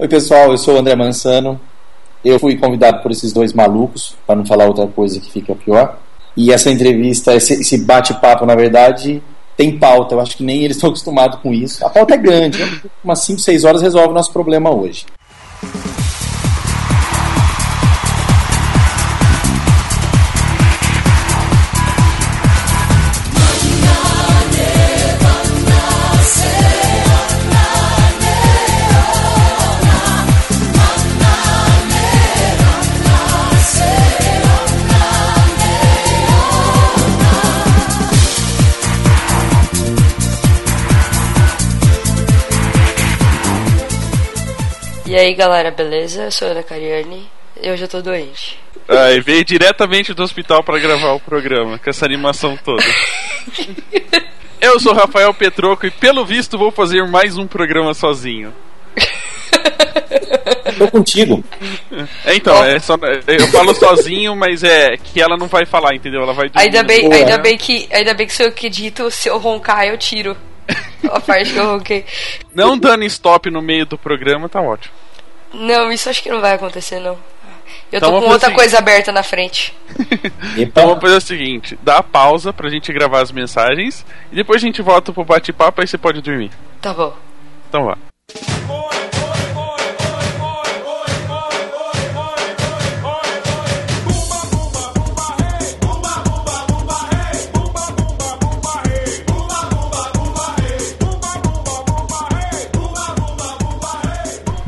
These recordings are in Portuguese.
Oi, pessoal, eu sou o André Mansano. Eu fui convidado por esses dois malucos, para não falar outra coisa que fica pior. E essa entrevista, esse, bate-papo, na verdade, tem pauta. Eu acho que nem eles estão acostumados com isso. A pauta é grande, né? umas 5, 6 horas resolve o nosso problema hoje. Aí galera, beleza? Eu sou a Ana Cariani e hoje eu tô doente. Ah, e veio diretamente do hospital para gravar o programa, com essa animação toda. eu sou Rafael Petroco e pelo visto vou fazer mais um programa sozinho. Tô contigo. É, então, é só, eu falo sozinho, mas é que ela não vai falar, entendeu? Ela vai dormir. Ainda bem, ainda bem que, ainda bem que se eu acredito, se eu roncar eu tiro. A parte que eu ronquei. Não dando stop no meio do programa, tá ótimo. Não, isso acho que não vai acontecer, não. Eu Então tô com outra coisa aberta na frente. Então vamos fazer o seguinte: dá a pausa pra gente gravar as mensagens e depois a gente volta pro bate-papo aí você pode dormir. Tá bom. Então vá.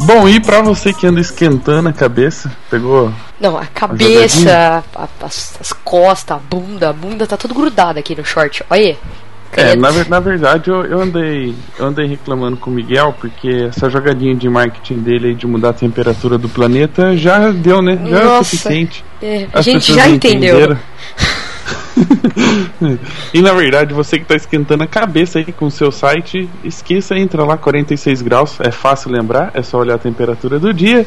Bom, e pra você que anda esquentando a cabeça, pegou Não, a cabeça, a- as, as costas, a bunda, a bunda tá tudo grudada aqui no short. Olha aí. É, na, na verdade eu, eu andei eu andei reclamando com o Miguel porque essa jogadinha de marketing dele aí de mudar a temperatura do planeta já deu, né? Já é o Nossa. suficiente. É, a gente já entendeu. e na verdade, você que tá esquentando a cabeça aí com o seu site, esqueça, entra lá 46 graus, é fácil lembrar, é só olhar a temperatura do dia.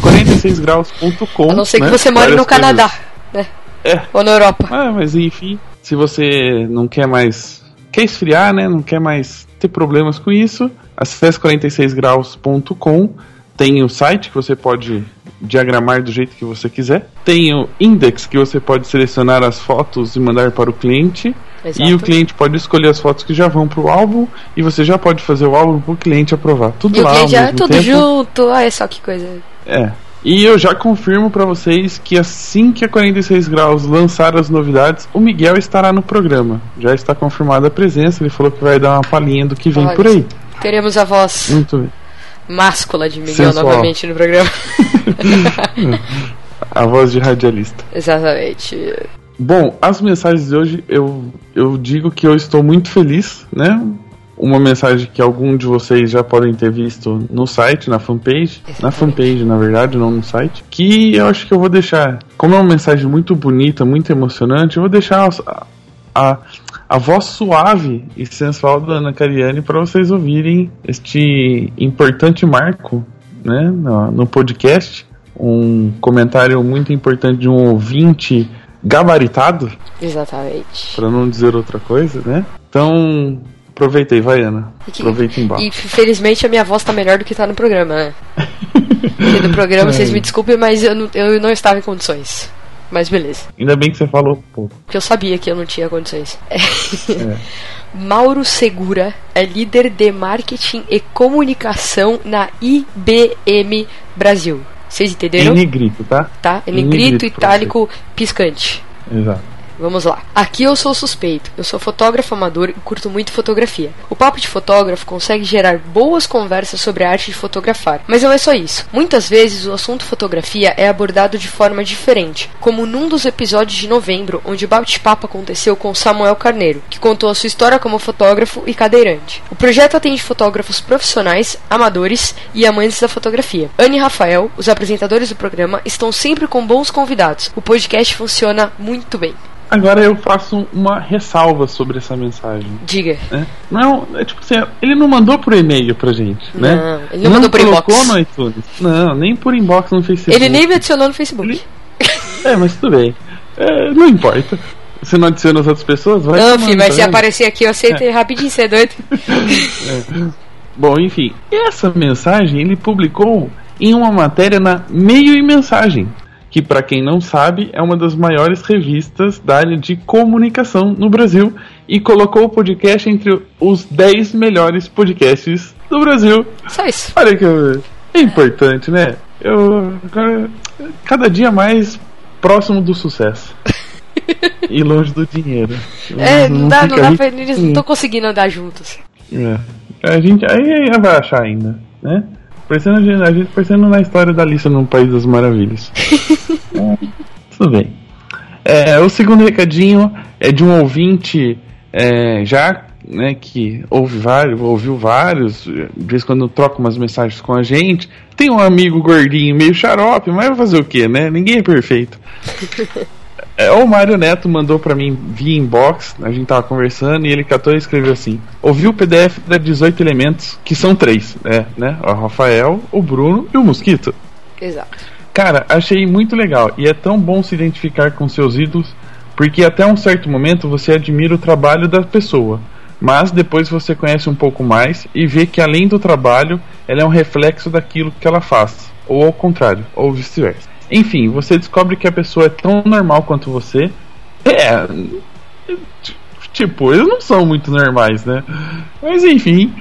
46graus.com. A não ser que né? você Várias no Canadá, né? É. Ou na Europa. Ah, mas enfim, se você não quer mais. Quer esfriar, né? Não quer mais ter problemas com isso, acesse 46graus.com. Tem o site que você pode diagramar do jeito que você quiser. Tem o index que você pode selecionar as fotos e mandar para o cliente. Exato. E o cliente pode escolher as fotos que já vão para o álbum e você já pode fazer o álbum para o cliente aprovar. Tudo E o lá cliente ao já mesmo tudo tempo. junto. Olha só que coisa. É. E eu já confirmo pra vocês que assim que a 46 graus lançar as novidades, o Miguel estará no programa. Já está confirmada a presença, ele falou que vai dar uma palhinha do que vem Olha por aí. Teremos a voz Muito bem. Máscula de Miguel Sensual. novamente no programa. A voz de radialista. Exatamente. Bom, as mensagens de hoje eu, eu digo que eu estou muito feliz, né? Uma mensagem que algum de vocês já podem ter visto no site, na fanpage. Na fanpage, na verdade, não no site. Que eu acho que eu vou deixar. Como é uma mensagem muito bonita, muito emocionante, eu vou deixar a, a, a voz suave e sensual da Ana Cariani para vocês ouvirem este importante marco né, no, no podcast. Um comentário muito importante de um ouvinte gabaritado Exatamente. Pra não dizer outra coisa, né? Então, aproveitei, vai, Ana. E que- Aproveita embaixo. E felizmente a minha voz tá melhor do que tá no programa, né? Porque no programa, vocês me desculpem, mas eu não, eu não estava em condições. Mas beleza. Ainda bem que você falou pouco. Porque eu sabia que eu não tinha condições. Mauro Segura é líder de marketing e comunicação na IBM Brasil. Vocês entenderam? Em negrito, tá? Tá? Em negrito, itálico, piscante. Exato. Vamos lá. Aqui eu sou suspeito. Eu sou fotógrafo amador e curto muito fotografia. O papo de fotógrafo consegue gerar boas conversas sobre a arte de fotografar. Mas não é só isso. Muitas vezes o assunto fotografia é abordado de forma diferente, como num dos episódios de novembro, onde o bate-papo aconteceu com Samuel Carneiro, que contou a sua história como fotógrafo e cadeirante. O projeto atende fotógrafos profissionais, amadores e amantes da fotografia. Anne e Rafael, os apresentadores do programa, estão sempre com bons convidados. O podcast funciona muito bem. Agora eu faço uma ressalva sobre essa mensagem. Diga. Né? Não, é tipo assim, ele não mandou por e-mail pra gente, né? Não, ele não mandou por colocou inbox. no iTunes. Não, nem por inbox no Facebook. Ele nem me adicionou no Facebook. Ele- É, mas tudo bem. É, não importa. Você não adiciona as outras pessoas? Vai Não, filho, mas tá se aparecer aqui eu aceito rapidinho, você é doido? Bom, enfim, essa mensagem ele publicou em uma matéria na Meio e Mensagem, que para quem não sabe é uma das maiores revistas da área de comunicação no Brasil e colocou o podcast entre os 10 melhores podcasts do Brasil. Só isso. Olha que é importante, né? Eu cada dia mais próximo do sucesso. e longe do dinheiro. É, não, não dá, não dá pra, eles não estão conseguindo andar juntos. É. A gente aí vai achar ainda, né? Parecendo a gente, parecendo na história da Alice no País das Maravilhas. é, tudo bem. É, o segundo recadinho é de um ouvinte é, já né, que ouve vários, ouviu vários, de vez em quando troca umas mensagens com a gente. Tem um amigo gordinho, meio xarope, mas vai fazer o que, né? Ninguém é perfeito. É, o Mário Neto mandou para mim via inbox, a gente tava conversando e ele catou e escreveu assim: ouviu o PDF da 18 elementos, que são três, é, né? O Rafael, o Bruno e o Mosquito. Exato. Cara, achei muito legal e é tão bom se identificar com seus ídolos, porque até um certo momento você admira o trabalho da pessoa, mas depois você conhece um pouco mais e vê que além do trabalho, ela é um reflexo daquilo que ela faz, ou ao contrário, ou vice-versa. Enfim, você descobre que a pessoa é tão normal quanto você. É. Tipo, eles não são muito normais, né? Mas enfim.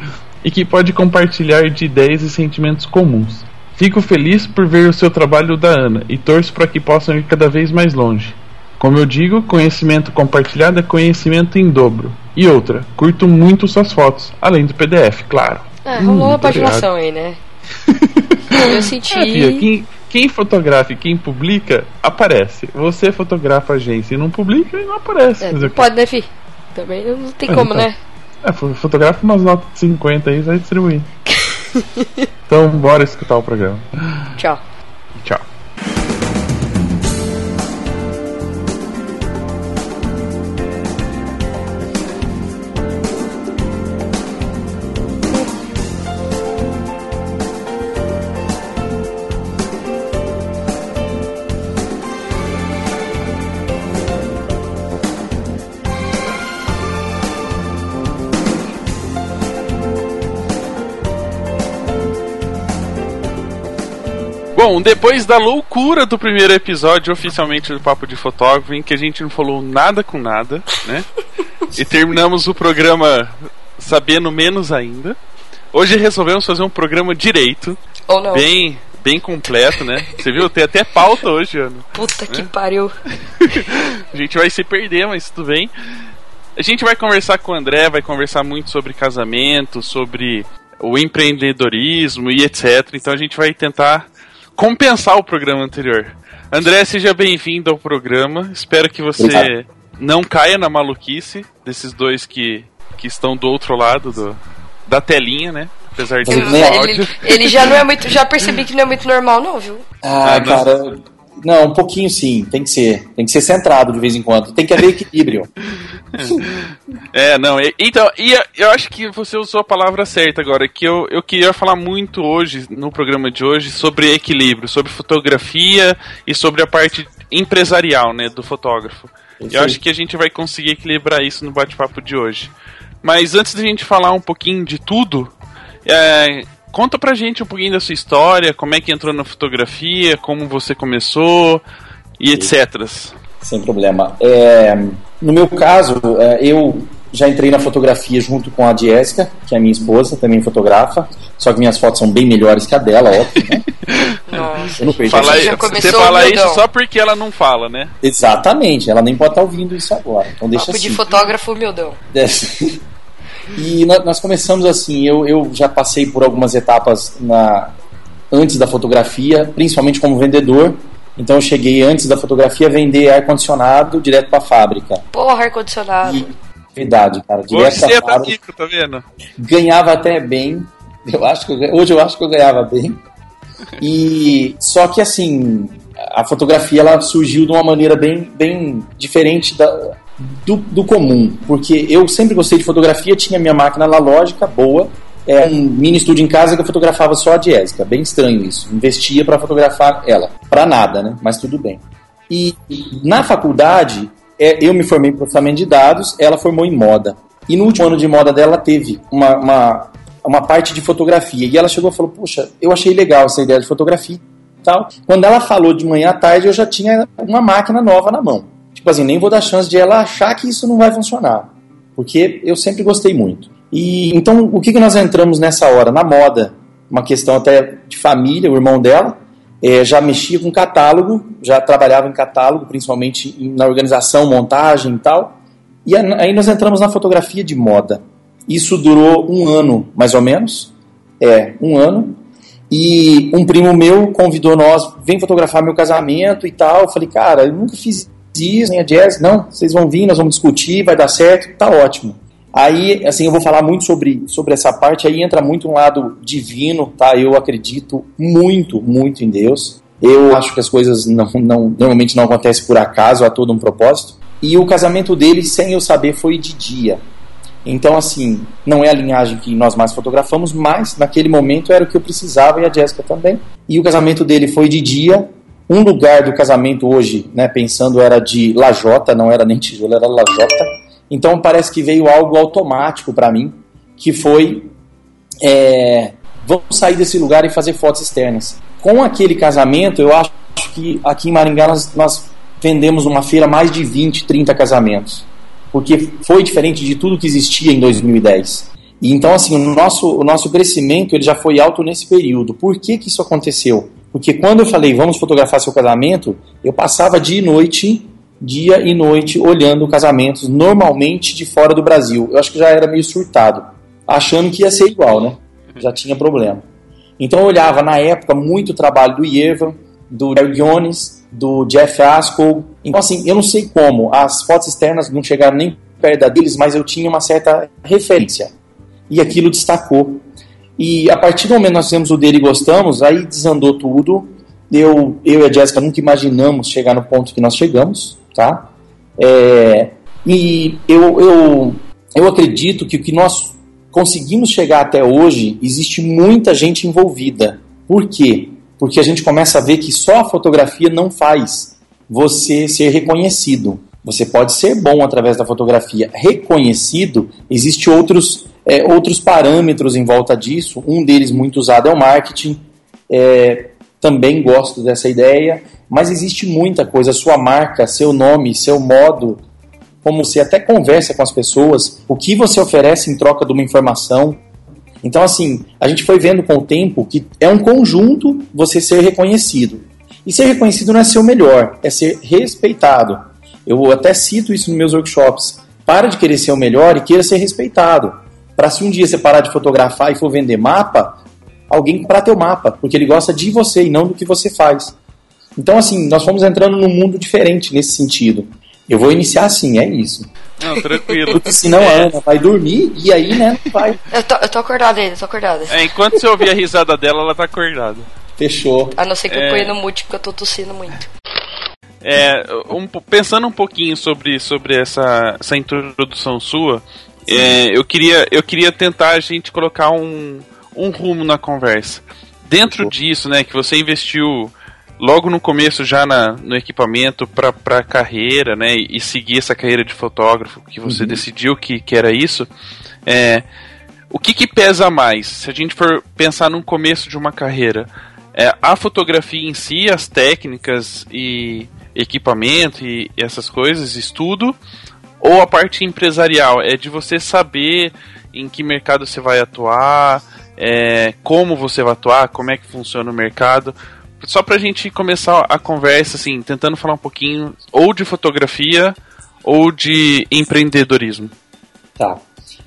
E que pode compartilhar de ideias e sentimentos comuns. Fico feliz por ver o seu trabalho da Ana e torço para que possam ir cada vez mais longe. Como eu digo, conhecimento compartilhado é conhecimento em dobro. E outra, curto muito suas fotos, além do PDF, claro. É, rolou hum, uma paginação aí, né? eu senti. É, filha, quem, quem fotografa e quem publica, aparece. Você fotografa a agência e não publica e não aparece. É, não pode, né, fi? Também não tem é, como, então, né? É, fotografa umas notas de 50 aí e vai distribuir. então, bora escutar o programa. Tchau. Tchau. Bom, depois da loucura do primeiro episódio oficialmente do Papo de Fotógrafo, em que a gente não falou nada com nada, né? e terminamos o programa sabendo menos ainda. Hoje resolvemos fazer um programa direito. Ou não. Bem, bem completo, né? Você viu? Tem até pauta hoje, Ana. Puta né? que pariu. a gente vai se perder, mas tudo bem. A gente vai conversar com o André, vai conversar muito sobre casamento, sobre o empreendedorismo e etc. Então a gente vai tentar compensar o programa anterior. André, seja bem-vindo ao programa. Espero que você Obrigado. não caia na maluquice desses dois que, que estão do outro lado do, da telinha, né? Apesar de ele, ele, ele, já não é muito. Já percebi que não é muito normal, não, viu? Ah, ah cara. Não, um pouquinho sim, tem que ser. Tem que ser centrado de vez em quando. Tem que haver equilíbrio. é, não. Então, e eu acho que você usou a palavra certa agora, que eu, eu queria falar muito hoje, no programa de hoje, sobre equilíbrio, sobre fotografia e sobre a parte empresarial, né, do fotógrafo. Eu acho que a gente vai conseguir equilibrar isso no bate-papo de hoje. Mas antes da gente falar um pouquinho de tudo, é, conta pra gente um pouquinho da sua história, como é que entrou na fotografia, como você começou e etc. Sem problema. É, no meu caso, é, eu já entrei na fotografia junto com a Jéssica, que é minha esposa, também fotografa. Só que minhas fotos são bem melhores que a dela, óbvio, né? Nossa. Eu não fala, você fala isso só porque ela não fala, né? Exatamente, ela nem pode estar ouvindo isso agora. Então deixa Papo assim. de fotógrafo humildão. E nós começamos assim, eu, eu já passei por algumas etapas na, antes da fotografia, principalmente como vendedor. Então eu cheguei antes da fotografia a vender ar-condicionado direto para a fábrica. Porra, ar-condicionado. Verdade, cara. Direto Você tá rico, tá vendo? Ganhava até bem. Eu acho que eu, hoje eu acho que eu ganhava bem. E só que assim, a fotografia ela surgiu de uma maneira bem, bem diferente da, do, do comum, porque eu sempre gostei de fotografia, tinha minha máquina analógica boa, é um mini estúdio em casa que eu fotografava só a Jéssica. Bem estranho isso. Investia para fotografar ela. Para nada, né? Mas tudo bem. E na faculdade, é, eu me formei em processamento de dados, ela formou em moda. E no último ano de moda dela teve uma, uma uma parte de fotografia. E ela chegou e falou: Poxa, eu achei legal essa ideia de fotografia e tal. Quando ela falou de manhã à tarde, eu já tinha uma máquina nova na mão. Tipo assim, nem vou dar chance de ela achar que isso não vai funcionar. Porque eu sempre gostei muito. E então, o que, que nós entramos nessa hora? Na moda. Uma questão até de família, o irmão dela é, já mexia com catálogo, já trabalhava em catálogo, principalmente na organização, montagem e tal. E aí nós entramos na fotografia de moda. Isso durou um ano, mais ou menos. É, um ano. E um primo meu convidou nós, vem fotografar meu casamento e tal. Eu falei, cara, eu nunca fiz nem a jazz. Não, vocês vão vir, nós vamos discutir, vai dar certo, tá ótimo. Aí, assim, eu vou falar muito sobre, sobre essa parte, aí entra muito um lado divino, tá? Eu acredito muito, muito em Deus. Eu acho que as coisas não, não, normalmente não acontecem por acaso, há todo um propósito. E o casamento dele, sem eu saber, foi de dia. Então, assim, não é a linhagem que nós mais fotografamos, mas naquele momento era o que eu precisava e a Jéssica também. E o casamento dele foi de dia. Um lugar do casamento hoje, né, pensando, era de lajota, não era nem tijolo, era lajota. Então parece que veio algo automático para mim, que foi é, vamos sair desse lugar e fazer fotos externas. Com aquele casamento, eu acho que aqui em Maringá nós, nós vendemos uma feira mais de 20, 30 casamentos porque foi diferente de tudo que existia em 2010. E então, assim, o nosso, o nosso crescimento ele já foi alto nesse período. Por que, que isso aconteceu? Porque quando eu falei, vamos fotografar seu casamento, eu passava dia e noite, dia e noite, olhando casamentos, normalmente de fora do Brasil. Eu acho que já era meio surtado, achando que ia ser igual, né? Já tinha problema. Então eu olhava, na época, muito trabalho do Ievan, do Jerry Jones, do Jeff Askell. Então, assim, eu não sei como, as fotos externas não chegaram nem perto deles, mas eu tinha uma certa referência. E aquilo destacou. E a partir do momento que nós fizemos o dele e gostamos, aí desandou tudo. Eu, eu e a Jéssica nunca imaginamos chegar no ponto que nós chegamos, tá? É, e eu, eu, eu acredito que o que nós conseguimos chegar até hoje, existe muita gente envolvida. Por quê? porque a gente começa a ver que só a fotografia não faz você ser reconhecido. Você pode ser bom através da fotografia. Reconhecido, existe outros, é, outros parâmetros em volta disso. Um deles muito usado é o marketing. É, também gosto dessa ideia, mas existe muita coisa. Sua marca, seu nome, seu modo, como você até conversa com as pessoas, o que você oferece em troca de uma informação, então, assim, a gente foi vendo com o tempo que é um conjunto você ser reconhecido. E ser reconhecido não é ser o melhor, é ser respeitado. Eu até cito isso nos meus workshops. Para de querer ser o melhor e queira ser respeitado. Para se um dia você parar de fotografar e for vender mapa, alguém comprar teu mapa, porque ele gosta de você e não do que você faz. Então, assim, nós fomos entrando num mundo diferente nesse sentido. Eu vou iniciar assim, é isso. Não, tranquilo. Porque senão a Ana vai dormir e aí, né, vai. Eu tô, eu tô acordada ainda, tô acordada. É, enquanto você ouvir a risada dela, ela tá acordada. Fechou. A não ser que é... eu ponha no mute porque eu tô tossindo muito. É, um, pensando um pouquinho sobre, sobre essa, essa introdução sua, é, eu, queria, eu queria tentar a gente colocar um, um rumo na conversa. Dentro disso, né, que você investiu logo no começo já na, no equipamento para a carreira, né, e seguir essa carreira de fotógrafo que você uhum. decidiu que, que era isso, é, o que, que pesa mais? Se a gente for pensar no começo de uma carreira, é, a fotografia em si, as técnicas e equipamento e, e essas coisas, estudo, ou a parte empresarial, é de você saber em que mercado você vai atuar, é, como você vai atuar, como é que funciona o mercado só pra gente começar a conversa, assim, tentando falar um pouquinho ou de fotografia ou de empreendedorismo. Tá.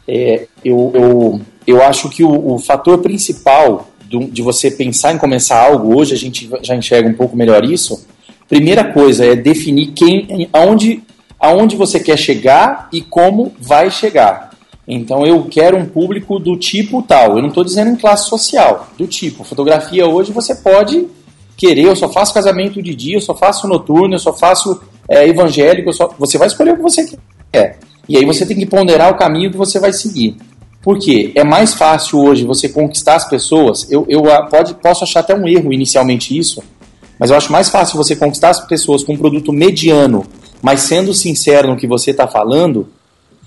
É, eu, eu, eu acho que o, o fator principal do, de você pensar em começar algo, hoje a gente já enxerga um pouco melhor isso. Primeira coisa é definir quem, aonde, aonde você quer chegar e como vai chegar. Então eu quero um público do tipo tal. Eu não estou dizendo em classe social, do tipo. Fotografia hoje você pode querer, eu só faço casamento de dia, eu só faço noturno, eu só faço é, evangélico, só... você vai escolher o que você quer. E aí você tem que ponderar o caminho que você vai seguir. Por quê? É mais fácil hoje você conquistar as pessoas. Eu, eu pode, posso achar até um erro inicialmente isso, mas eu acho mais fácil você conquistar as pessoas com um produto mediano, mas sendo sincero no que você está falando,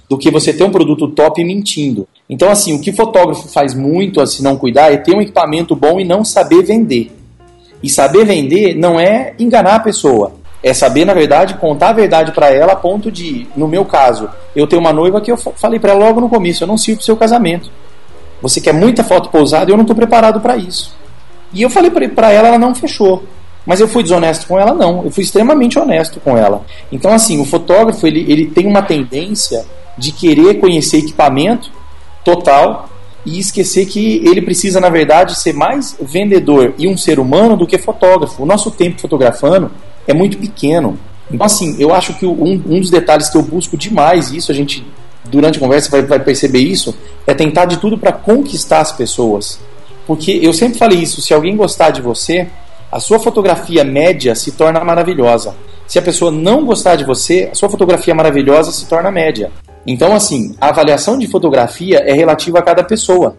do que você ter um produto top mentindo. Então, assim, o que fotógrafo faz muito, se não cuidar, é ter um equipamento bom e não saber vender. E saber vender não é enganar a pessoa. É saber, na verdade, contar a verdade para ela a ponto de, no meu caso, eu tenho uma noiva que eu falei para ela logo no começo, eu não sirvo pro seu casamento. Você quer muita foto pousada e eu não estou preparado para isso. E eu falei para ela, ela não fechou. Mas eu fui desonesto com ela? Não. Eu fui extremamente honesto com ela. Então, assim, o fotógrafo ele, ele tem uma tendência de querer conhecer equipamento total e esquecer que ele precisa, na verdade, ser mais vendedor e um ser humano do que fotógrafo. O nosso tempo fotografando é muito pequeno. Então, assim, eu acho que um, um dos detalhes que eu busco demais, isso a gente, durante a conversa, vai, vai perceber isso, é tentar de tudo para conquistar as pessoas. Porque eu sempre falei isso: se alguém gostar de você, a sua fotografia média se torna maravilhosa. Se a pessoa não gostar de você, a sua fotografia maravilhosa se torna média. Então, assim, a avaliação de fotografia é relativa a cada pessoa.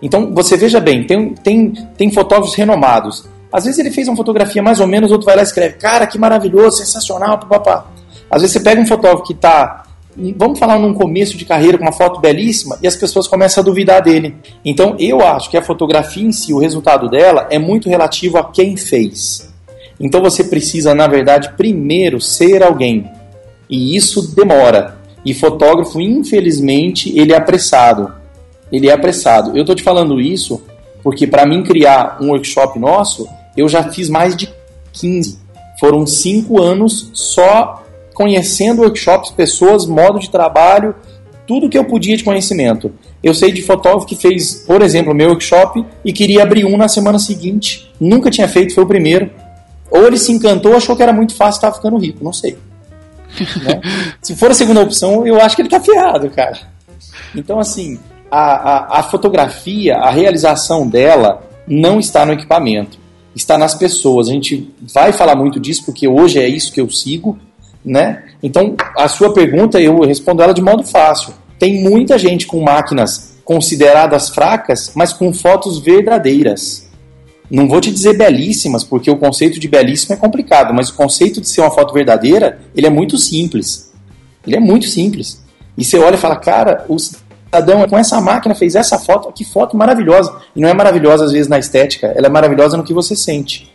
Então, você veja bem, tem, tem, tem fotógrafos renomados. Às vezes ele fez uma fotografia mais ou menos, outro vai lá e escreve, cara, que maravilhoso, sensacional, papapá. Às vezes você pega um fotógrafo que está, vamos falar num começo de carreira com uma foto belíssima, e as pessoas começam a duvidar dele. Então, eu acho que a fotografia em si, o resultado dela, é muito relativo a quem fez. Então você precisa, na verdade, primeiro ser alguém. E isso demora. E fotógrafo, infelizmente, ele é apressado. Ele é apressado. Eu estou te falando isso porque para mim criar um workshop nosso, eu já fiz mais de 15. Foram cinco anos só conhecendo workshops, pessoas, modo de trabalho, tudo que eu podia de conhecimento. Eu sei de fotógrafo que fez, por exemplo, meu workshop e queria abrir um na semana seguinte. Nunca tinha feito, foi o primeiro. Ou ele se encantou, achou que era muito fácil estava ficando rico, não sei. Né? Se for a segunda opção, eu acho que ele está ferrado, cara. Então, assim, a, a, a fotografia, a realização dela não está no equipamento, está nas pessoas. A gente vai falar muito disso porque hoje é isso que eu sigo, né? Então, a sua pergunta eu respondo ela de modo fácil. Tem muita gente com máquinas consideradas fracas, mas com fotos verdadeiras. Não vou te dizer belíssimas, porque o conceito de belíssimo é complicado, mas o conceito de ser uma foto verdadeira, ele é muito simples. Ele é muito simples. E você olha e fala, cara, o cidadão com essa máquina fez essa foto, que foto maravilhosa. E não é maravilhosa às vezes na estética, ela é maravilhosa no que você sente.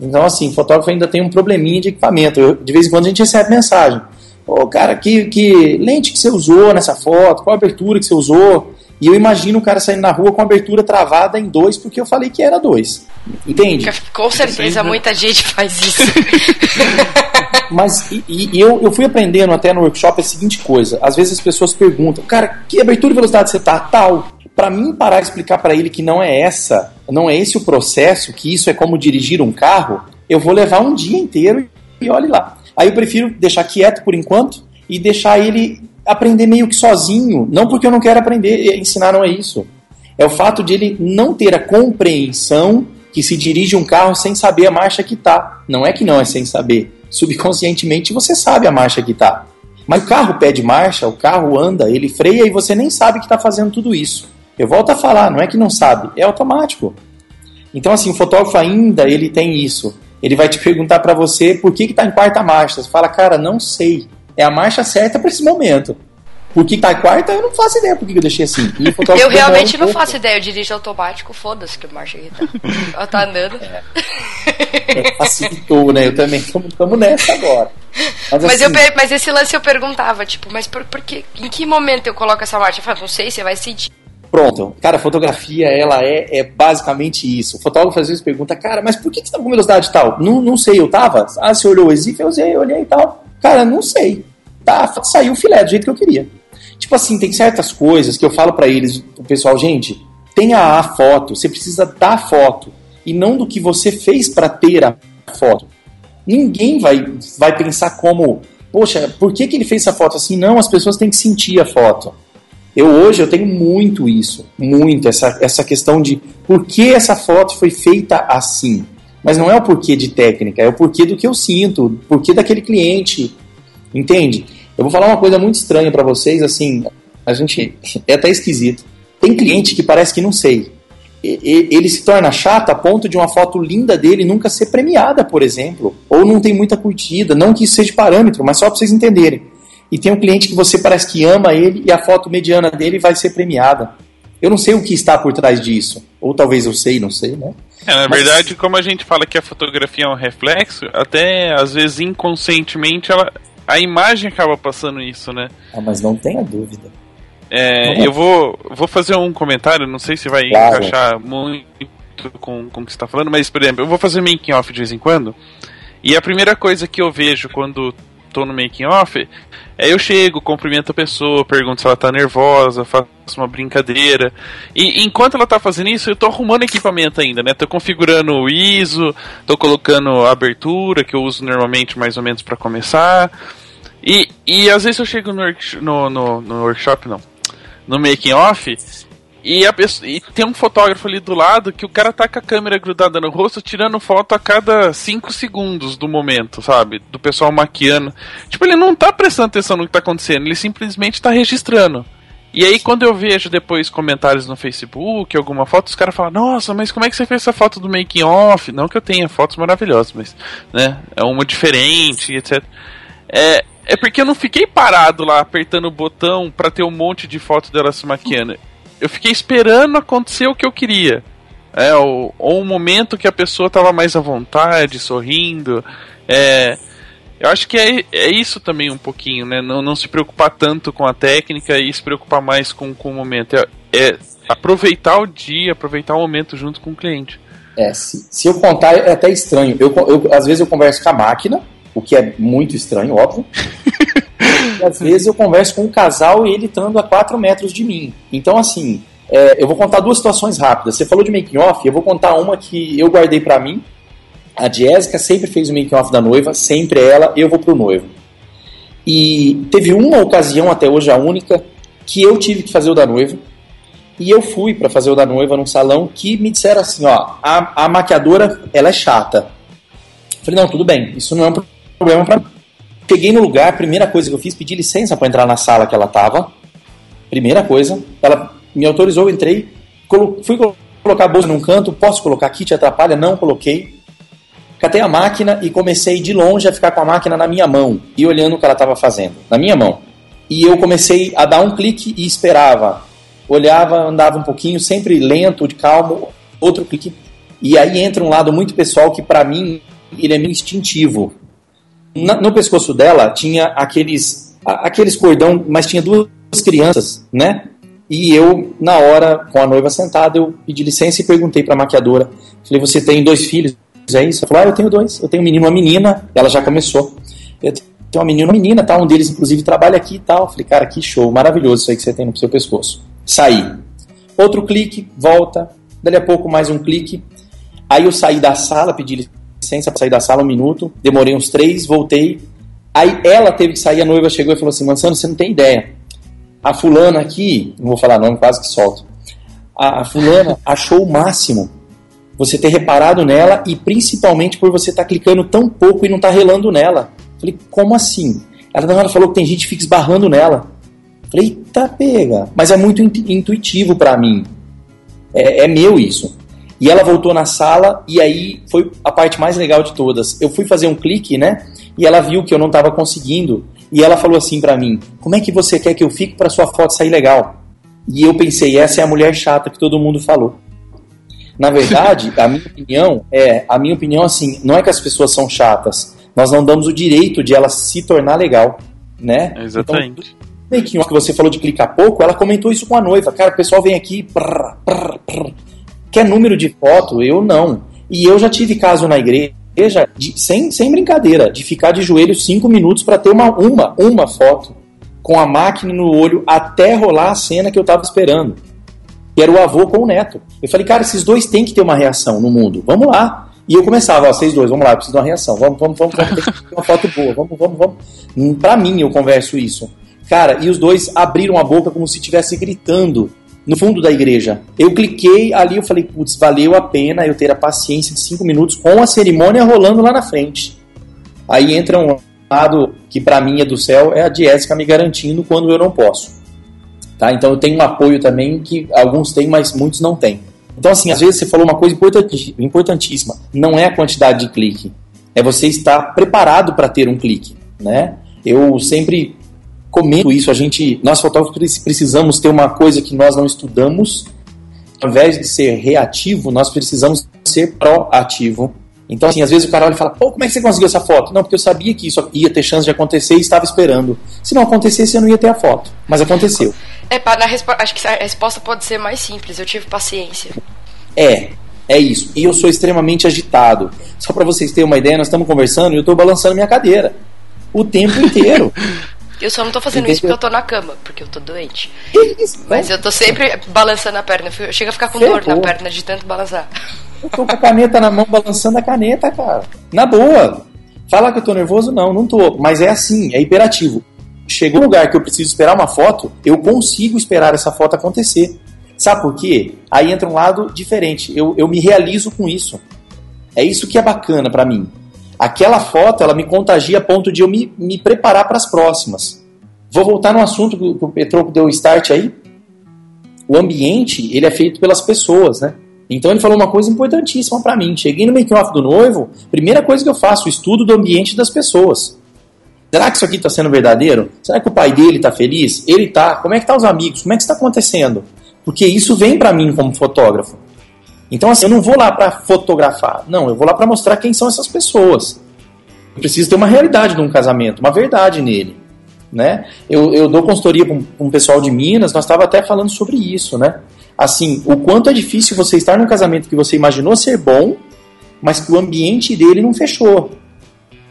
Então, assim, fotógrafo ainda tem um probleminha de equipamento. Eu, de vez em quando a gente recebe mensagem. Ô, cara, que, que lente que você usou nessa foto? Qual abertura que você usou? E eu imagino o cara saindo na rua com a abertura travada em dois, porque eu falei que era dois. Entende? Com certeza muita gente faz isso. Mas e, e, eu, eu fui aprendendo até no workshop a seguinte coisa: às vezes as pessoas perguntam, cara, que abertura e velocidade você tá? Tal. Para mim parar de explicar para ele que não é essa, não é esse o processo, que isso é como dirigir um carro, eu vou levar um dia inteiro e olhe lá. Aí eu prefiro deixar quieto por enquanto e deixar ele aprender meio que sozinho. Não porque eu não quero aprender, ensinar não é isso. É o fato de ele não ter a compreensão que se dirige um carro sem saber a marcha que tá. Não é que não é sem saber. Subconscientemente você sabe a marcha que tá. Mas o carro pede marcha, o carro anda, ele freia e você nem sabe que está fazendo tudo isso. Eu volto a falar, não é que não sabe, é automático. Então assim, o fotógrafo ainda ele tem isso. Ele vai te perguntar para você por que está em quarta marcha. Você fala, cara, não sei é a marcha certa para esse momento. Porque tá quarta, eu não faço ideia por que eu deixei assim. eu realmente um não pouco. faço ideia, eu dirijo automático, foda-se que marcha aqui tá. Ela tá andando. É. É, facilitou, né? Eu também estamos nessa agora. Mas, mas, assim, eu, mas, esse lance eu perguntava, tipo, mas por, por que, em que momento eu coloco essa marcha? Eu falo, não sei, você vai sentir. Pronto. Cara, fotografia, ela é, é basicamente isso. O fotógrafo às vezes pergunta, cara, mas por que você tá com velocidade tal? Não, não sei, eu tava? Ah, você olhou o exif? Eu usei, olhei e tal. Cara, não sei. Tá, saiu o filé do jeito que eu queria. Tipo assim, tem certas coisas que eu falo para eles, o pessoal, gente, tenha a foto, você precisa da foto e não do que você fez para ter a foto. Ninguém vai, vai pensar como, poxa, por que, que ele fez essa foto assim? Não, as pessoas têm que sentir a foto. Eu hoje eu tenho muito isso, muito essa, essa questão de por que essa foto foi feita assim. Mas não é o porquê de técnica, é o porquê do que eu sinto, o porquê daquele cliente. Entende? Eu vou falar uma coisa muito estranha para vocês, assim, a gente é até esquisito. Tem cliente que parece que não sei. Ele se torna chato a ponto de uma foto linda dele nunca ser premiada, por exemplo, ou não tem muita curtida, não que isso seja parâmetro, mas só para vocês entenderem. E tem um cliente que você parece que ama ele e a foto mediana dele vai ser premiada. Eu não sei o que está por trás disso. Ou talvez eu sei, não sei, né? É, na Mas... verdade, como a gente fala que a fotografia é um reflexo, até às vezes inconscientemente ela, a imagem acaba passando isso, né? Ah, mas não tenha dúvida. É, eu vou, vou fazer um comentário, não sei se vai claro. encaixar muito com, com o que você está falando, mas, por exemplo, eu vou fazer making off de vez em quando, e a primeira coisa que eu vejo quando tô no making off é eu chego, cumprimento a pessoa, pergunto se ela tá nervosa, faço uma brincadeira. E enquanto ela tá fazendo isso, eu tô arrumando equipamento ainda, né? Tô configurando o ISO, tô colocando a abertura, que eu uso normalmente mais ou menos para começar. E, e às vezes eu chego no, no, no, no workshop, não, no making off, e, a pessoa, e tem um fotógrafo ali do lado que o cara tá com a câmera grudada no rosto, tirando foto a cada 5 segundos do momento, sabe? Do pessoal maquiando. Tipo, ele não tá prestando atenção no que tá acontecendo, ele simplesmente tá registrando. E aí, quando eu vejo depois comentários no Facebook, alguma foto, os caras falam: Nossa, mas como é que você fez essa foto do making off? Não que eu tenha fotos maravilhosas, mas, né? É uma diferente, etc. É, é porque eu não fiquei parado lá apertando o botão para ter um monte de foto dela se maquiando eu fiquei esperando acontecer o que eu queria. É, ou, ou um momento que a pessoa estava mais à vontade, sorrindo. É, eu acho que é, é isso também um pouquinho, né? Não, não se preocupar tanto com a técnica e se preocupar mais com, com o momento. É, é aproveitar o dia, aproveitar o momento junto com o cliente. É, se, se eu contar é até estranho. Eu, eu, às vezes eu converso com a máquina, o que é muito estranho, óbvio. e às vezes eu converso com um casal e ele estando a 4 metros de mim. Então, assim, é, eu vou contar duas situações rápidas. Você falou de making off, eu vou contar uma que eu guardei para mim. A Jéssica sempre fez o making off da noiva, sempre ela, eu vou pro noivo. E teve uma ocasião, até hoje a única, que eu tive que fazer o da noiva. E eu fui para fazer o da noiva num salão que me disseram assim, ó, a, a maquiadora, ela é chata. Eu falei, não, tudo bem, isso não é um problema para mim. Cheguei no lugar, primeira coisa que eu fiz, pedi licença para entrar na sala que ela tava. Primeira coisa, ela me autorizou, eu entrei, fui colocar a bolsa num canto, posso colocar aqui, te atrapalha? Não, coloquei. Catei a máquina e comecei de longe a ficar com a máquina na minha mão e olhando o que ela estava fazendo, na minha mão. E eu comecei a dar um clique e esperava. Olhava, andava um pouquinho, sempre lento, de calmo, outro clique. E aí entra um lado muito pessoal que para mim ele é meio instintivo na, no pescoço dela tinha aqueles, aqueles cordão, mas tinha duas crianças, né? E eu, na hora, com a noiva sentada, eu pedi licença e perguntei para a maquiadora. Falei, você tem dois filhos? É isso? Ela falou, ah, eu tenho dois. Eu tenho um menino e uma menina. Ela já começou. Eu tenho uma menina e uma menina, tá? Um deles, inclusive, trabalha aqui e tal. Falei, cara, que show, maravilhoso isso aí que você tem no seu pescoço. Saí. Outro clique, volta. Dali a pouco, mais um clique. Aí eu saí da sala, pedi licença para sair da sala um minuto, demorei uns três, voltei. Aí ela teve que sair, a noiva chegou e falou assim: Mansano, você não tem ideia. A fulana aqui, não vou falar nome, quase que solto. A, a fulana achou o máximo você ter reparado nela e principalmente por você estar tá clicando tão pouco e não estar tá relando nela. Falei, como assim? Ela na hora falou que tem gente que fica esbarrando nela. Falei, eita pega. Mas é muito intuitivo para mim. É, é meu isso. E ela voltou na sala e aí foi a parte mais legal de todas. Eu fui fazer um clique, né? E ela viu que eu não estava conseguindo e ela falou assim para mim: "Como é que você quer que eu fique para sua foto sair legal?" E eu pensei: essa é a mulher chata que todo mundo falou. Na verdade, a minha opinião é, a minha opinião assim, não é que as pessoas são chatas, nós não damos o direito de ela se tornar legal, né? Exatamente. Então, que você falou de clicar pouco, ela comentou isso com a noiva. Cara, o pessoal vem aqui, prr, prr, prr, Quer número de foto? Eu não. E eu já tive caso na igreja, de, sem, sem brincadeira, de ficar de joelho cinco minutos para ter uma, uma, uma foto com a máquina no olho até rolar a cena que eu estava esperando. Que era o avô com o neto. Eu falei, cara, esses dois têm que ter uma reação no mundo. Vamos lá. E eu começava, ó, vocês dois, vamos lá, eu preciso de uma reação. Vamos, vamos, vamos, vamos ter uma foto boa. Vamos, vamos, vamos. Pra mim, eu converso isso. Cara, e os dois abriram a boca como se estivesse gritando no fundo da igreja. Eu cliquei ali, eu falei, putz, valeu a pena eu ter a paciência de cinco minutos com a cerimônia rolando lá na frente. Aí entra um lado que para mim é do céu, é a Jéssica me garantindo quando eu não posso. Tá? Então eu tenho um apoio também que alguns têm, mas muitos não têm. Então, assim, às vezes você falou uma coisa importantíssima. Não é a quantidade de clique. É você estar preparado para ter um clique, né? Eu sempre comento isso, a gente, nós fotógrafos precisamos ter uma coisa que nós não estudamos. Ao invés de ser reativo, nós precisamos ser proativo. Então, assim, às vezes o cara olha e fala, pô, como é que você conseguiu essa foto? Não, porque eu sabia que isso ia ter chance de acontecer e estava esperando. Se não acontecesse, eu não ia ter a foto. Mas aconteceu. É, na acho que a resposta pode ser mais simples. Eu tive paciência. É, é isso. E eu sou extremamente agitado. Só para vocês terem uma ideia, nós estamos conversando e eu estou balançando minha cadeira. O tempo inteiro. Eu só não tô fazendo Entendeu? isso porque eu tô na cama, porque eu tô doente. Isso? Mas eu tô sempre balançando a perna. Eu chego a ficar com dor na perna de tanto balançar. Eu tô com a caneta na mão, balançando a caneta, cara. Na boa. Fala que eu tô nervoso? Não, não tô. Mas é assim, é imperativo. Chegou um lugar que eu preciso esperar uma foto, eu consigo esperar essa foto acontecer. Sabe por quê? Aí entra um lado diferente. Eu, eu me realizo com isso. É isso que é bacana para mim. Aquela foto, ela me contagia a ponto de eu me, me preparar para as próximas. Vou voltar no assunto que o Petroco deu start aí. O ambiente, ele é feito pelas pessoas, né? Então ele falou uma coisa importantíssima para mim. Cheguei no make-off do noivo, primeira coisa que eu faço, o estudo do ambiente das pessoas. Será que isso aqui está sendo verdadeiro? Será que o pai dele está feliz? Ele está. Como é que tá os amigos? Como é que está acontecendo? Porque isso vem para mim como fotógrafo. Então assim, eu não vou lá para fotografar. Não, eu vou lá para mostrar quem são essas pessoas. Eu preciso ter uma realidade de um casamento, uma verdade nele. Né? Eu, eu dou consultoria com, um pessoal de Minas, nós estávamos até falando sobre isso, né? Assim, o quanto é difícil você estar num casamento que você imaginou ser bom, mas que o ambiente dele não fechou.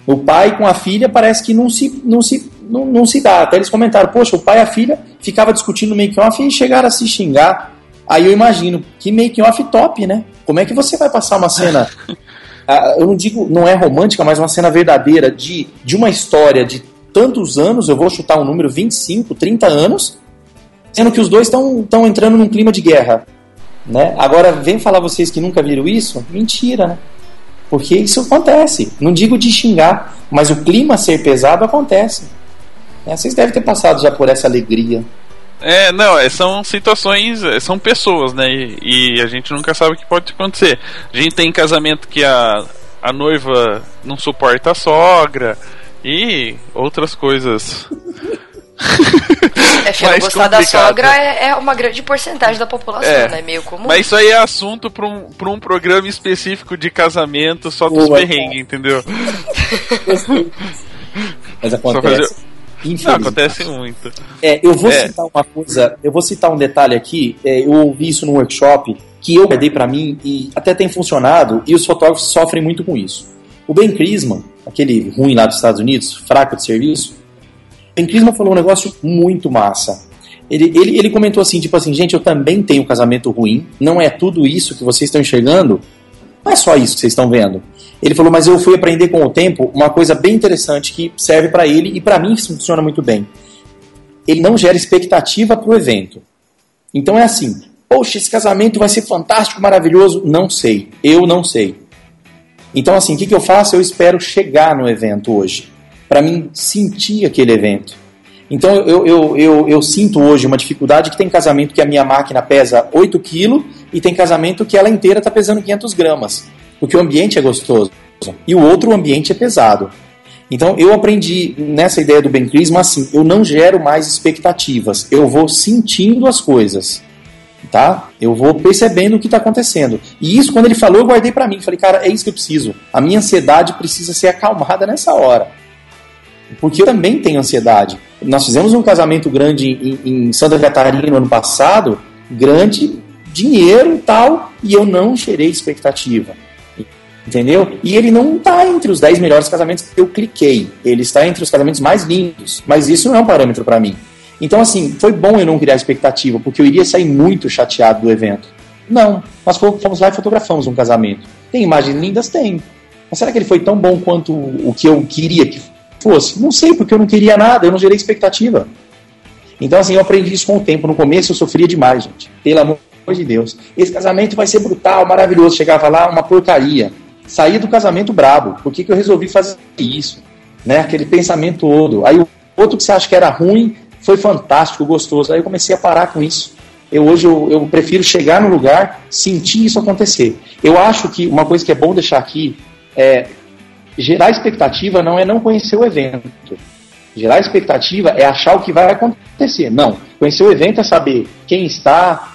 O pai com a filha parece que não se, não se, não, não se dá. Até eles comentaram, poxa, o pai e a filha ficava discutindo make-off e chegaram a se xingar. Aí eu imagino, que make-off top, né? Como é que você vai passar uma cena, ah, eu não digo, não é romântica, mas uma cena verdadeira de, de uma história de tantos anos, eu vou chutar um número 25, 30 anos, sendo que os dois estão entrando num clima de guerra. Né? Agora, vem falar vocês que nunca viram isso? Mentira, né? Porque isso acontece. Não digo de xingar, mas o clima ser pesado acontece. É, vocês devem ter passado já por essa alegria. É, não, é, são situações, é, são pessoas, né? E, e, a gente nunca sabe o que pode acontecer. A gente tem casamento que a, a noiva não suporta a sogra e outras coisas É, filho, gostar da sogra é, é, uma grande porcentagem da população, é, né? Meio comum. Mas isso aí é assunto para um, pra um programa específico de casamento só dos perrengues, entendeu? Mas acontece. Não, acontece muito. É, eu vou é. citar uma coisa, eu vou citar um detalhe aqui. É, eu ouvi isso no workshop que eu guardei para mim e até tem funcionado e os fotógrafos sofrem muito com isso. O Ben Crisman, aquele ruim lá dos Estados Unidos, fraco de serviço, Ben Crisman falou um negócio muito massa. Ele, ele, ele comentou assim, tipo assim, gente, eu também tenho um casamento ruim, não é tudo isso que vocês estão enxergando, não é só isso que vocês estão vendo. Ele falou, mas eu fui aprender com o tempo uma coisa bem interessante que serve para ele e para mim funciona muito bem. Ele não gera expectativa para o evento. Então é assim, poxa, esse casamento vai ser fantástico, maravilhoso. Não sei, eu não sei. Então assim, o que, que eu faço? Eu espero chegar no evento hoje para mim sentir aquele evento. Então eu, eu, eu, eu, sinto hoje uma dificuldade que tem casamento que a minha máquina pesa 8 kg e tem casamento que ela inteira está pesando 500 gramas, porque o ambiente é gostoso e o outro ambiente é pesado. Então eu aprendi nessa ideia do Ben Crisma assim, eu não gero mais expectativas, eu vou sentindo as coisas, tá? Eu vou percebendo o que está acontecendo. E isso quando ele falou eu guardei para mim, falei cara é isso que eu preciso. A minha ansiedade precisa ser acalmada nessa hora porque eu também tenho ansiedade. Nós fizemos um casamento grande em, em Santa Catarina no ano passado, grande, dinheiro e tal, e eu não gerei expectativa. Entendeu? E ele não está entre os 10 melhores casamentos que eu cliquei. Ele está entre os casamentos mais lindos. Mas isso não é um parâmetro para mim. Então, assim, foi bom eu não criar expectativa, porque eu iria sair muito chateado do evento. Não, nós fomos lá e fotografamos um casamento. Tem imagens lindas? Tem. Mas será que ele foi tão bom quanto o que eu queria que fosse? Não sei, porque eu não queria nada, eu não gerei expectativa. Então, assim, eu aprendi isso com o tempo. No começo eu sofria demais, gente. Pelo amor de Deus. Esse casamento vai ser brutal, maravilhoso. Chegava lá, uma porcaria. Saí do casamento brabo. Por que, que eu resolvi fazer isso? Né? Aquele pensamento todo. Aí o outro que você acha que era ruim foi fantástico, gostoso. Aí eu comecei a parar com isso. Eu hoje eu, eu prefiro chegar no lugar, sentir isso acontecer. Eu acho que uma coisa que é bom deixar aqui é gerar expectativa não é não conhecer o evento. Gerar expectativa é achar o que vai acontecer. Não. Conhecer o evento é saber quem está,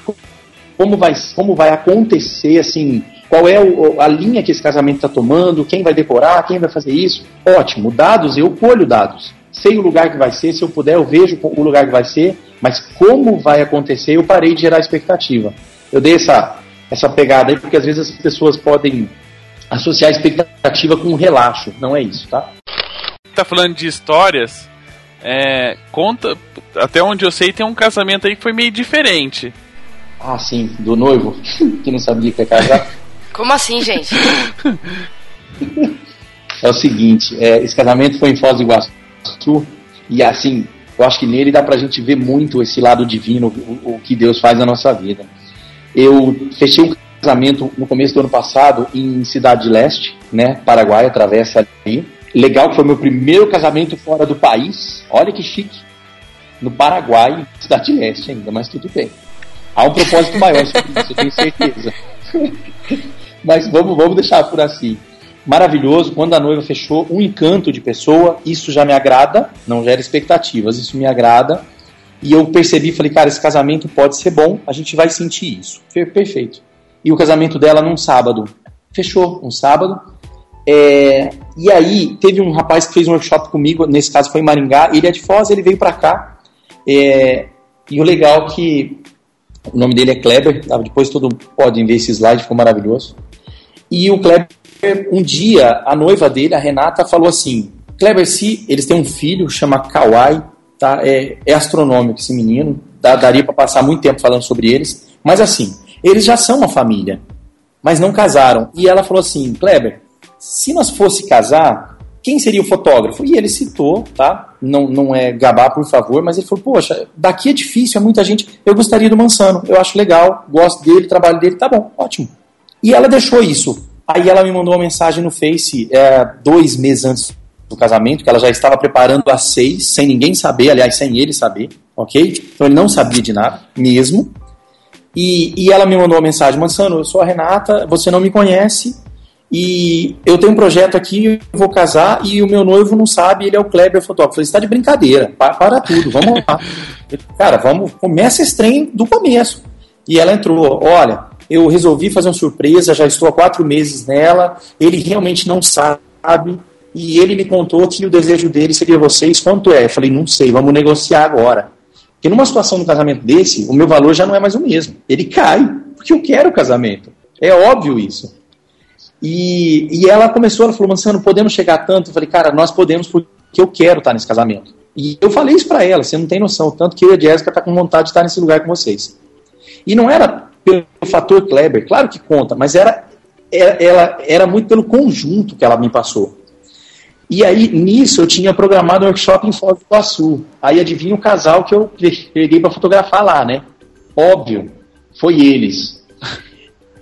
como vai, como vai acontecer, assim, qual é o, a linha que esse casamento está tomando, quem vai decorar, quem vai fazer isso. Ótimo. Dados, eu colho dados. Sei o lugar que vai ser, se eu puder, eu vejo o lugar que vai ser, mas como vai acontecer, eu parei de gerar expectativa. Eu dei essa, essa pegada aí, porque às vezes as pessoas podem associar a expectativa com um relaxo. Não é isso, tá? Tá falando de histórias. É, conta, até onde eu sei, tem um casamento aí que foi meio diferente. Ah, sim, do noivo, que não sabia que ia casar. Como assim, gente? é o seguinte, é, esse casamento foi em Foz do Iguaçu, e assim, eu acho que nele dá pra gente ver muito esse lado divino, o, o que Deus faz na nossa vida. Eu fechei um casamento no começo do ano passado em Cidade Leste, né, Paraguai, atravessa ali, Legal que foi meu primeiro casamento fora do país. Olha que chique. No Paraguai, Cidade Leste ainda, mas tudo bem. Há um propósito maior sobre isso, eu tenho certeza. mas vamos, vamos deixar por assim. Maravilhoso, quando a noiva fechou, um encanto de pessoa, isso já me agrada, não gera expectativas, isso me agrada. E eu percebi, falei, cara, esse casamento pode ser bom, a gente vai sentir isso. Perfeito. E o casamento dela num sábado. Fechou, um sábado. É, e aí, teve um rapaz que fez um workshop comigo, nesse caso foi em Maringá, ele é de Foz, ele veio para cá. É, e o legal é que o nome dele é Kleber, tá? depois todo podem ver esse slide, ficou maravilhoso. E o Kleber, um dia, a noiva dele, a Renata, falou assim: Kleber, se eles têm um filho, chama Kawai, tá? é, é astronômico esse menino, tá? daria para passar muito tempo falando sobre eles, mas assim, eles já são uma família, mas não casaram. E ela falou assim: Kleber, se nós fosse casar, quem seria o fotógrafo? E ele citou, tá? Não, não é gabar, por favor, mas ele falou: Poxa, daqui é difícil, é muita gente. Eu gostaria do Mansano, eu acho legal, gosto dele, trabalho dele, tá bom, ótimo. E ela deixou isso. Aí ela me mandou uma mensagem no Face é, dois meses antes do casamento, que ela já estava preparando a seis, sem ninguém saber, aliás, sem ele saber, ok? Então ele não sabia de nada, mesmo. E, e ela me mandou uma mensagem: Mansano, eu sou a Renata, você não me conhece, e eu tenho um projeto aqui, eu vou casar e o meu noivo não sabe, ele é o Kleber fotógrafo. Eu falei, você tá de brincadeira, para, para tudo, vamos lá. Cara, vamos, começa esse trem do começo. E ela entrou, olha, eu resolvi fazer uma surpresa, já estou há quatro meses nela, ele realmente não sabe, e ele me contou que o desejo dele seria vocês, quanto é? Eu falei, não sei, vamos negociar agora. Porque numa situação de casamento desse, o meu valor já não é mais o mesmo. Ele cai, porque eu quero o casamento. É óbvio isso. E, e ela começou, ela falou, Mansano, podemos chegar tanto? Eu falei, cara, nós podemos porque eu quero estar nesse casamento. E eu falei isso para ela, você não tem noção, tanto que eu e a Jéssica tá com vontade de estar nesse lugar com vocês. E não era pelo fator Kleber, claro que conta, mas era, era, ela, era muito pelo conjunto que ela me passou. E aí, nisso, eu tinha programado um workshop em Foz do Iguaçu. Aí adivinha o casal que eu peguei para fotografar lá, né? Óbvio, foi eles.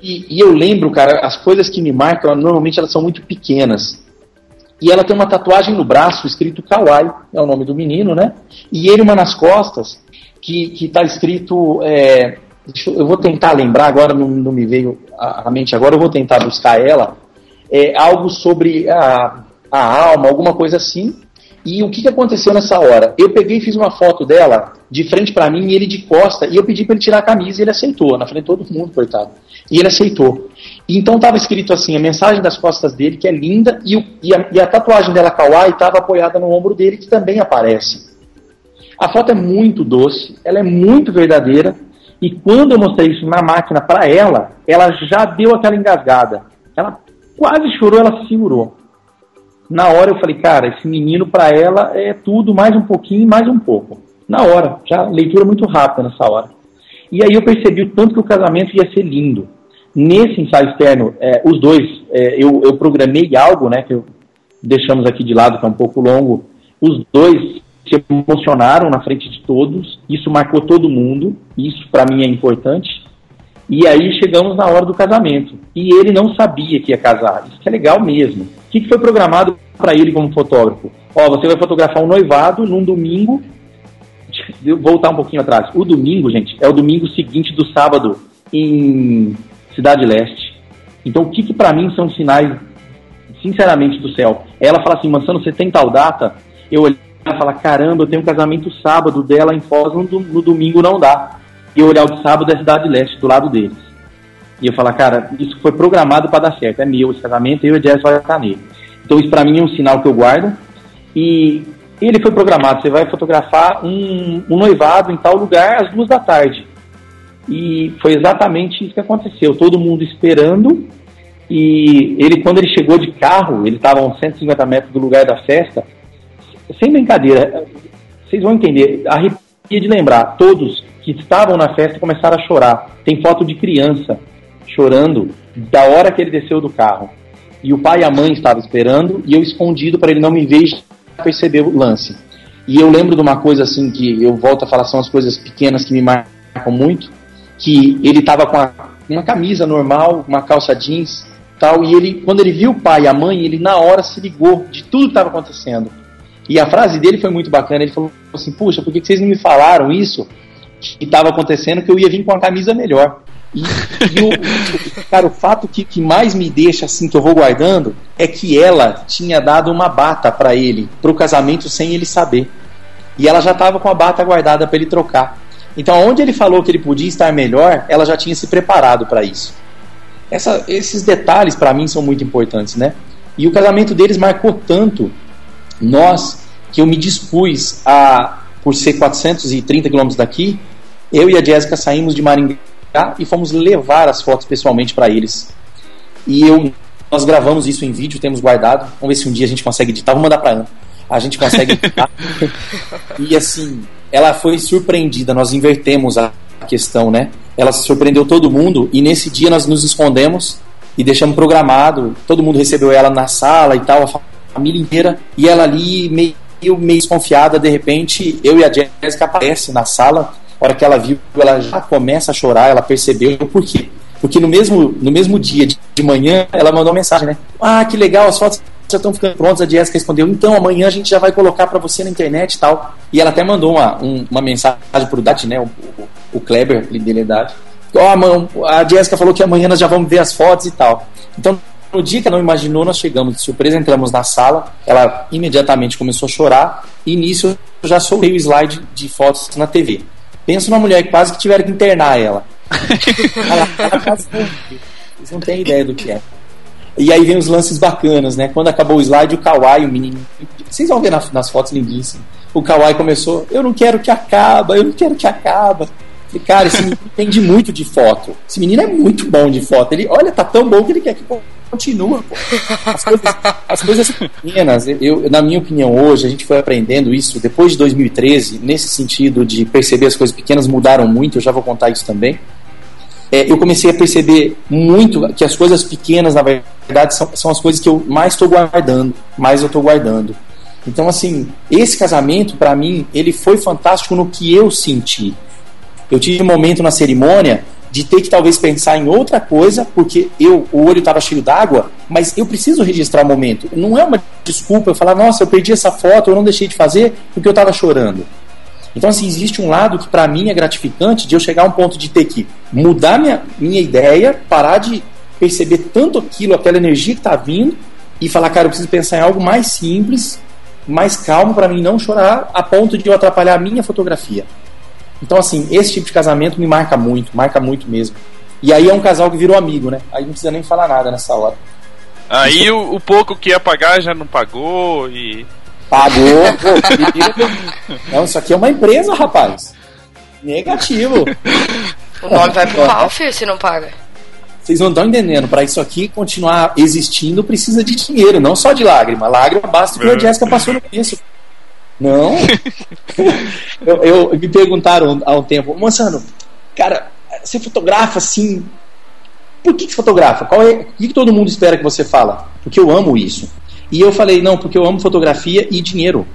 E, e, eu lembro, cara, as coisas que me marcam, normalmente elas são muito pequenas. E ela tem uma tatuagem no braço escrito Kawaii, é o nome do menino, né? E ele uma nas costas, que, que tá escrito. É, eu, eu, vou tentar lembrar, agora não, não me veio à mente agora, eu vou tentar buscar ela. É, algo sobre a, a alma, alguma coisa assim. E o que, que aconteceu nessa hora? Eu peguei e fiz uma foto dela de frente para mim e ele de costa, e eu pedi para ele tirar a camisa e ele aceitou, na frente de todo mundo, coitado. E ele aceitou. Então estava escrito assim, a mensagem das costas dele, que é linda, e, o, e, a, e a, tatuagem dela, Kawaii, estava apoiada no ombro dele, que também aparece. A foto é muito doce, ela é muito verdadeira, e quando eu mostrei isso na máquina para ela, ela já deu aquela engasgada. Ela quase chorou, ela se segurou. Na hora eu falei, cara, esse menino para ela é tudo, mais um pouquinho, mais um pouco. Na hora, já leitura muito rápida nessa hora. E aí eu percebi o tanto que o casamento ia ser lindo. Nesse ensaio externo, é, os dois, é, eu, eu programei algo, né, que eu, deixamos aqui de lado, que é um pouco longo. Os dois se emocionaram na frente de todos, isso marcou todo mundo, isso para mim é importante. E aí chegamos na hora do casamento. E ele não sabia que ia casar. Isso é legal mesmo. O que, foi programado para ele como fotógrafo? Ó, você vai fotografar um noivado num domingo. Eu voltar um pouquinho atrás. O domingo, gente, é o domingo seguinte do sábado em Cidade Leste. Então, o que, que para mim são sinais, sinceramente, do céu? Ela fala assim, Mansano, você tem tal data? Eu olhei e falar, caramba, eu tenho um casamento sábado dela em Foz, no domingo não dá. E olhar o de sábado é Cidade Leste, do lado deles. E eu falar, cara, isso foi programado para dar certo, é meu esse casamento, eu e o Jazz vai estar nele. Então isso para mim é um sinal que eu guardo. E ele foi programado, você vai fotografar um, um noivado em tal lugar às duas da tarde. E foi exatamente isso que aconteceu. Todo mundo esperando. E ele, quando ele chegou de carro, ele estava a uns 150 metros do lugar da festa. Sem brincadeira, vocês vão entender. Arrepia de lembrar. Todos que estavam na festa começaram a chorar. Tem foto de criança chorando da hora que ele desceu do carro. E o pai e a mãe estavam esperando e eu escondido para ele não me ver e perceber o lance. E eu lembro de uma coisa assim que eu volto a falar, são as coisas pequenas que me marcam muito que ele estava com a, uma camisa normal, uma calça jeans, tal, e ele, quando ele viu o pai e a mãe, ele na hora se ligou de tudo que estava acontecendo. E a frase dele foi muito bacana, ele falou assim, puxa, por que vocês não me falaram isso que estava acontecendo, que eu ia vir com a camisa melhor. E, e o, cara, o fato que, que mais me deixa assim, que eu vou guardando, é que ela tinha dado uma bata para ele, para o casamento, sem ele saber. E ela já estava com a bata guardada para ele trocar. Então, onde ele falou que ele podia estar melhor, ela já tinha se preparado para isso. Essa, esses detalhes, para mim, são muito importantes, né? E o casamento deles marcou tanto nós que eu me dispus a, por ser 430 quilômetros daqui, eu e a Jéssica saímos de Maringá e fomos levar as fotos pessoalmente para eles. E eu, nós gravamos isso em vídeo, temos guardado. Vamos ver se um dia a gente consegue editar. Vou mandar para Ana. A gente consegue editar. e assim, ela foi surpreendida, nós invertemos a questão, né? Ela surpreendeu todo mundo e nesse dia nós nos escondemos e deixamos programado. Todo mundo recebeu ela na sala e tal, a família inteira. E ela ali, meio, meio desconfiada, de repente, eu e a Jéssica aparecem na sala. A hora que ela viu, ela já começa a chorar, ela percebeu por quê. Porque no mesmo, no mesmo dia de manhã, ela mandou uma mensagem, né? Ah, que legal, as fotos já estão ficando prontos. A Jéssica respondeu: então amanhã a gente já vai colocar para você na internet e tal. E ela até mandou uma, um, uma mensagem pro Dati, né? O, o, o Kleber, dele é Dati. Oh, a Jéssica falou que amanhã nós já vamos ver as fotos e tal. Então, no dia que ela não imaginou, nós chegamos de surpresa, entramos na sala. Ela imediatamente começou a chorar. E nisso eu já soltei o slide de fotos na TV. Pensa numa mulher que quase que tiveram que internar ela. ela, ela quase não, vocês não têm ideia do que é. E aí vem os lances bacanas, né? Quando acabou o slide, o Kawhi, o menino. Vocês vão ver nas, nas fotos lindíssimas. O Kawhi começou, eu não quero que acaba, eu não quero que acaba. E, cara, esse menino entende muito de foto. Esse menino é muito bom de foto. Ele, olha, tá tão bom que ele quer que continua. Pô. As, coisas, as coisas pequenas, eu, na minha opinião, hoje, a gente foi aprendendo isso depois de 2013, nesse sentido de perceber as coisas pequenas mudaram muito, eu já vou contar isso também é, eu comecei a perceber muito que as coisas pequenas, na verdade, são, são as coisas que eu mais estou guardando, mais eu estou guardando. Então, assim, esse casamento, para mim, ele foi fantástico no que eu senti. Eu tive um momento na cerimônia de ter que talvez pensar em outra coisa, porque eu o olho estava cheio d'água, mas eu preciso registrar o momento. Não é uma desculpa eu falar, nossa, eu perdi essa foto, eu não deixei de fazer porque eu estava chorando. Então, assim, existe um lado que para mim é gratificante de eu chegar a um ponto de ter que mudar minha, minha ideia, parar de perceber tanto aquilo, aquela energia que está vindo, e falar, cara, eu preciso pensar em algo mais simples, mais calmo para mim não chorar a ponto de eu atrapalhar a minha fotografia. Então, assim, esse tipo de casamento me marca muito, marca muito mesmo. E aí é um casal que virou amigo, né? Aí não precisa nem falar nada nessa hora. Aí o, o pouco que ia pagar já não pagou e Pagou. Pô, não, isso aqui é uma empresa, rapaz. Negativo. O nome vai pro Ralph se não paga. Vocês não estão entendendo. Para isso aqui continuar existindo, precisa de dinheiro, não só de lágrima. Lágrima basta que a é. Jéssica passou no começo. Não. eu, eu, me perguntaram há um tempo, Moçano, cara, você fotografa assim. Por que, que você fotografa? Qual é, o que, que todo mundo espera que você fala? Porque eu amo isso. E eu falei, não, porque eu amo fotografia e dinheiro.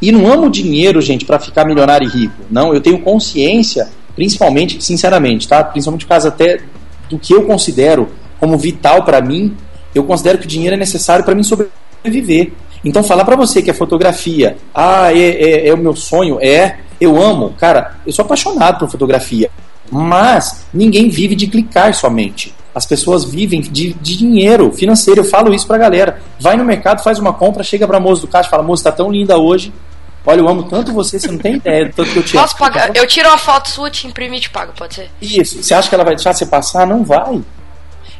E não amo dinheiro, gente, para ficar milionário e rico. Não, eu tenho consciência, principalmente, sinceramente, tá? Principalmente por causa até do que eu considero como vital para mim. Eu considero que o dinheiro é necessário para mim sobreviver. Então, falar para você que a fotografia, ah, é, é, é o meu sonho, é, eu amo, cara, eu sou apaixonado por fotografia. Mas ninguém vive de clicar somente. As pessoas vivem de, de dinheiro financeiro. Eu falo isso pra galera. Vai no mercado, faz uma compra, chega pra moça do caixa e fala: moça, tá tão linda hoje. Olha, eu amo tanto você, você não tem ideia do tanto que eu te Posso pagar? Eu tiro uma foto sua, te imprimo e te pago, pode ser? Isso. Você acha que ela vai deixar você passar? Não vai.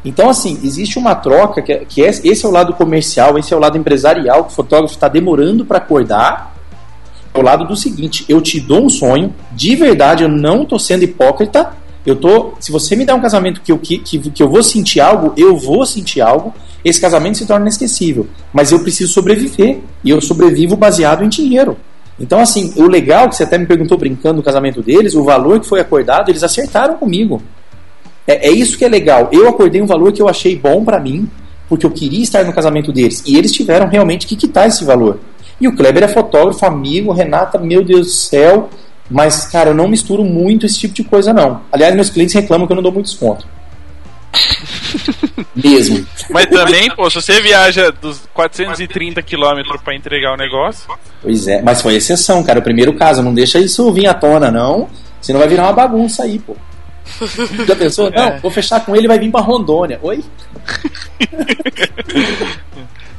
Então, assim, existe uma troca que, é, que é, esse é o lado comercial, esse é o lado empresarial, que o fotógrafo está demorando para acordar. É o lado do seguinte: eu te dou um sonho, de verdade, eu não tô sendo hipócrita. Eu tô. Se você me der um casamento que eu, que, que, que eu vou sentir algo, eu vou sentir algo. Esse casamento se torna inesquecível. Mas eu preciso sobreviver. E eu sobrevivo baseado em dinheiro. Então, assim, o legal, que você até me perguntou brincando do casamento deles, o valor que foi acordado, eles acertaram comigo. É, é isso que é legal. Eu acordei um valor que eu achei bom para mim, porque eu queria estar no casamento deles. E eles tiveram realmente que quitar esse valor. E o Kleber é fotógrafo, amigo, Renata, meu Deus do céu. Mas, cara, eu não misturo muito esse tipo de coisa, não. Aliás, meus clientes reclamam que eu não dou muito desconto. Mesmo. Mas também, pô, se você viaja dos 430 quilômetros para entregar o negócio. Pois é, mas foi exceção, cara. O primeiro caso, não deixa isso vir à tona, não. Senão vai virar uma bagunça aí, pô. Já pensou? Não, é. vou fechar com ele vai vir pra Rondônia. Oi?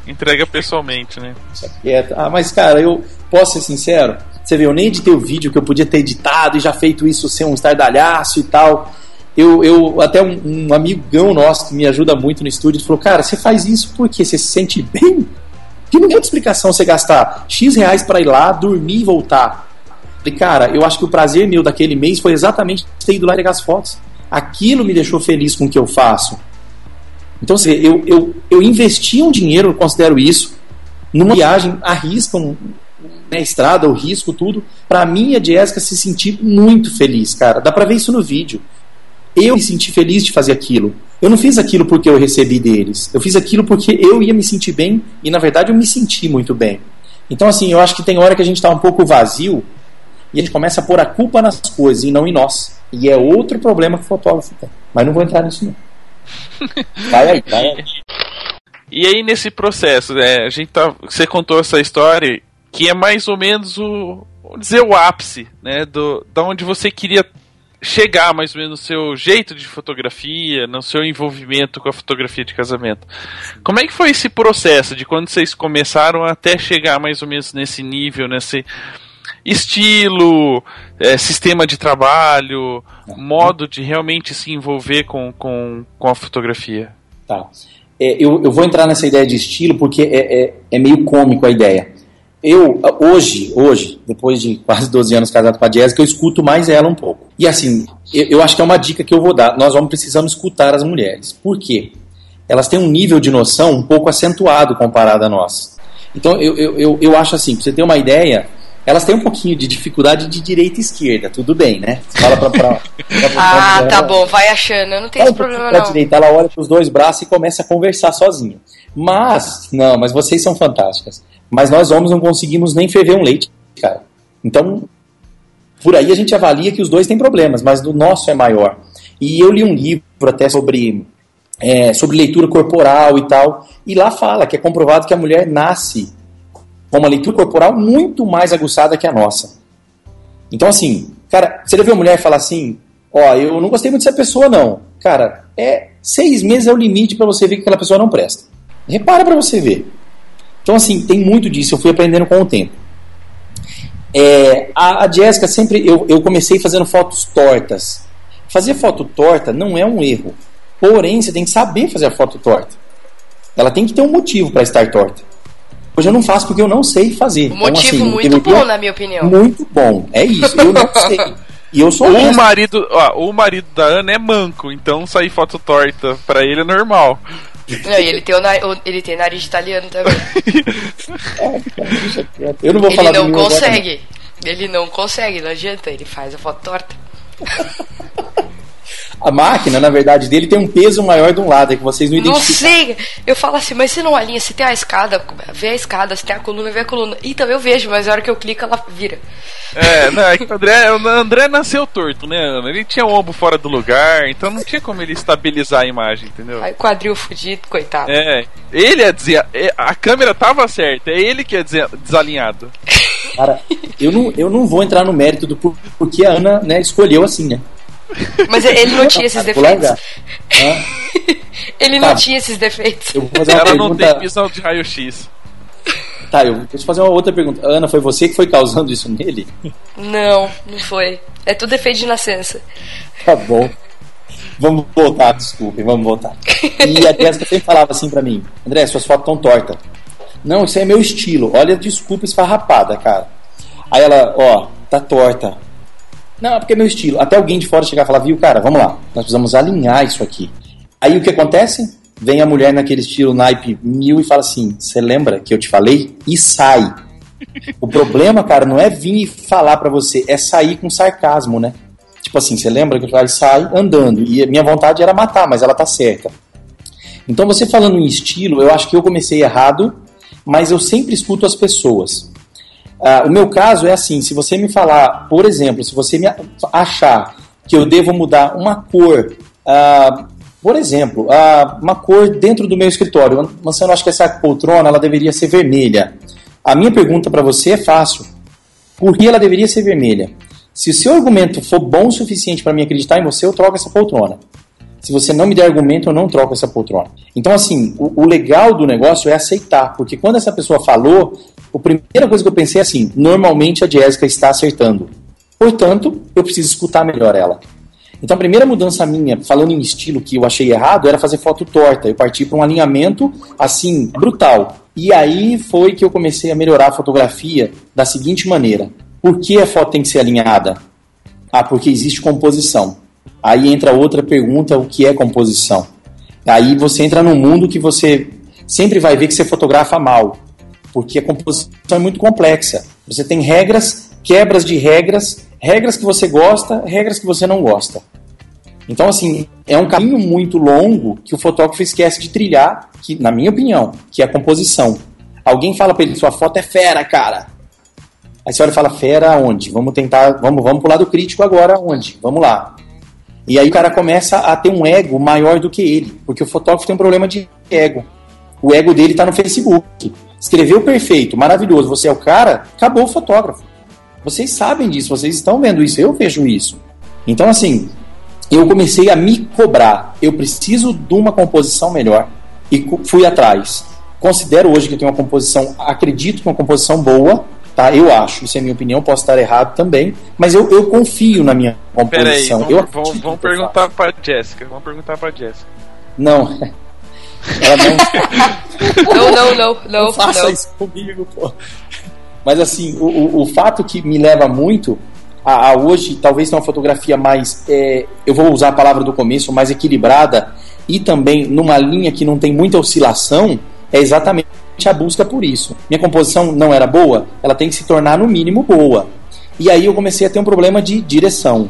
Entrega pessoalmente, né? Ah, mas cara, eu posso ser sincero? Você vê, eu nem editei o vídeo que eu podia ter editado e já feito isso ser um estardalhaço e tal eu, eu até um, um, amigão nosso que me ajuda muito no estúdio falou: Cara, você faz isso porque você se sente bem? Que não tem outra explicação você gastar X reais para ir lá, dormir e voltar. Falei, cara, eu acho que o prazer meu daquele mês foi exatamente ter ido lá pegar as fotos. Aquilo me deixou feliz com o que eu faço. Então, assim, eu, eu, eu investi um dinheiro, eu considero isso, numa viagem, arriscam né, estrada, o risco, tudo, para mim e a Jéssica se sentir muito feliz, cara. Dá pra ver isso no vídeo eu me senti feliz de fazer aquilo. Eu não fiz aquilo porque eu recebi deles. Eu fiz aquilo porque eu ia me sentir bem e, na verdade, eu me senti muito bem. Então, assim, eu acho que tem hora que a gente está um pouco vazio e a gente começa a pôr a culpa nas coisas e não em nós. E é outro problema que o fotógrafo tem. Mas não vou entrar nisso, não. Vai aí, vai aí. E aí, nesse processo, é, a gente tá, você contou essa história que é mais ou menos o, dizer, o ápice, né, do, da onde você queria chegar mais ou menos no seu jeito de fotografia, no seu envolvimento com a fotografia de casamento. Como é que foi esse processo de quando vocês começaram até chegar mais ou menos nesse nível, nesse estilo, é, sistema de trabalho, modo de realmente se envolver com, com, com a fotografia? Tá. É, eu, eu vou entrar nessa ideia de estilo porque é, é, é meio cômico a ideia eu, hoje, hoje, depois de quase 12 anos casado com a Jéssica, eu escuto mais ela um pouco. E assim, eu, eu, acho que é uma dica que eu vou dar. Nós vamos precisando escutar as mulheres. Por quê? Elas têm um nível de noção um pouco acentuado comparado a nós. Então, eu, eu, eu, eu acho assim, pra você ter uma ideia, elas têm um pouquinho de dificuldade de direita e esquerda, tudo bem, né? Você fala pra. pra, pra, pra ah, tá bom, vai achando, eu não tenho esse problema não. Direita, ela olha pros dois braços e começa a conversar sozinha. Mas, não, mas vocês são fantásticas. Mas nós homens não conseguimos nem ferver um leite, cara. Então, por aí a gente avalia que os dois têm problemas, mas o nosso é maior. E eu li um livro até sobre, é, sobre leitura corporal e tal, e lá fala que é comprovado que a mulher nasce com uma leitura corporal muito mais aguçada que a nossa. Então, assim, cara, você ver uma mulher falar assim: Ó, eu não gostei muito dessa pessoa, não. Cara, é seis meses é o limite para você ver que aquela pessoa não presta. Repara para você ver. Então, assim, tem muito disso, eu fui aprendendo com o tempo. É, a, a Jéssica sempre. Eu, eu comecei fazendo fotos tortas. Fazer foto torta não é um erro. Porém, você tem que saber fazer a foto torta. Ela tem que ter um motivo para estar torta. Hoje eu não faço porque eu não sei fazer. Um então, motivo assim, muito bom, na minha opinião. Muito bom. É isso. Eu não sei. E eu sou o marido, ó, o marido da Ana é manco, então sair foto torta para ele é normal. Não, e ele tem, o, ele tem nariz italiano também. é, eu não vou ele falar não consegue. Ele não consegue, não adianta, ele faz a foto torta. A máquina, na verdade, dele tem um peso maior de um lado, é que vocês não identificam. Não sei! Eu falo assim, mas se não alinha, se tem a escada, vê a escada, se tem a coluna, vê a coluna. Então eu vejo, mas na hora que eu clico, ela vira. É, não, é que o André, o André nasceu torto, né, Ana? Ele tinha o ombro fora do lugar, então não tinha como ele estabilizar a imagem, entendeu? Aí quadril fudido, coitado. É, ele é dizer, é, a câmera tava certa, é ele que é desalinhado. Cara, eu não, eu não vou entrar no mérito do porquê a Ana né, escolheu assim, né? Mas ele não tinha esses defeitos. ele não tá. tinha esses defeitos. Ela não tem visão de raio-x. Tá, eu vou te fazer uma outra pergunta. Ana, foi você que foi causando isso nele? Não, não foi. É tudo efeito de nascença. Tá bom. Vamos voltar, desculpe, vamos voltar. E a Jéssica sempre falava assim pra mim: André, suas fotos estão tortas. Não, isso é meu estilo. Olha, desculpa esfarrapada, cara. Aí ela, ó, tá torta. Não, é porque é meu estilo. Até alguém de fora chegar e falar, viu, cara, vamos lá, nós precisamos alinhar isso aqui. Aí o que acontece? Vem a mulher naquele estilo naipe mil e fala assim: Você lembra que eu te falei? E sai. O problema, cara, não é vir e falar para você, é sair com sarcasmo, né? Tipo assim, você lembra que eu falei, sai andando. E minha vontade era matar, mas ela tá certa. Então, você falando em estilo, eu acho que eu comecei errado, mas eu sempre escuto as pessoas. Uh, o meu caso é assim: se você me falar, por exemplo, se você me achar que eu devo mudar uma cor, uh, por exemplo, uh, uma cor dentro do meu escritório, Marcelo, acho que essa poltrona ela deveria ser vermelha. A minha pergunta para você é fácil: por que ela deveria ser vermelha? Se o seu argumento for bom o suficiente para me acreditar em você, eu troco essa poltrona. Se você não me der argumento, eu não troco essa poltrona. Então, assim, o, o legal do negócio é aceitar, porque quando essa pessoa falou, a primeira coisa que eu pensei é assim: normalmente a Jéssica está acertando. Portanto, eu preciso escutar melhor ela. Então a primeira mudança minha, falando em estilo que eu achei errado, era fazer foto torta. Eu parti para um alinhamento assim, brutal. E aí foi que eu comecei a melhorar a fotografia da seguinte maneira: por que a foto tem que ser alinhada? Ah, porque existe composição. Aí entra outra pergunta: o que é composição? Aí você entra num mundo que você sempre vai ver que você fotografa mal porque a composição é muito complexa. Você tem regras, quebras de regras, regras que você gosta, regras que você não gosta. Então, assim, é um caminho muito longo que o fotógrafo esquece de trilhar, que, na minha opinião, que é a composição. Alguém fala para ele, sua foto é fera, cara. Aí você olha e fala, fera onde? Vamos tentar, vamos, vamos pro lado crítico agora, onde? Vamos lá. E aí o cara começa a ter um ego maior do que ele, porque o fotógrafo tem um problema de ego. O ego dele está no Facebook escreveu perfeito, maravilhoso, você é o cara, acabou o fotógrafo. Vocês sabem disso, vocês estão vendo isso, eu vejo isso. Então, assim, eu comecei a me cobrar. Eu preciso de uma composição melhor e fui atrás. Considero hoje que eu tenho uma composição, acredito que uma composição boa, tá? Eu acho, isso é minha opinião, posso estar errado também, mas eu, eu confio na minha composição. Peraí, vamos, vamos, vamos perguntar para Jéssica. Vamos perguntar para Jéssica. Não. Ela não. não, não, não, não. Não faça não. isso comigo, pô. Mas assim, o, o, fato que me leva muito a, a hoje, talvez ter uma fotografia mais. É, eu vou usar a palavra do começo, mais equilibrada e também numa linha que não tem muita oscilação, é exatamente a busca por isso. Minha composição não era boa, ela tem que se tornar no mínimo boa. E aí eu comecei a ter um problema de direção.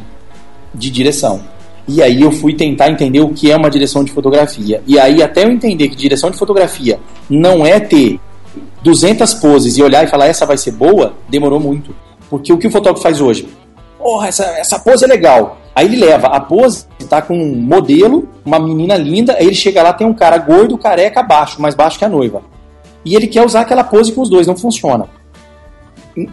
De direção. E aí eu fui tentar entender o que é uma direção de fotografia. E aí até eu entender que direção de fotografia não é ter 200 poses e olhar e falar essa vai ser boa, demorou muito. Porque o que o fotógrafo faz hoje? Porra, essa, essa pose é legal. Aí ele leva a pose, tá com um modelo, uma menina linda, aí ele chega lá, tem um cara gordo, careca, baixo, mais baixo que a noiva. E ele quer usar aquela pose com os dois, não funciona.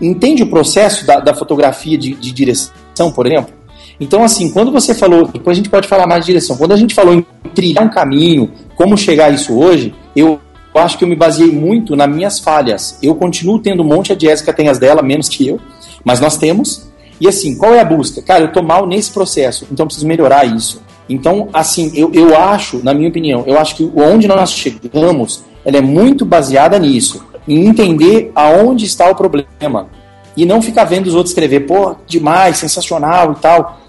Entende o processo da, da fotografia de, de direção, por exemplo? Então, assim, quando você falou, depois a gente pode falar mais de direção, quando a gente falou em trilhar um caminho, como chegar a isso hoje, eu acho que eu me baseei muito nas minhas falhas. Eu continuo tendo um monte, a Jéssica tem as dela, menos que eu, mas nós temos. E assim, qual é a busca? Cara, eu tô mal nesse processo, então preciso melhorar isso. Então, assim, eu, eu acho, na minha opinião, eu acho que onde nós chegamos, ela é muito baseada nisso, em entender aonde está o problema. E não ficar vendo os outros escrever, pô, demais, sensacional e tal.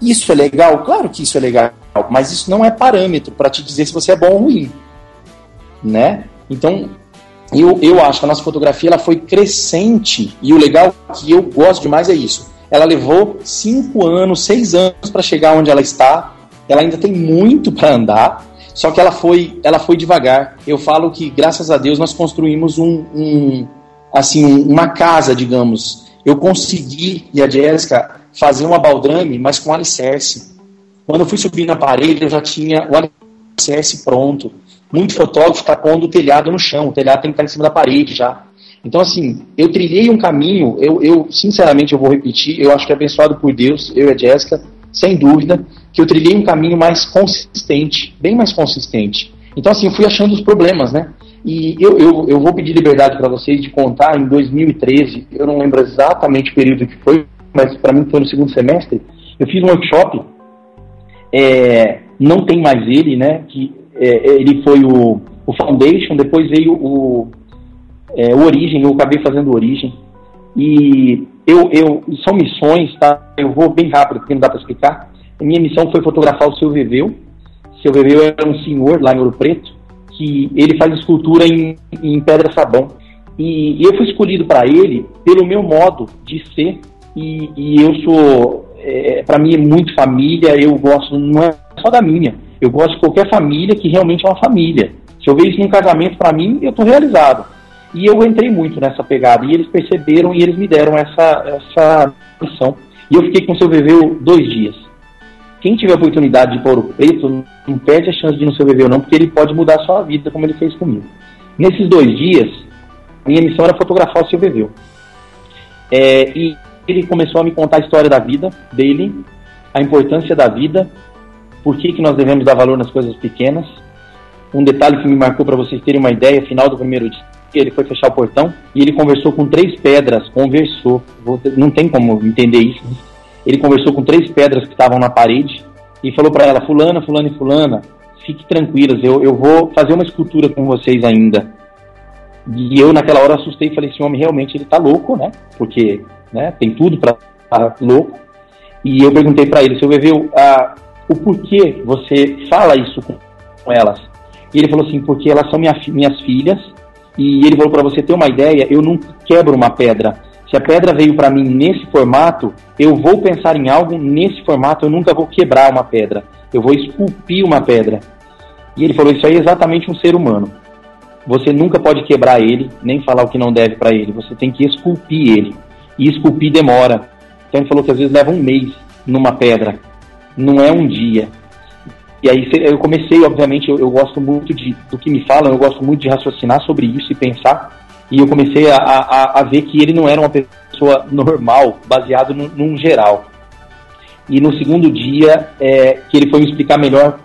Isso é legal? Claro que isso é legal, mas isso não é parâmetro para te dizer se você é bom ou ruim, né? Então, eu, eu acho que a nossa fotografia ela foi crescente e o legal que eu gosto demais é isso. Ela levou cinco anos, seis anos para chegar onde ela está. Ela ainda tem muito para andar, só que ela foi, ela foi devagar. Eu falo que graças a Deus nós construímos um, um assim uma casa, digamos. Eu consegui e a Jéssica fazer uma baldrame, mas com alicerce. Quando eu fui subir na parede, eu já tinha o alicerce pronto. Muito fotógrafo está pondo o telhado no chão, o telhado tem que estar em cima da parede já. Então, assim, eu trilhei um caminho, eu, eu sinceramente eu vou repetir, eu acho que é abençoado por Deus, eu e a Jéssica, sem dúvida, que eu trilhei um caminho mais consistente, bem mais consistente. Então, assim, eu fui achando os problemas, né? E eu, eu, eu vou pedir liberdade para vocês de contar em 2013, eu não lembro exatamente o período que foi, mas para mim foi no segundo semestre, eu fiz um workshop, é, não tem mais ele, né? Que é, ele foi o, o Foundation, depois veio o, é, o Origem, eu acabei fazendo Origem. E eu, eu, são missões, tá? Eu vou bem rápido, porque não dá para explicar. A minha missão foi fotografar o seu Veveu. O seu Veveu era um senhor lá em Ouro Preto, que ele faz escultura em, em pedra sabão. E eu fui escolhido para ele pelo meu modo de ser. E, e eu sou, é, para mim, é muito família. Eu gosto, não é só da minha. Eu gosto de qualquer família que realmente é uma família. Se eu vejo isso casamento, para mim, eu estou realizado. E eu entrei muito nessa pegada. E eles perceberam e eles me deram essa, essa missão. E eu fiquei com o seu Veveu dois dias. Quem tiver oportunidade de para Ouro Preto, não perde a chance de ir no seu Veveu não, porque ele pode mudar a sua vida, como ele fez comigo. Nesses dois dias, minha missão era fotografar o seu Veveu. É, e ele começou a me contar a história da vida dele, a importância da vida, por que, que nós devemos dar valor nas coisas pequenas. Um detalhe que me marcou para vocês terem uma ideia, final do primeiro dia, ele foi fechar o portão e ele conversou com três pedras, conversou. Não tem como entender isso. Né? Ele conversou com três pedras que estavam na parede e falou para ela: Fulana, Fulana e Fulana, fique tranquilas, eu, eu vou fazer uma escultura com vocês ainda. E eu, naquela hora, assustei e falei: esse homem realmente ele tá louco, né? Porque né, tem tudo para estar louco. E eu perguntei para ele: seu Veveu, ah, o porquê você fala isso com elas? E ele falou assim: porque elas são minha, minhas filhas. E ele falou: para você ter uma ideia, eu não quebro uma pedra. Se a pedra veio para mim nesse formato, eu vou pensar em algo nesse formato, eu nunca vou quebrar uma pedra. Eu vou esculpir uma pedra. E ele falou: Isso aí é exatamente um ser humano. Você nunca pode quebrar ele, nem falar o que não deve para ele. Você tem que esculpir ele. E esculpir demora. Então ele falou que às vezes leva um mês numa pedra. Não é um dia. E aí eu comecei, obviamente, eu, eu gosto muito de, do que me falam, eu gosto muito de raciocinar sobre isso e pensar. E eu comecei a, a, a ver que ele não era uma pessoa normal, baseado num, num geral. E no segundo dia, é, que ele foi me explicar melhor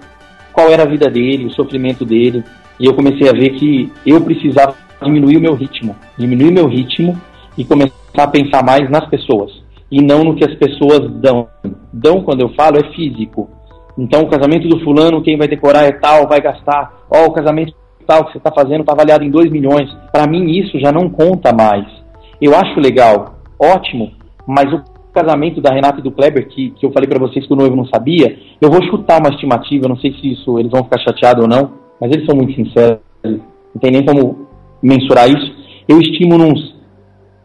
qual era a vida dele, o sofrimento dele. E eu comecei a ver que eu precisava diminuir o meu ritmo, diminuir meu ritmo e começar a pensar mais nas pessoas e não no que as pessoas dão. Dão, quando eu falo, é físico. Então, o casamento do fulano, quem vai decorar é tal, vai gastar. Ó, oh, o casamento tal que você está fazendo está avaliado em 2 milhões. Para mim, isso já não conta mais. Eu acho legal, ótimo, mas o casamento da Renata e do Kleber, que, que eu falei para vocês que o noivo não sabia, eu vou chutar uma estimativa, não sei se isso eles vão ficar chateados ou não, mas eles são muito sinceros, não tem nem como mensurar isso. Eu estimo uns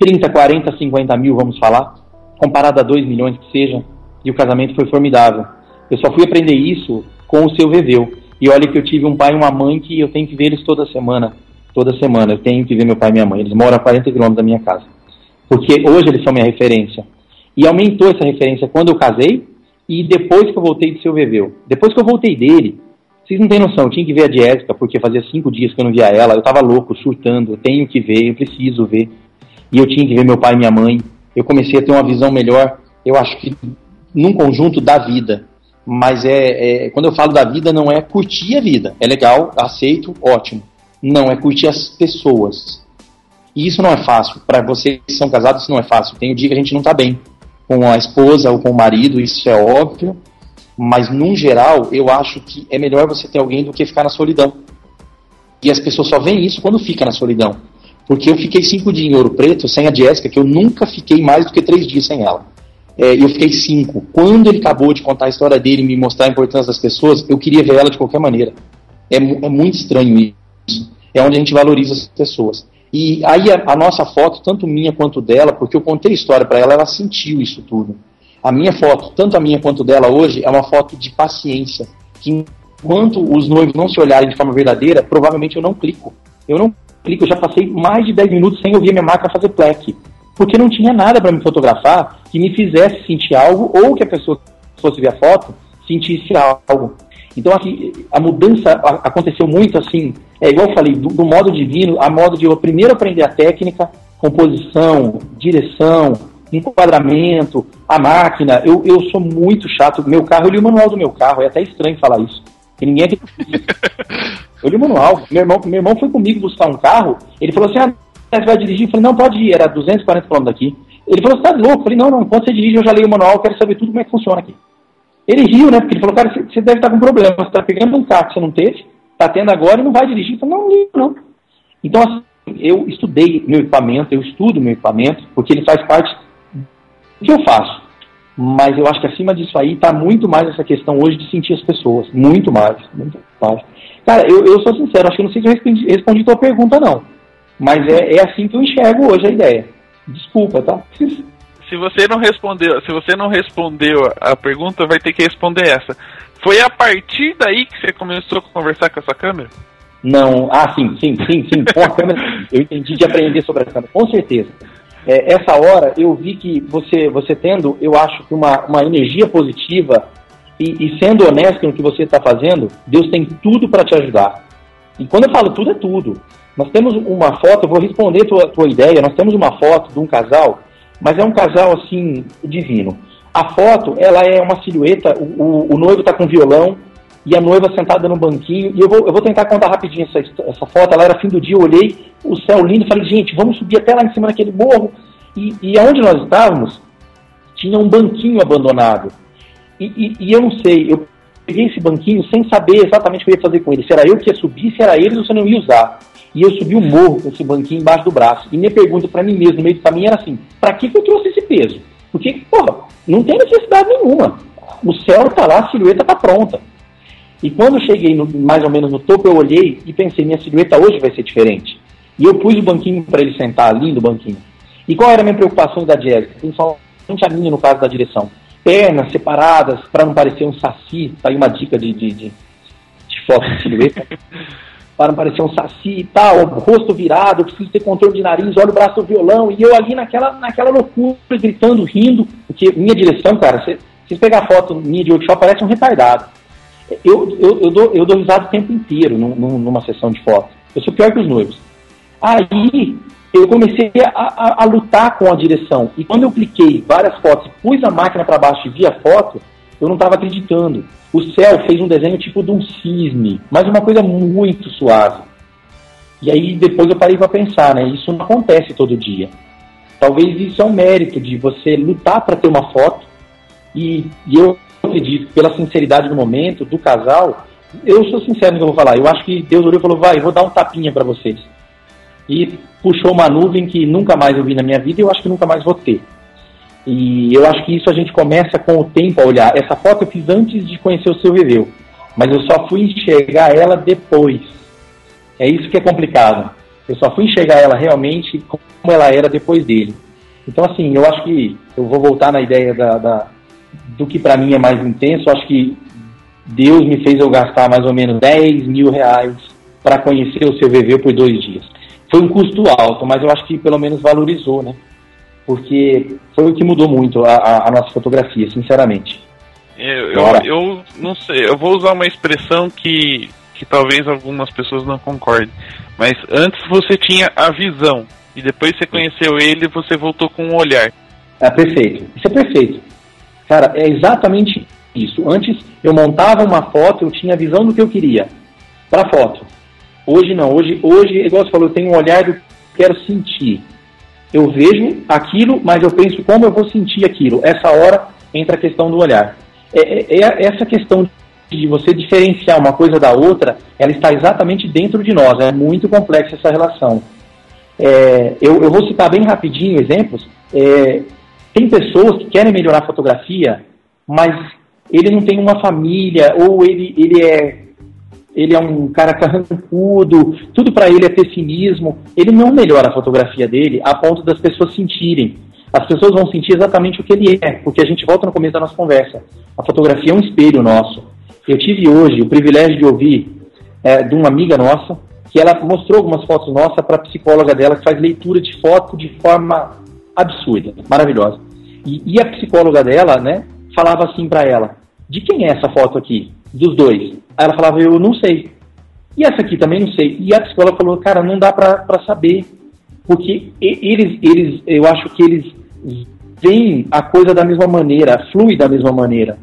30, 40, 50 mil, vamos falar, comparado a 2 milhões que seja, e o casamento foi formidável. Eu só fui aprender isso com o seu Veveu. E olha que eu tive um pai e uma mãe que eu tenho que ver eles toda semana. Toda semana eu tenho que ver meu pai e minha mãe. Eles moram a 40 quilômetros da minha casa. Porque hoje eles são minha referência. E aumentou essa referência quando eu casei e depois que eu voltei de seu Veveu. Depois que eu voltei dele, vocês não têm noção, eu tinha que ver a Jéssica, porque fazia cinco dias que eu não via ela, eu tava louco, surtando, eu tenho que ver, eu preciso ver. E eu tinha que ver meu pai e minha mãe. Eu comecei a ter uma visão melhor, eu acho que num conjunto da vida mas é, é, quando eu falo da vida não é curtir a vida, é legal, aceito, ótimo. Não é curtir as pessoas. E isso não é fácil. Para vocês que são casados, isso não é fácil. Tem o dia que a gente não está bem com a esposa ou com o marido, isso é óbvio. Mas, num geral, eu acho que é melhor você ter alguém do que ficar na solidão. E as pessoas só veem isso quando fica na solidão. Porque eu fiquei cinco dias em Ouro Preto sem a Jéssica, que eu nunca fiquei mais do que três dias sem ela é, eu fiquei cinco. Quando ele acabou de contar a história dele e me mostrar a importância das pessoas, eu queria ver ela de qualquer maneira. É, é muito estranho isso. É onde a gente valoriza as pessoas. E aí a, a nossa foto, tanto minha quanto dela, porque eu contei a história para ela, ela sentiu isso tudo. A minha foto, tanto a minha quanto dela hoje, é uma foto de paciência. Que enquanto os noivos não se olharem de forma verdadeira, provavelmente eu não clico. Eu não clico, eu já passei mais de 10 minutos sem ouvir a minha máquina fazer pleque porque não tinha nada para me fotografar que me fizesse sentir algo ou que a pessoa que fosse ver a foto sentisse algo. Então aqui a mudança aconteceu muito assim, é igual eu falei, do, do modo divino a modo de eu primeiro aprender a técnica, composição, direção, enquadramento, a máquina. Eu, eu sou muito chato. Meu carro, eu li o manual do meu carro, é até estranho falar isso. Porque ninguém aqui. eu li o manual. Meu irmão, meu irmão foi comigo buscar um carro. Ele falou assim: ah, você vai dirigir? Eu falei: não, pode ir. Era 240 km daqui. Ele falou: você tá louco? Eu falei: não, não. Quando você dirige, eu já leio o manual. Eu quero saber tudo como é que funciona aqui. Ele riu, né? Porque ele falou: cara, você deve estar com problema. Você está pegando um carro que você não teve, está tendo agora e não vai dirigir. Eu falei: não, não, não. Então, assim, eu estudei meu equipamento, eu estudo meu equipamento, porque ele faz parte do que eu faço. Mas eu acho que acima disso aí está muito mais essa questão hoje de sentir as pessoas. Muito mais, muito mais. Cara, eu, eu sou sincero, acho que não sei se eu respondi, respondi tua pergunta, não. Mas é, é assim que eu enxergo hoje a ideia. Desculpa, tá? Se você não respondeu, se você não respondeu a pergunta, vai ter que responder essa. Foi a partir daí que você começou a conversar com essa câmera? Não, ah, sim, sim, sim, sim. Com a câmera, eu entendi de aprender sobre a câmera, com certeza. É, essa hora eu vi que você, você tendo, eu acho que uma, uma energia positiva e, e sendo honesto no que você está fazendo, Deus tem tudo para te ajudar. E quando eu falo tudo, é tudo. Nós temos uma foto, eu vou responder tua, tua ideia, nós temos uma foto de um casal, mas é um casal assim, divino. A foto, ela é uma silhueta, o, o, o noivo está com violão, e a noiva sentada no banquinho. E eu vou, eu vou tentar contar rapidinho essa, essa foto. Ela era fim do dia, eu olhei o céu lindo e falei, gente, vamos subir até lá em cima daquele morro. E, e aonde nós estávamos, tinha um banquinho abandonado. E, e, e, eu não sei, eu peguei esse banquinho sem saber exatamente o que eu ia fazer com ele. Se era eu que ia subir, se era eles ou se eu não ia usar. E eu subi o morro com esse banquinho embaixo do braço. E minha pergunta para mim mesmo, no meio do caminho, era assim: para que, que eu trouxe esse peso? Porque, porra, não tem necessidade nenhuma. O céu tá lá, a silhueta tá pronta. E quando cheguei no, mais ou menos no topo, eu olhei e pensei, minha silhueta hoje vai ser diferente. E eu pus o banquinho para ele sentar ali no banquinho. E qual era a minha preocupação da Jéssica? Principalmente a minha no caso da direção. Pernas separadas para não parecer um saci. Tá aí uma dica de, de, de, de foto de silhueta. para não parecer um saci e tal, rosto virado, eu preciso ter controle de nariz, olha o braço do violão, e eu ali naquela, naquela loucura, gritando, rindo, porque minha direção, cara, se vocês pegar a foto minha de workshop, parece um retardado eu, eu, eu, dou, eu dou risada o tempo inteiro num, numa sessão de foto. Eu sou pior que os noivos. Aí eu comecei a, a, a, lutar com a direção. E quando eu cliquei várias fotos e pus a máquina para baixo e vi a foto, eu não estava acreditando. O céu fez um desenho tipo de um cisne, mas uma coisa muito suave. E aí depois eu parei para pensar, né? Isso não acontece todo dia. Talvez isso é um mérito de você lutar para ter uma foto. E, e eu acredito, pela sinceridade do momento, do casal, eu sou sincero no que eu vou falar. Eu acho que Deus olhou e falou: vai, vou dar um tapinha para vocês. E puxou uma nuvem que nunca mais eu vi na minha vida e eu acho que nunca mais vou ter. E eu acho que isso a gente começa com o tempo a olhar. Essa foto eu fiz antes de conhecer o seu Viveu, mas eu só fui enxergar ela depois. É isso que é complicado. Eu só fui enxergar ela realmente como ela era depois dele. Então, assim, eu acho que eu vou voltar na ideia da, da do que para mim é mais intenso, acho que Deus me fez eu gastar mais ou menos 10 mil reais para conhecer o CVV por dois dias. Foi um custo alto, mas eu acho que pelo menos valorizou, né? Porque foi o que mudou muito a, a, nossa fotografia, sinceramente. Eu, eu, eu, não sei, eu vou usar uma expressão que, que talvez algumas pessoas não concordem, mas antes você tinha a visão e depois você conheceu ele você voltou com um olhar. É perfeito, isso é perfeito. Cara, é exatamente isso. Antes eu montava uma foto, eu tinha a visão do que eu queria para foto. Hoje não. Hoje, hoje, igual você falou, eu tenho um olhar do que quero sentir. Eu vejo aquilo, mas eu penso como eu vou sentir aquilo. Essa hora entra a questão do olhar. É, é, é essa questão de você diferenciar uma coisa da outra, ela está exatamente dentro de nós. É muito complexa essa relação. É, eu, eu, vou citar bem rapidinho exemplos. Tem pessoas que querem melhorar a fotografia, mas ele não tem uma família, ou ele, ele é ele é um cara carrancudo, tudo para ele é pessimismo. Ele não melhora a fotografia dele a ponto das pessoas sentirem. As pessoas vão sentir exatamente o que ele é, porque a gente volta no começo da nossa conversa. A fotografia é um espelho nosso. Eu tive hoje o privilégio de ouvir é, de uma amiga nossa que ela mostrou algumas fotos nossas para a psicóloga dela que faz leitura de foto de forma absurda, maravilhosa. E, e a psicóloga dela, né, falava assim para ela: de quem é essa foto aqui? Dos dois. Aí ela falava: eu não sei. E essa aqui também não sei. E a psicóloga falou: cara, não dá para saber. Porque eles, eles, eu acho que eles veem a coisa da mesma maneira, flui da mesma maneira.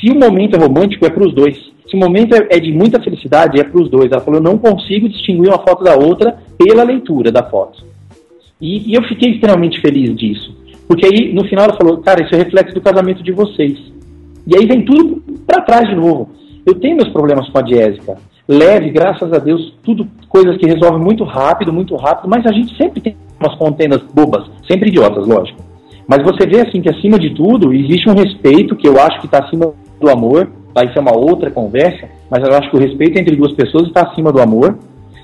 Se o momento é romântico, é para os dois. esse momento é, é de muita felicidade, é para os dois. Ela falou, eu não consigo distinguir uma foto da outra pela leitura da foto. E, e, eu fiquei extremamente feliz disso. Porque aí, no final, ela falou, cara, isso é reflexo do casamento de vocês. E aí vem tudo para trás de novo. Eu tenho meus problemas com a Jéssica. Leve, graças a Deus, tudo coisas que resolvem muito rápido, muito rápido, mas a gente sempre tem umas contendas bobas, sempre idiotas, lógico. Mas você vê assim que acima de tudo existe um respeito que eu acho que está acima do amor, vai ser uma outra conversa, mas eu acho que o respeito entre duas pessoas está acima do amor.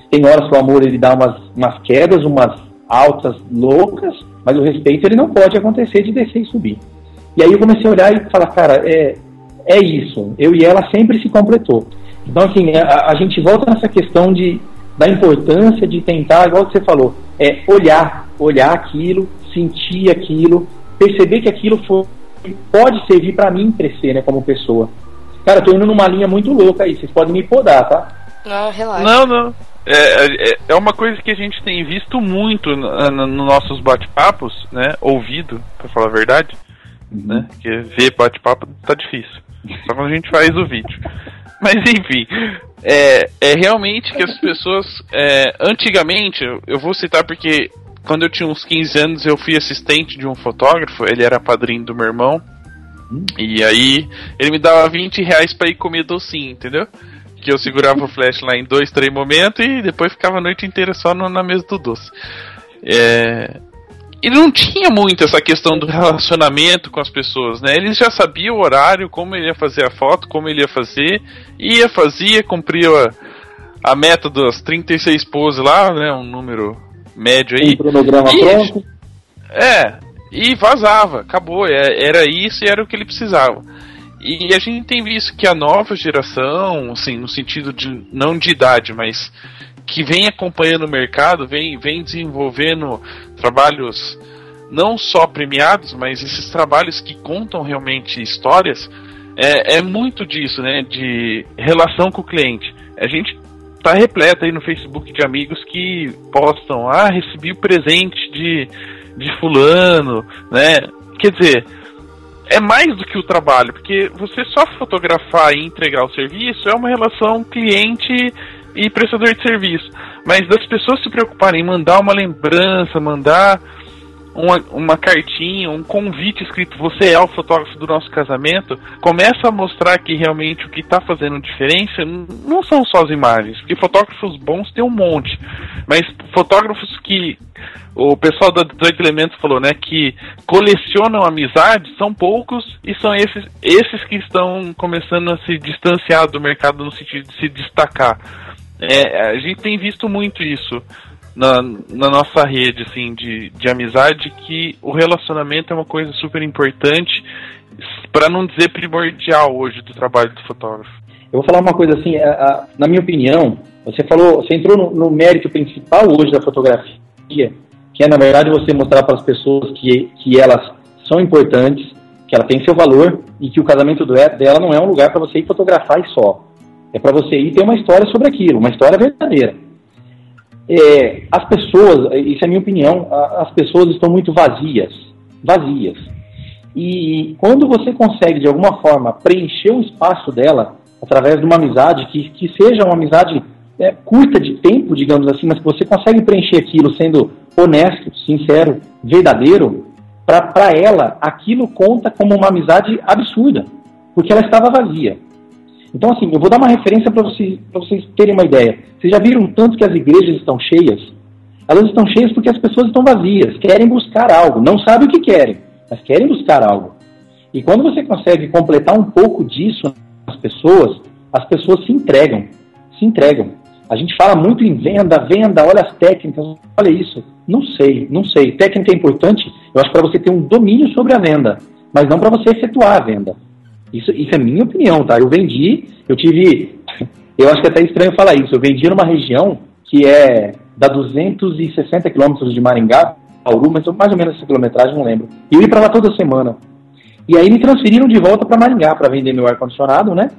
Tem horas que o amor ele dá umas, umas quedas, umas altas loucas, mas o respeito ele não pode acontecer de descer e subir. E aí eu comecei a olhar e falar, cara, é, é isso. Eu e ela sempre se completou. Então, assim, a, a gente volta nessa questão de, da importância de tentar, igual você falou, é olhar, olhar aquilo, sentir aquilo, perceber que aquilo foi, pode servir para mim crescer, né, como pessoa. Cara, eu tô indo numa linha muito louca aí, vocês podem me podar, tá? Não, relaxa. Não, não. É, é, é uma coisa que a gente tem visto muito nos no, no nossos bate-papos, né? Ouvido, para falar a verdade. Uhum. Né? Porque ver bate-papo tá difícil. Só quando a gente faz o vídeo. Mas enfim, é, é realmente que as pessoas. É, antigamente, eu vou citar porque quando eu tinha uns 15 anos eu fui assistente de um fotógrafo, ele era padrinho do meu irmão. Hum. E aí ele me dava 20 reais pra ir comer docinho, entendeu? Que eu segurava o flash lá em dois, três momentos e depois ficava a noite inteira só no, na mesa do doce. É... Ele não tinha muito essa questão do relacionamento com as pessoas, né? Ele já sabia o horário, como ele ia fazer a foto, como ele ia fazer, ia, fazia, cumpria a, a meta das 36 poses lá, né? Um número médio aí. Um cronograma e, pronto. É, e vazava, acabou. É, era isso e era o que ele precisava. E a gente tem visto que a nova geração, assim, no sentido de não de idade, mas que vem acompanhando o mercado, vem, vem desenvolvendo trabalhos não só premiados, mas esses trabalhos que contam realmente histórias, é, é muito disso, né? De relação com o cliente. A gente tá repleto aí no Facebook de amigos que postam, ah, recebi o presente de, de fulano, né? Quer dizer, é mais do que o trabalho, porque você só fotografar e entregar o serviço é uma relação cliente e prestador de serviço. Mas das pessoas se preocuparem em mandar uma lembrança, mandar uma, uma cartinha, um convite escrito você é o fotógrafo do nosso casamento, começa a mostrar que realmente o que está fazendo diferença não são só as imagens, porque fotógrafos bons tem um monte, mas fotógrafos que o pessoal da 18 Elementos falou, né, que colecionam amizades são poucos e são esses, esses que estão começando a se distanciar do mercado no sentido de se destacar. É, a gente tem visto muito isso na, na nossa rede assim, de, de amizade que o relacionamento é uma coisa super importante, para não dizer primordial hoje do trabalho do fotógrafo. Eu vou falar uma coisa assim, a, a, na minha opinião, você falou, você entrou no, no, mérito principal hoje da fotografia, que é na verdade você mostrar para as pessoas que, que elas são importantes, que ela tem seu valor e que o casamento dela não é um lugar para você ir fotografar e só. É para você ir ter uma história sobre aquilo, uma história verdadeira é, as pessoas, isso é minha opinião, as pessoas estão muito vazias, vazias. E quando você consegue, de alguma forma, preencher o espaço dela através de uma amizade que, que seja uma amizade é, curta de tempo, digamos assim, mas que você consegue preencher aquilo sendo honesto, sincero, verdadeiro, para ela aquilo conta como uma amizade absurda, porque ela estava vazia. Então, assim, eu vou dar uma referência para vocês, vocês terem uma ideia. Vocês já viram tanto que as igrejas estão cheias? Elas estão cheias porque as pessoas estão vazias, querem buscar algo, não sabem o que querem, mas querem buscar algo. E quando você consegue completar um pouco disso nas pessoas, as pessoas se entregam, se entregam. A gente fala muito em venda, venda, olha as técnicas, olha isso. Não sei, não sei. Técnica é importante, eu acho para você ter um domínio sobre a venda, mas não para você efetuar a venda. Isso, isso é minha opinião, tá? Eu vendi, eu tive. Eu acho que é até estranho falar isso. Eu vendi numa região que é da 260 quilômetros de Maringá, Bauru, mas mais ou menos essa quilometragem, não lembro. E eu ia para lá toda semana. E aí me transferiram de volta para Maringá para vender meu ar-condicionado, né?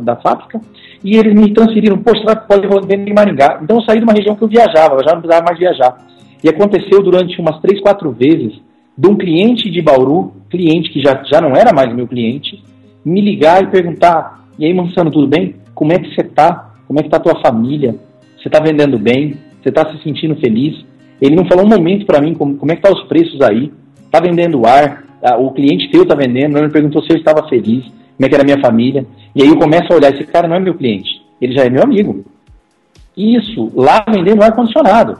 Da fábrica. E eles me transferiram, poxa, você pode vender em Maringá. Então eu saí de uma região que eu viajava, eu já não precisava mais viajar. E aconteceu durante umas três, quatro vezes de um cliente de Bauru, cliente que já, já não era mais meu cliente, me ligar e perguntar: E aí, Mansano, tudo bem? Como é que você tá? Como é que tá a tua família? Você tá vendendo bem? Você tá se sentindo feliz? Ele não falou um momento para mim como, como é que tá os preços aí? Tá vendendo ar? O cliente teu tá vendendo? Ele me perguntou se eu estava feliz, como é que era a minha família. E aí eu começo a olhar, esse cara não é meu cliente, ele já é meu amigo. Isso, lá vendendo ar-condicionado,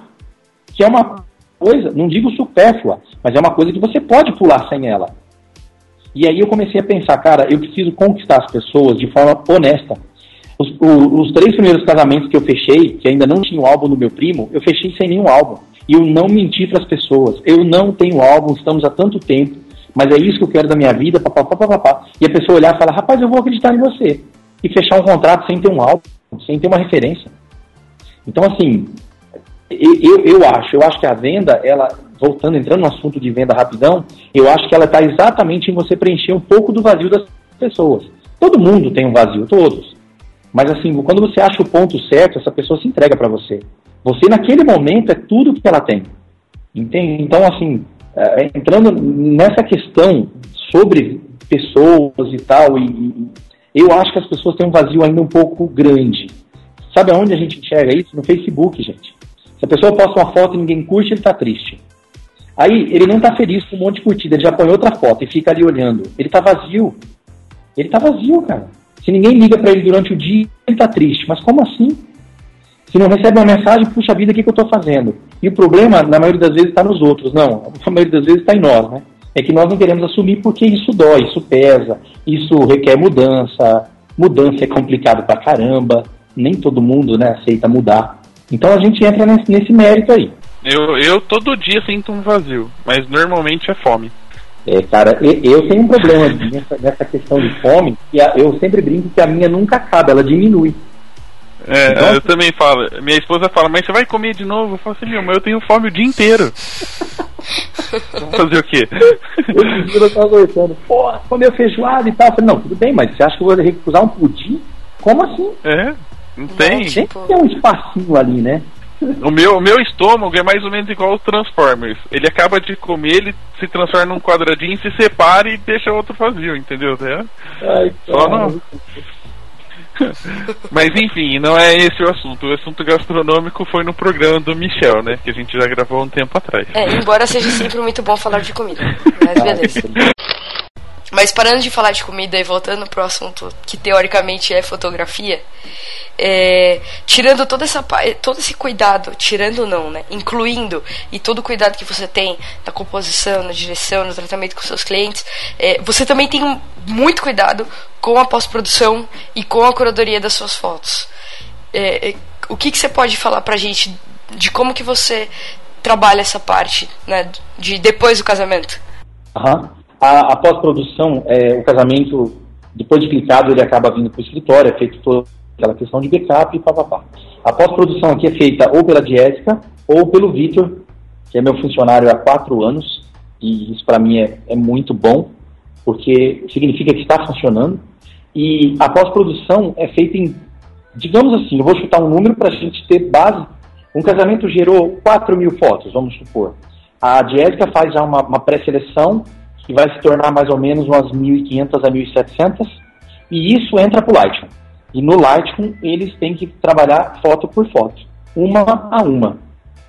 que é uma coisa, não digo supérflua, mas é uma coisa que você pode pular sem ela. E aí eu comecei a pensar, cara, eu preciso conquistar as pessoas de forma honesta. Os, o, os três primeiros casamentos que eu fechei, que ainda não tinha o álbum do meu primo, eu fechei sem nenhum álbum. E eu não menti para as pessoas. Eu não tenho álbum, estamos há tanto tempo, mas é isso que eu quero da minha vida, papapá, papapá. E a pessoa olhar e falar, rapaz, eu vou acreditar em você. E fechar um contrato sem ter um álbum, sem ter uma referência. Então, assim, eu, eu acho, eu acho que a venda, ela, voltando, entrando no assunto de venda rapidão, eu acho que ela está exatamente em você preencher um pouco do vazio das pessoas. Todo mundo tem um vazio, todos. Mas assim, quando você acha o ponto certo, essa pessoa se entrega para você. Você, naquele momento, é tudo que ela tem. Entende? Então, assim, é, entrando nessa questão sobre pessoas e tal, e, eu acho que as pessoas têm um vazio ainda um pouco grande. Sabe aonde a gente enxerga isso? No Facebook, gente. Se a pessoa posta uma foto e ninguém curte, ele está triste. Aí, ele não está feliz com um monte de curtida, ele já põe outra foto e fica ali olhando. Ele está vazio. Ele está vazio, cara. Se ninguém liga para ele durante o dia, ele está triste. Mas como assim? Se não recebe uma mensagem, puxa vida, o que, que eu estou fazendo? E o problema, na maioria das vezes, está nos outros. Não, a maioria das vezes está em nós, né? É que nós não queremos assumir porque isso dói, isso pesa, isso requer mudança. Mudança é complicado pra caramba. Nem todo mundo né, aceita mudar. Então a gente entra nesse mérito aí. Eu, eu todo dia sinto um vazio, mas normalmente é fome. É, cara, eu tenho um problema nessa, nessa questão de fome, que eu sempre brinco que a minha nunca acaba, ela diminui. É, então, eu também falo. Minha esposa fala, mas você vai comer de novo? Eu falo assim, meu, mas eu tenho fome o dia inteiro. Vamos fazer o quê? Eu, eu tava conversando, pô, comeu feijoada e tal. Eu falei, não, tudo bem, mas você acha que eu vou recusar um pudim? Como assim? É, não tem. Tem que ter um espacinho ali, né? O meu, o meu estômago é mais ou menos igual os Transformers. Ele acaba de comer, ele se transforma num quadradinho, se separa e deixa outro vazio, entendeu? É? Ai, Só não. Mas enfim, não é esse o assunto. O assunto gastronômico foi no programa do Michel, né? Que a gente já gravou um tempo atrás. É, embora seja sempre muito bom falar de comida. Mas beleza. Mas parando de falar de comida e voltando pro assunto que teoricamente é fotografia, é, tirando toda essa, todo esse cuidado, tirando não, né? Incluindo e todo o cuidado que você tem na composição, na direção, no tratamento com seus clientes, é, você também tem muito cuidado com a pós-produção e com a curadoria das suas fotos. É, é, o que, que você pode falar pra gente de como que você trabalha essa parte, né? De depois do casamento? Aham. A, a pós-produção, é, o casamento, depois de clicado, ele acaba vindo para o escritório, é feito toda aquela questão de backup e papapá. A pós-produção aqui é feita ou pela Jéssica ou pelo Vitor, que é meu funcionário há quatro anos, e isso para mim é, é muito bom, porque significa que está funcionando. E a pós-produção é feita em, digamos assim, eu vou chutar um número para a gente ter base. Um casamento gerou 4 mil fotos, vamos supor. A Jéssica faz já uma, uma pré-seleção que vai se tornar mais ou menos umas 1.500 a 1.700, e isso entra para o Lightroom. E no Lightroom eles têm que trabalhar foto por foto, uma a uma.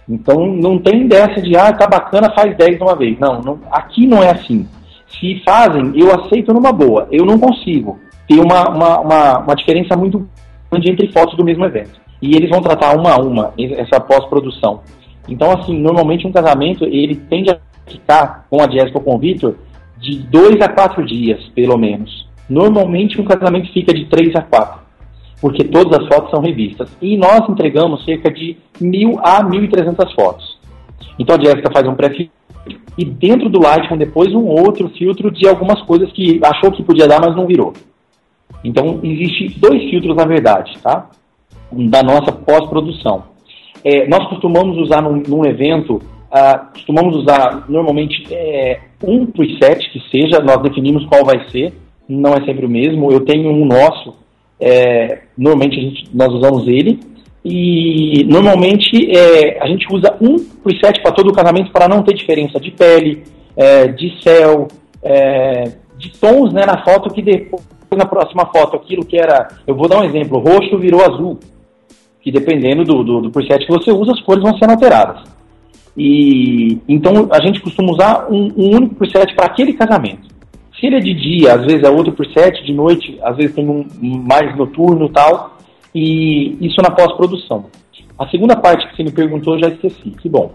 Então não tem dessa de, ah, tá bacana, faz 10 de uma vez. Não, não, aqui não é assim. Se fazem, eu aceito numa boa. Eu não consigo ter uma, uma, uma, uma diferença muito grande entre fotos do mesmo evento. E eles vão tratar uma a uma, essa pós-produção. Então, assim, normalmente um casamento, ele tende a ficar com a Jéssica ou com o Victor de dois a quatro dias, pelo menos. Normalmente um casamento fica de três a quatro, porque todas as fotos são revistas. E nós entregamos cerca de mil a mil e trezentas fotos. Então a Jéssica faz um pré-filtro e dentro do Lightroom depois um outro filtro de algumas coisas que achou que podia dar, mas não virou. Então existe dois filtros na verdade, tá? Da nossa pós-produção. É, nós costumamos usar num, num evento ah, costumamos usar normalmente é, um preset que seja, nós definimos qual vai ser, não é sempre o mesmo. Eu tenho um nosso, é, normalmente gente, nós usamos ele, e normalmente é, a gente usa um preset para todo o casamento para não ter diferença de pele, é, de céu, é, de tons né, na foto que depois na próxima foto aquilo que era, eu vou dar um exemplo, roxo virou azul, que dependendo do, do, do preset que você usa, as cores vão sendo alteradas. E então a gente costuma usar um, um único preset para aquele casamento. Se ele é de dia, às vezes é outro preset, de noite, às vezes tem um mais noturno e tal, e isso na pós-produção. A segunda parte que você me perguntou eu já esqueci, que bom.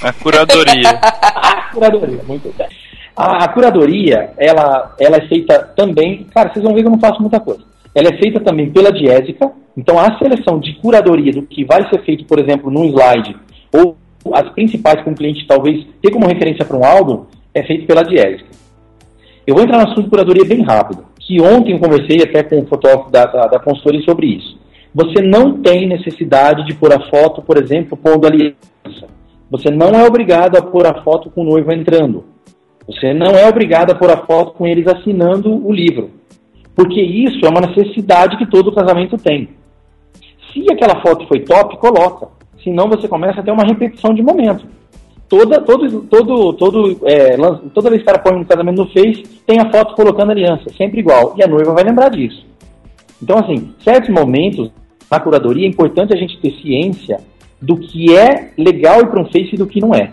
A curadoria. a curadoria, muito bem. A, a, curadoria, ela, ela é feita também, cara, vocês vão ver que eu não faço muita coisa. Ela é feita também pela Diésica, então a seleção de curadoria do que vai ser feito, por exemplo, num slide, ou as principais que um cliente talvez ter como referência para um álbum, é feito pela Diésica. Eu vou entrar no assunto de curadoria bem rápido, que ontem eu conversei até com o fotógrafo da, da, da consultoria sobre isso. Você não tem necessidade de pôr a foto, por exemplo, pondo aliança. Você não é obrigado a pôr a foto com o noivo entrando. Você não é obrigado a pôr a foto com eles assinando o livro. Porque isso é uma necessidade que todo casamento tem. Se aquela foto foi top, coloca. Senão você começa a ter uma repetição de momento. Toda, todo, todo, todo, é, toda vez que o cara põe um casamento no Face, tem a foto colocando aliança, sempre igual. E a noiva vai lembrar disso. Então, assim, certos momentos na curadoria é importante a gente ter ciência do que é legal ir para um Face e do que não é.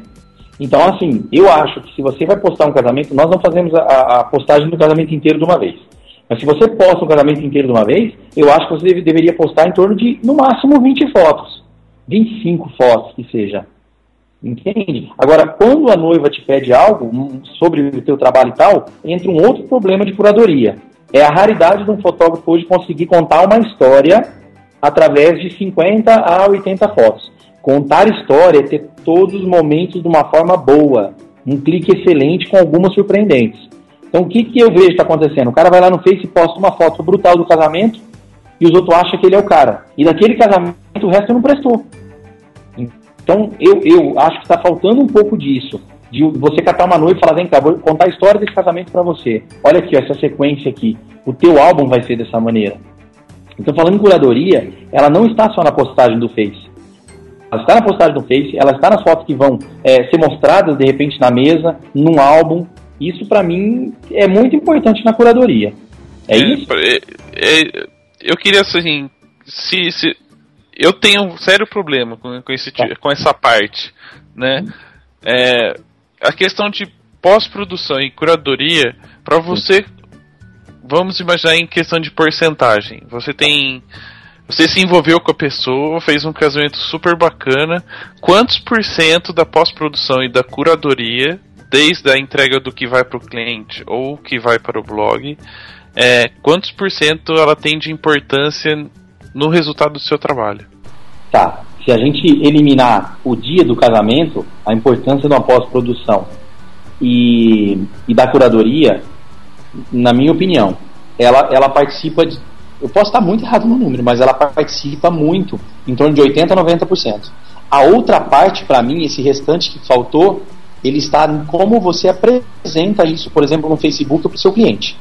Então, assim, eu acho que se você vai postar um casamento, nós não fazemos a, a postagem do casamento inteiro de uma vez. Mas se você posta um casamento inteiro de uma vez, eu acho que você deve, deveria postar em torno de, no máximo, 20 fotos. 25 fotos, que seja. Entende? Agora, quando a noiva te pede algo sobre o teu trabalho e tal, entra um outro problema de curadoria. É a raridade de um fotógrafo hoje conseguir contar uma história através de 50 a 80 fotos. Contar história é ter todos os momentos de uma forma boa, um clique excelente com algumas surpreendentes. Então, o que, que eu vejo está acontecendo? O cara vai lá no Face e posta uma foto brutal do casamento e os outros acham que ele é o cara. E daquele casamento o resto não prestou. Então, eu, eu acho que está faltando um pouco disso. De você catar uma noiva e falar, vem cá, vou contar a história desse casamento para você. Olha aqui, ó, essa sequência aqui. O teu álbum vai ser dessa maneira. Então, falando em curadoria, ela não está só na postagem do Face. Ela está na postagem do Face, ela está nas fotos que vão é, ser mostradas de repente na mesa, num álbum. Isso para mim é muito importante na curadoria. É, é isso? É, é, eu queria assim, se, se eu tenho um sério problema com, com, esse, com essa parte, né? É, a questão de pós-produção e curadoria, para você, vamos imaginar em questão de porcentagem. Você tem você se envolveu com a pessoa, fez um casamento super bacana. Quantos por cento da pós-produção e da curadoria, desde a entrega do que vai para o cliente ou que vai para o blog, é, quantos por cento ela tem de importância no resultado do seu trabalho? Tá. Se a gente eliminar o dia do casamento, a importância da pós-produção e, e da curadoria, na minha opinião, ela, ela participa de eu posso estar muito errado no número, mas ela participa muito, em torno de 80% a 90%. A outra parte, para mim, esse restante que faltou, ele está em como você apresenta isso, por exemplo, no Facebook para o seu cliente.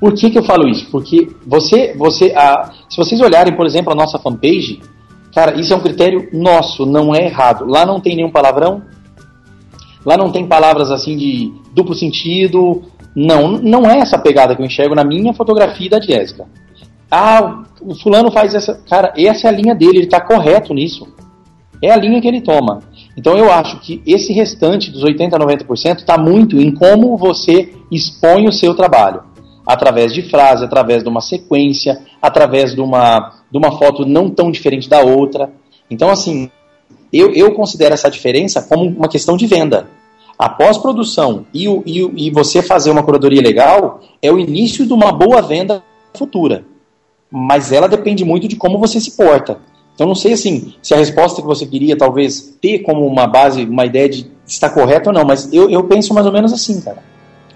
Por que, que eu falo isso? Porque você, você a, se vocês olharem, por exemplo, a nossa fanpage, cara, isso é um critério nosso, não é errado. Lá não tem nenhum palavrão, lá não tem palavras assim de duplo sentido. Não, não é essa pegada que eu enxergo na minha fotografia da Jéssica. Ah, o fulano faz essa. Cara, essa é a linha dele, ele está correto nisso. É a linha que ele toma. Então eu acho que esse restante dos 80% a 90% está muito em como você expõe o seu trabalho. Através de frase, através de uma sequência, através de uma, de uma foto não tão diferente da outra. Então, assim, eu, eu considero essa diferença como uma questão de venda. A pós-produção e, o, e, e você fazer uma curadoria legal é o início de uma boa venda futura mas ela depende muito de como você se porta. Então não sei assim se a resposta que você queria talvez ter como uma base, uma ideia de estar correta ou não, mas eu, eu penso mais ou menos assim, cara.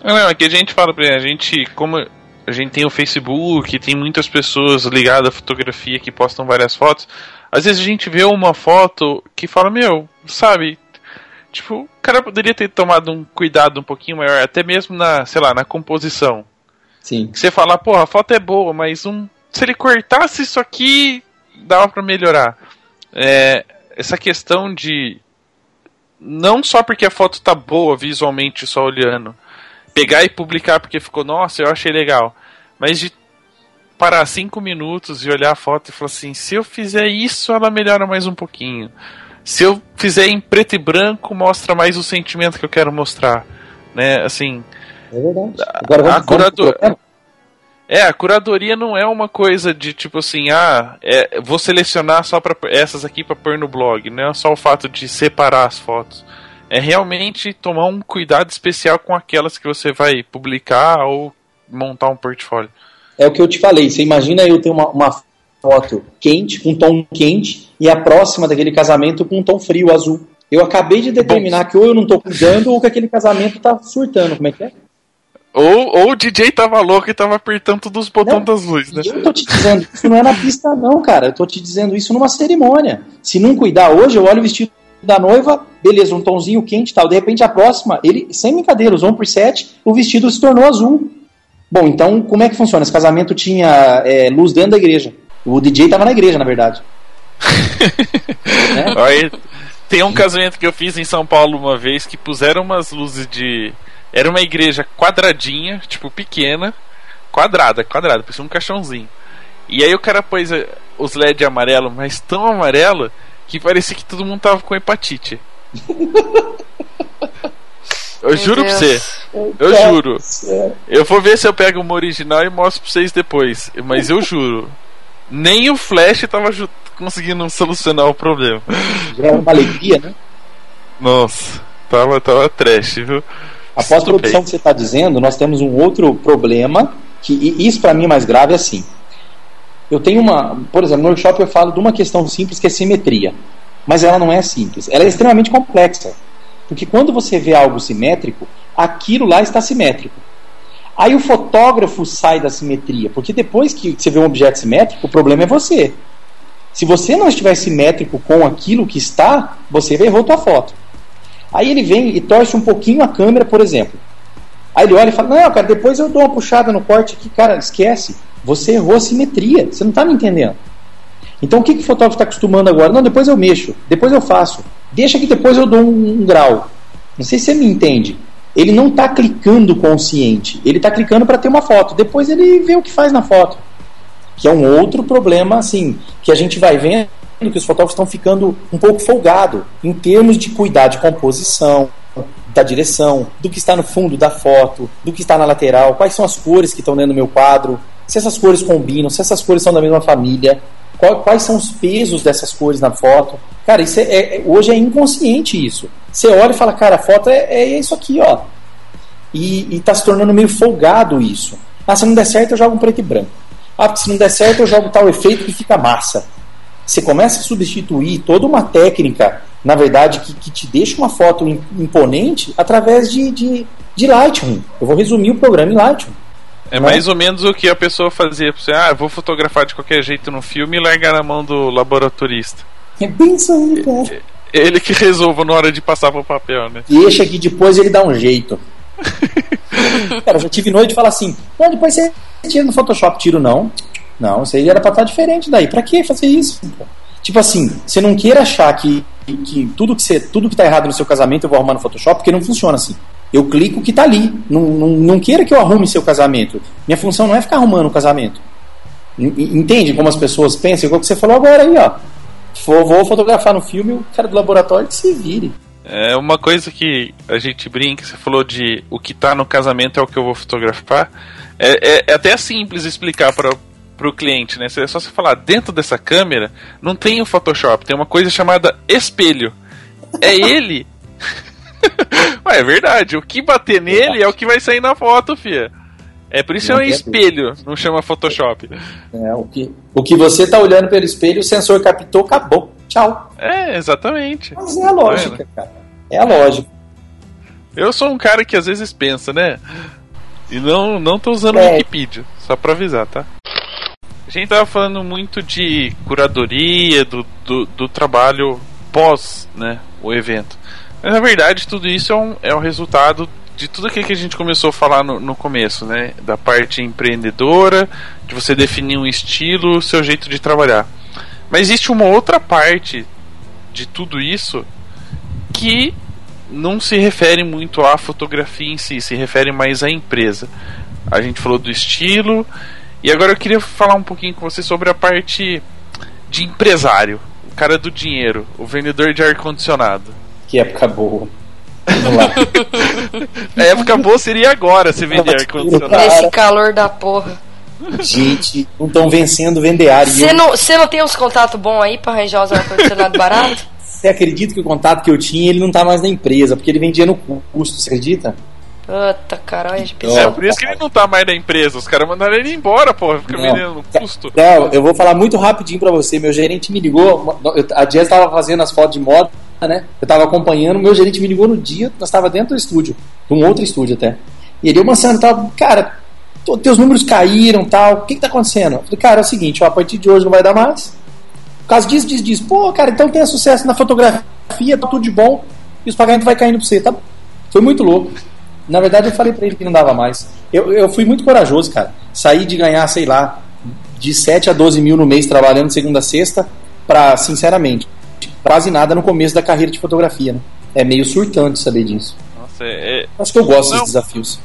Não, é que a gente fala pra a gente, como a gente tem o Facebook, tem muitas pessoas ligadas à fotografia que postam várias fotos, às vezes a gente vê uma foto que fala, meu, sabe, tipo, o cara poderia ter tomado um cuidado um pouquinho maior, até mesmo na, sei lá, na composição. Sim. Você fala, porra, a foto é boa, mas um se ele cortasse isso aqui, dava para melhorar. É, essa questão de não só porque a foto tá boa visualmente só olhando, pegar e publicar porque ficou, nossa, eu achei legal. mas de parar cinco minutos e olhar a foto e falar assim: se eu fizer isso, ela melhora mais um pouquinho. Se eu fizer em preto e branco, mostra mais o sentimento que eu quero mostrar, né? Assim. É verdade. Agora a, a curador... É, a curadoria não é uma coisa de tipo assim, ah, é, vou selecionar só para essas aqui para pôr no blog, não é só o fato de separar as fotos. É realmente tomar um cuidado especial com aquelas que você vai publicar ou montar um portfólio. É o que eu te falei, você imagina eu ter uma, uma foto quente, com um tom quente, e a próxima daquele casamento com um tom frio, azul. Eu acabei de determinar Bom. que ou eu não tô cuidando ou que aquele casamento tá surtando. Como é que é? Ou, ou o DJ tava louco e tava apertando todos os botões não, das luzes, né? Eu tô te dizendo, isso não é na pista, não, cara. Eu tô te dizendo isso numa cerimônia. Se não cuidar hoje, eu olho o vestido da noiva, beleza, um tomzinho quente e tal. De repente, a próxima, ele, sem brincadeira, 1 por 7, o vestido se tornou azul. Bom, então, como é que funciona? Esse casamento tinha é, luz dentro da igreja. O DJ tava na igreja, na verdade. é? Tem um casamento que eu fiz em São Paulo uma vez que puseram umas luzes de era uma igreja quadradinha, tipo pequena, quadrada, quadrada, parecia um caixãozinho. E aí o cara pôs eh, os LED amarelo, mas tão amarelo que parecia que todo mundo tava com hepatite. Eu Meu juro Deus. pra você. Eu juro. Eu vou ver se eu pego uma original e mostro pra vocês depois. Mas eu juro. Nem o Flash tava conseguindo solucionar o problema. Já era uma alegria, né? Nossa, tava, tava trash, viu? A pós-produção que você está dizendo, nós temos um outro problema, que isso para mim é mais grave é assim. Eu tenho uma, por exemplo, no workshop eu falo de uma questão simples que é simetria, mas ela não é simples, ela é extremamente complexa. Porque quando você vê algo simétrico, aquilo lá está simétrico. Aí o fotógrafo sai da simetria, porque depois que você vê um objeto simétrico, o problema é você. Se você não estiver simétrico com aquilo que está, você errou sua foto. Aí ele vem e torce um pouquinho a câmera, por exemplo. Aí ele olha e fala: Não, cara, depois eu dou uma puxada no corte aqui. Cara, esquece. Você errou a simetria. Você não está me entendendo. Então o que, que o fotógrafo está acostumando agora? Não, depois eu mexo. Depois eu faço. Deixa que depois eu dou um, um grau. Não sei se você me entende. Ele não está clicando consciente. Ele está clicando para ter uma foto. Depois ele vê o que faz na foto. Que é um outro problema, assim, que a gente vai vendo que os fotógrafos estão ficando um pouco folgados em termos de cuidar de composição, da direção, do que está no fundo da foto, do que está na lateral, quais são as cores que estão dentro do meu quadro, se essas cores combinam, se essas cores são da mesma família, qual, quais são os pesos dessas cores na foto. Cara, isso é, é, hoje é inconsciente isso. Você olha e fala, cara, a foto é, é isso aqui, ó. E está se tornando meio folgado isso. Ah, se não der certo, eu jogo um preto e branco. Ah, se não der certo, eu jogo tal efeito que fica massa. Você começa a substituir toda uma técnica, na verdade, que, que te deixa uma foto imponente através de, de, de Lightroom. Eu vou resumir o programa em Lightroom. É né? mais ou menos o que a pessoa fazia. Você, ah, vou fotografar de qualquer jeito no filme e largar na mão do laboratorista. É bem isso aí, cara. Ele que resolva na hora de passar pro papel, né? Deixa que depois ele dá um jeito. cara, eu já tive noite e fala assim: não, depois você tira no Photoshop. Tiro não. Não, isso aí era pra estar diferente daí. Pra que fazer isso? Tipo assim, você não queira achar que, que tudo que você, tudo que tá errado no seu casamento eu vou arrumar no Photoshop, porque não funciona assim. Eu clico que tá ali. Não, não, não queira que eu arrume seu casamento. Minha função não é ficar arrumando o casamento. Entende como as pessoas pensam? Igual que você falou agora aí, ó. Vou, vou fotografar no filme, o cara do laboratório que se vire. É uma coisa que a gente brinca, você falou de o que tá no casamento é o que eu vou fotografar. É, é, é até simples explicar para pro cliente, né? É só você falar, dentro dessa câmera não tem o Photoshop, tem uma coisa chamada espelho. É ele. Ué, é verdade. O que bater nele é o que vai sair na foto, fia. É por isso que é um espelho, não chama Photoshop. É, o que, o que você tá olhando pelo espelho, o sensor captou, acabou. Tchau. É, exatamente. Mas é a lógica, é, cara. É a lógica. Eu sou um cara que às vezes pensa, né? E não, não tô usando é. Wikipedia, só pra avisar, tá? A gente tava falando muito de curadoria, do, do, do trabalho pós né, o evento. Na verdade tudo isso é um, é um resultado de tudo aquilo que a gente começou a falar no, no começo, né? Da parte empreendedora, de você definir um estilo, o seu jeito de trabalhar. Mas existe uma outra parte de tudo isso que não se refere muito à fotografia em si, se refere mais à empresa. a gente falou do estilo. E agora eu queria falar um pouquinho com você sobre a parte de empresário, o cara do dinheiro, o vendedor de ar-condicionado. Que época boa. Vamos lá. a época boa seria agora se vender ar-condicionado. Nesse calor da porra. Gente, não estão vencendo vender ar. Você não, você não tem uns contatos bons aí pra arranjar os ar-condicionado barato? Você acredita que o contato que eu tinha, ele não tá mais na empresa, porque ele vendia no custo, você acredita? Puta caralho, É por isso que ele não tá mais na empresa. Os caras mandaram ele embora, porra. Fica vendendo no custo. Não, eu vou falar muito rapidinho pra você. Meu gerente me ligou. A Jess tava fazendo as fotos de moda, né? Eu tava acompanhando. Meu gerente me ligou no dia. Nós tava dentro do estúdio. De um outro estúdio até. E ele, uma cena, tava, cara, teus números caíram tal. O que que tá acontecendo? Eu falei, cara, é o seguinte, ó, a partir de hoje não vai dar mais. Por causa disso, diz, diz. Pô, cara, então tenha sucesso na fotografia, tá tudo de bom. E os pagamentos vai caindo pra você, tá? Foi muito louco. Na verdade, eu falei para ele que não dava mais. Eu, eu fui muito corajoso, cara. Saí de ganhar, sei lá, de 7 a 12 mil no mês trabalhando segunda a sexta, pra, sinceramente, quase nada no começo da carreira de fotografia. Né? É meio surtante saber disso. Nossa, é... Acho que eu gosto não. desses desafios.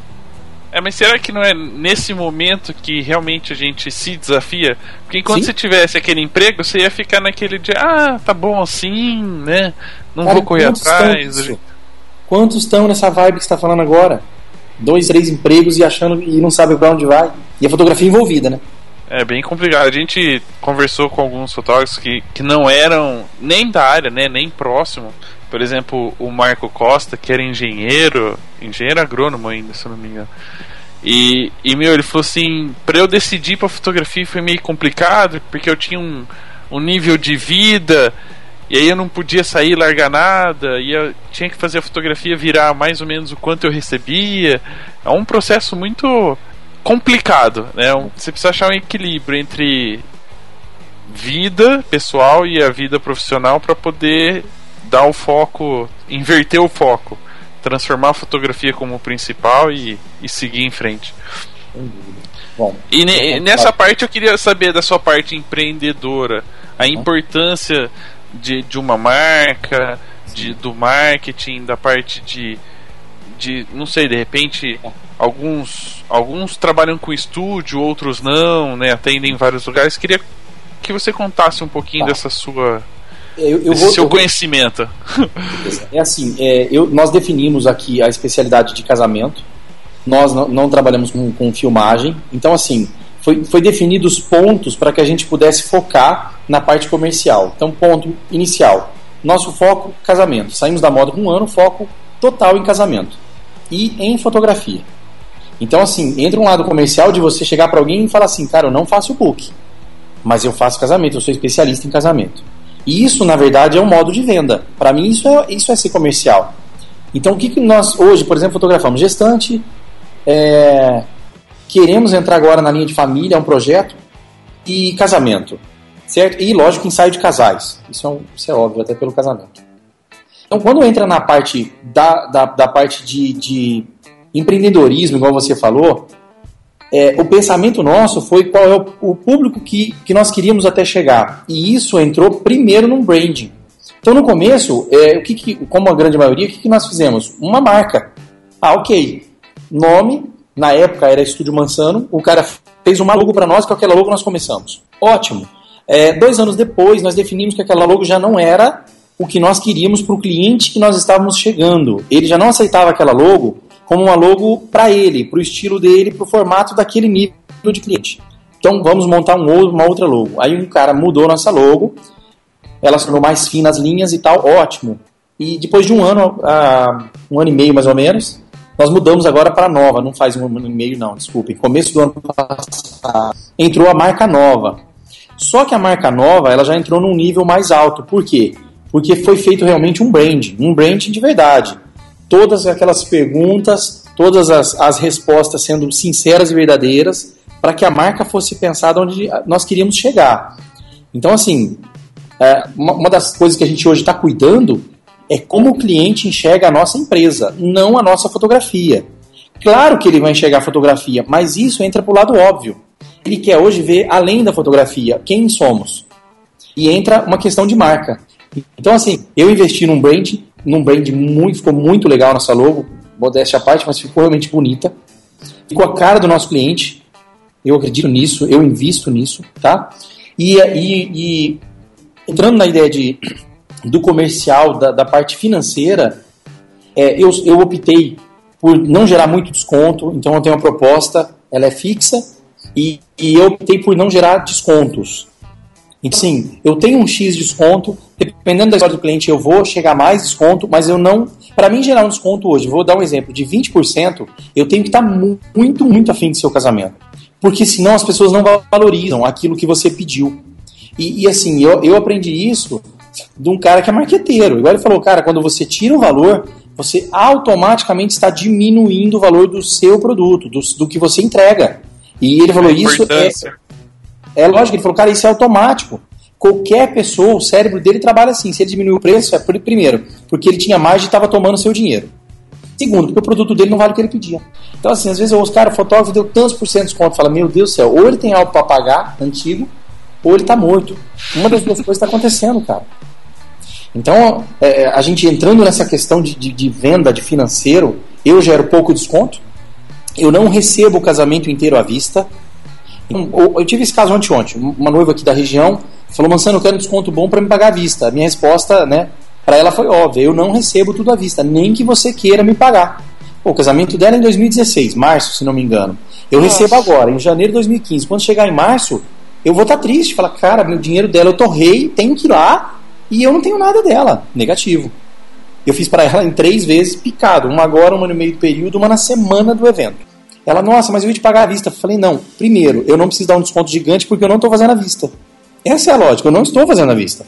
É, mas será que não é nesse momento que realmente a gente se desafia? Porque enquanto Sim. você tivesse aquele emprego, você ia ficar naquele dia, ah, tá bom assim, né? Não Cara, vou correr atrás. Quantos estão nessa vibe que você está falando agora? Dois, três empregos e achando e não sabe para onde vai. E a fotografia envolvida, né? É bem complicado. A gente conversou com alguns fotógrafos que, que não eram nem da área, né, nem próximo. Por exemplo, o Marco Costa, que era engenheiro, engenheiro agrônomo ainda, se não me engano. E, e meu, ele falou assim: para eu decidir para fotografia foi meio complicado, porque eu tinha um, um nível de vida e aí eu não podia sair largar nada, e eu tinha que fazer a fotografia virar mais ou menos o quanto eu recebia. É um processo muito complicado, né? Você precisa achar um equilíbrio entre vida pessoal e a vida profissional para poder dar o foco, inverter o foco, transformar a fotografia como principal e, e seguir em frente. Bom, e ne, nessa parte eu queria saber da sua parte empreendedora, a importância de, de uma marca, de, do marketing, da parte de, de não sei, de repente alguns alguns trabalham com estúdio, outros não, né, atendem em vários lugares. Queria que você contasse um pouquinho tá. dessa sua eu, eu vou, seu eu conhecimento. É assim, é, eu, nós definimos aqui a especialidade de casamento. Nós não, não trabalhamos com, com filmagem. Então, assim, foi, foi definido os pontos para que a gente pudesse focar na parte comercial. Então, ponto inicial. Nosso foco, casamento. Saímos da moda com um ano, foco total em casamento. E em fotografia. Então, assim, entra um lado comercial de você chegar para alguém e falar assim, cara, eu não faço book, mas eu faço casamento, eu sou especialista em casamento. E isso, na verdade, é um modo de venda. Para mim, isso é, isso é ser comercial. Então, o que, que nós hoje, por exemplo, fotografamos? Gestante, é, Queremos entrar agora na linha de família, é um projeto, e casamento, certo? E, lógico, ensaio de casais. Isso é, um, isso é óbvio, até pelo casamento. Então, quando entra na parte da, da, da parte de, de empreendedorismo, igual você falou, é, o pensamento nosso foi qual é o, o, público que, que nós queríamos até chegar. E isso entrou primeiro no branding. Então, no começo, é, o que, que como a grande maioria, o que, que nós fizemos? Uma marca. Ah, ok. Nome, na época era Estúdio Mansano, o cara fez uma logo para nós, com aquela logo nós começamos. Ótimo. É, dois anos depois, nós definimos que aquela logo já não era o que nós queríamos para o cliente que nós estávamos chegando. Ele já não aceitava aquela logo como uma logo para ele, para o estilo dele, para o formato daquele nível de cliente. Então vamos montar um, uma outra logo. Aí um cara mudou nossa logo, ela se tornou mais fina as linhas e tal, ótimo. E depois de um ano, uh, um ano e meio mais ou menos, nós mudamos agora para nova, não faz um ano e meio, não, desculpem. Começo do ano passado entrou a marca nova. Só que a marca nova ela já entrou num nível mais alto. Por quê? Porque foi feito realmente um brand, um brand de verdade. Todas aquelas perguntas, todas as, as respostas sendo sinceras e verdadeiras, para que a marca fosse pensada onde nós queríamos chegar. Então, assim, é, uma das coisas que a gente hoje está cuidando é como o cliente enxerga a nossa empresa, não a nossa fotografia. Claro que ele vai enxergar a fotografia, mas isso entra para o lado óbvio. Ele quer hoje ver além da fotografia quem somos. E entra uma questão de marca. Então, assim, eu investi num brand, num brand muito, ficou muito legal nossa logo, modéstia à parte, mas ficou realmente bonita. com a cara do nosso cliente. Eu acredito nisso, eu invisto nisso, tá? E, e, e entrando na ideia de, do comercial, da, da parte financeira, é, eu, eu optei por não gerar muito desconto, então eu tenho uma proposta, ela é fixa, e, e eu optei por não gerar descontos. Então, sim, eu tenho um X de desconto, dependendo da história do cliente, eu vou chegar mais desconto, mas eu não. Para mim, gerar um desconto hoje, vou dar um exemplo, de 20%, eu tenho que estar muito, muito afim do seu casamento. Porque senão as pessoas não valorizam aquilo que você pediu. E, e assim, eu, eu aprendi isso de um cara que é marqueteiro. Igual ele falou, cara, quando você tira o valor, você automaticamente está diminuindo o valor do seu produto, do, do que você entrega. E ele falou, isso é, é lógico, ele falou, cara, isso é automático. Qualquer pessoa, o cérebro dele trabalha assim. Se ele diminuir o preço, é primeiro, porque ele tinha mais e estava tomando seu dinheiro. Segundo, porque o produto dele não vale o que ele pedia. Então, assim, às vezes eu ouço, cara, o fotógrafo deu tantos por cento de desconto. Fala, meu Deus do céu, ou ele tem algo para pagar, antigo, ou ele está morto. Uma das duas coisas está acontecendo, cara. Então, é, a gente entrando nessa questão de, de, de, venda, de financeiro, eu gero pouco desconto, eu não recebo o casamento inteiro à vista. Eu tive esse caso ontem, uma noiva aqui da região falou, Mansano, eu quero um desconto bom para me pagar à vista. A minha resposta, né, para ela foi óbvia, eu não recebo tudo à vista, nem que você queira me pagar. Pô, o casamento dela é em 2016, março, se não me engano. Eu Nossa. recebo agora, em janeiro de 2015. Quando chegar em março, eu vou estar tá triste, falar, cara, meu dinheiro dela eu torrei, tenho que ir lá e eu não tenho nada dela. Negativo. Eu fiz para ela em três vezes picado. Uma agora, uma no meio do período, uma na semana do evento. Ela, nossa, mas eu ia te pagar à vista. Eu falei, não. Primeiro, eu não preciso dar um desconto gigante porque eu não estou fazendo à vista. Essa é a lógica, eu não estou fazendo à vista.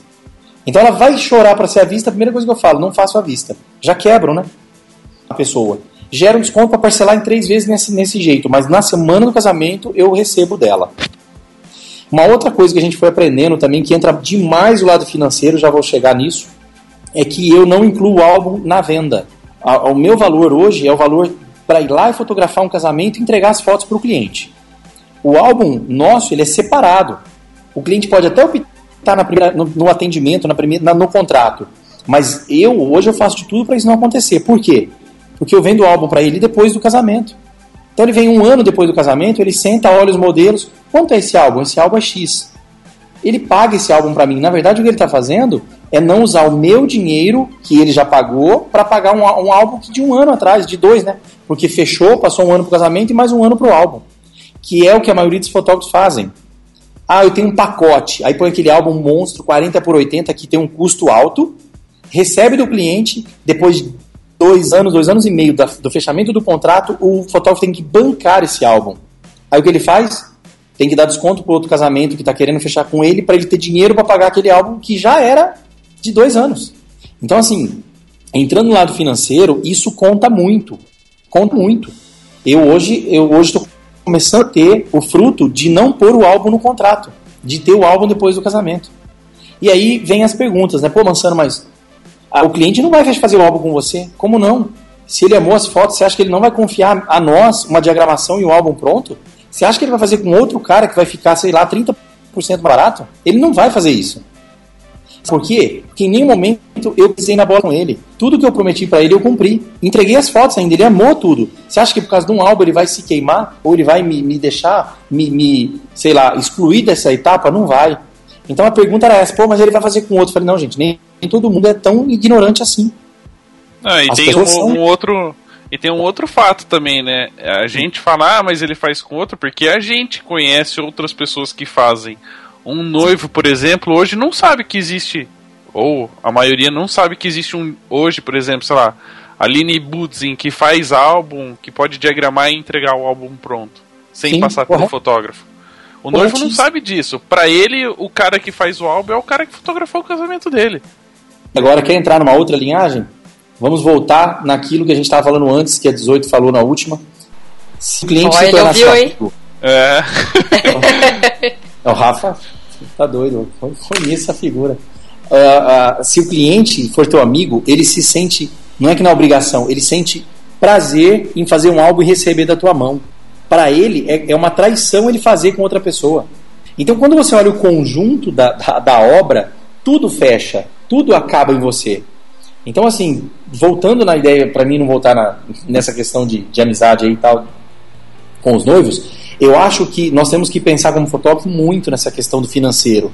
Então ela vai chorar para ser à vista, a primeira coisa que eu falo, não faço à vista. Já quebram, né? A pessoa. Gera um desconto para parcelar em três vezes nesse, nesse jeito, mas na semana do casamento eu recebo dela. Uma outra coisa que a gente foi aprendendo também, que entra demais o lado financeiro, já vou chegar nisso, é que eu não incluo o álbum na venda. O meu valor hoje é o valor para ir lá e fotografar um casamento e entregar as fotos para o cliente. O álbum nosso ele é separado. O cliente pode até optar na primeira, no, no atendimento, na primeira, na, no contrato, mas eu hoje eu faço de tudo para isso não acontecer. Por quê? Porque eu vendo o álbum para ele depois do casamento. Então ele vem um ano depois do casamento, ele senta, olha os modelos. Quanto é esse álbum? Esse álbum é X. Ele paga esse álbum para mim. Na verdade, o que ele está fazendo é não usar o meu dinheiro que ele já pagou para pagar um, um, álbum de um ano atrás, de dois, né? Porque fechou, passou um ano pro casamento e mais um ano pro álbum. Que é o que a maioria dos fotógrafos fazem. Ah, eu tenho um pacote. Aí põe aquele álbum monstro 40 por 80 que tem um custo alto, recebe do cliente, depois dois anos, dois anos e meio do fechamento do contrato, o fotógrafo tem que bancar esse álbum. Aí o que ele faz? Tem que dar desconto pro outro casamento que está querendo fechar com ele para ele ter dinheiro para pagar aquele álbum que já era de dois anos. Então, assim, entrando no lado financeiro, isso conta muito. Conta muito. Eu hoje eu hoje estou começando a ter o fruto de não pôr o álbum no contrato, de ter o álbum depois do casamento. E aí vem as perguntas, né? Pô, Mansano, mas o cliente não vai fazer o álbum com você. Como não? Se ele amou as fotos, você acha que ele não vai confiar a nós uma diagramação e um álbum pronto? Você acha que ele vai fazer com outro cara que vai ficar, sei lá, 30% barato? Ele não vai fazer isso. Por quê? Porque em nenhum momento eu pisei na bola com ele. Tudo que eu prometi para ele eu cumpri. Entreguei as fotos ainda, ele amou tudo. Você acha que por causa de um álbum ele vai se queimar? Ou ele vai me, me deixar, me, me, sei lá, excluir dessa etapa? Não vai. Então a pergunta era essa, pô, mas ele vai fazer com outro. Eu falei, não, gente, nem nem todo mundo é tão ignorante assim. Ah, e As tem um, um, outro. E tem um outro fato também, né? A gente fala, ah, mas ele faz com outro, porque a gente conhece outras pessoas que fazem. Um noivo, por exemplo, hoje não sabe que existe, ou a maioria não sabe que existe um. Hoje, por exemplo, sei lá, a Aline Budzin, que faz álbum, que pode diagramar e entregar o álbum pronto, sem Sim, passar pelo fotógrafo. O noivo não sabe disso. Para ele, o cara que faz o álbum é o cara que fotografou o casamento dele. Agora, quer entrar numa outra linhagem? Vamos voltar naquilo que a gente estava falando antes, que a 18 falou na última. Se o cliente Olha, se tornar viu, amigo, É. o Rafa tá doido. Foi, foi essa figura. Uh, uh, se o cliente for teu amigo, ele se sente, não é que na obrigação, ele sente prazer em fazer um álbum e receber da tua mão. Para ele, é, é, uma traição ele fazer com outra pessoa. Então, quando você olha o conjunto da, da, da obra, tudo fecha tudo acaba em você. Então, assim, voltando na ideia, para mim não voltar na, nessa questão de, de amizade aí e tal, com os noivos, eu acho que nós temos que pensar como fotógrafo muito nessa questão do financeiro.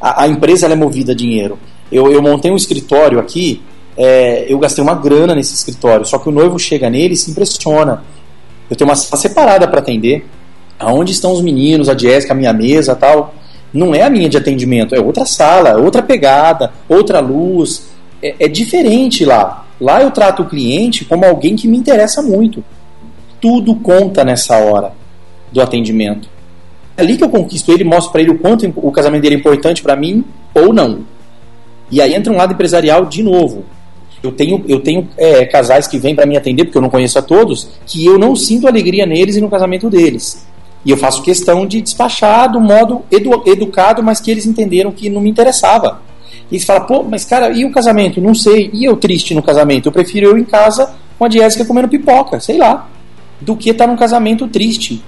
A, a empresa é movida a dinheiro. Eu, eu montei um escritório aqui, é, eu gastei uma grana nesse escritório, só que o noivo chega nele e se impressiona. Eu tenho uma sala separada para atender, aonde estão os meninos, a Jéssica, a minha mesa tal. Não é a minha de atendimento, é outra sala, outra pegada, outra luz. É, é diferente lá. Lá eu trato o cliente como alguém que me interessa muito. Tudo conta nessa hora do atendimento. É ali que eu conquisto ele, mostro para ele o quanto o casamento dele é importante para mim ou não. E aí entra um lado empresarial de novo. Eu tenho, eu tenho é, casais que vêm para me atender, porque eu não conheço a todos, que eu não sinto alegria neles e no casamento deles. E eu faço questão de despachar do modo edu educado, mas que eles entenderam que não me interessava. E eles falam, pô, mas cara, e o casamento? Não sei. E eu triste no casamento? Eu prefiro eu em casa com a Jéssica comendo pipoca, sei lá. Do que estar tá num casamento triste.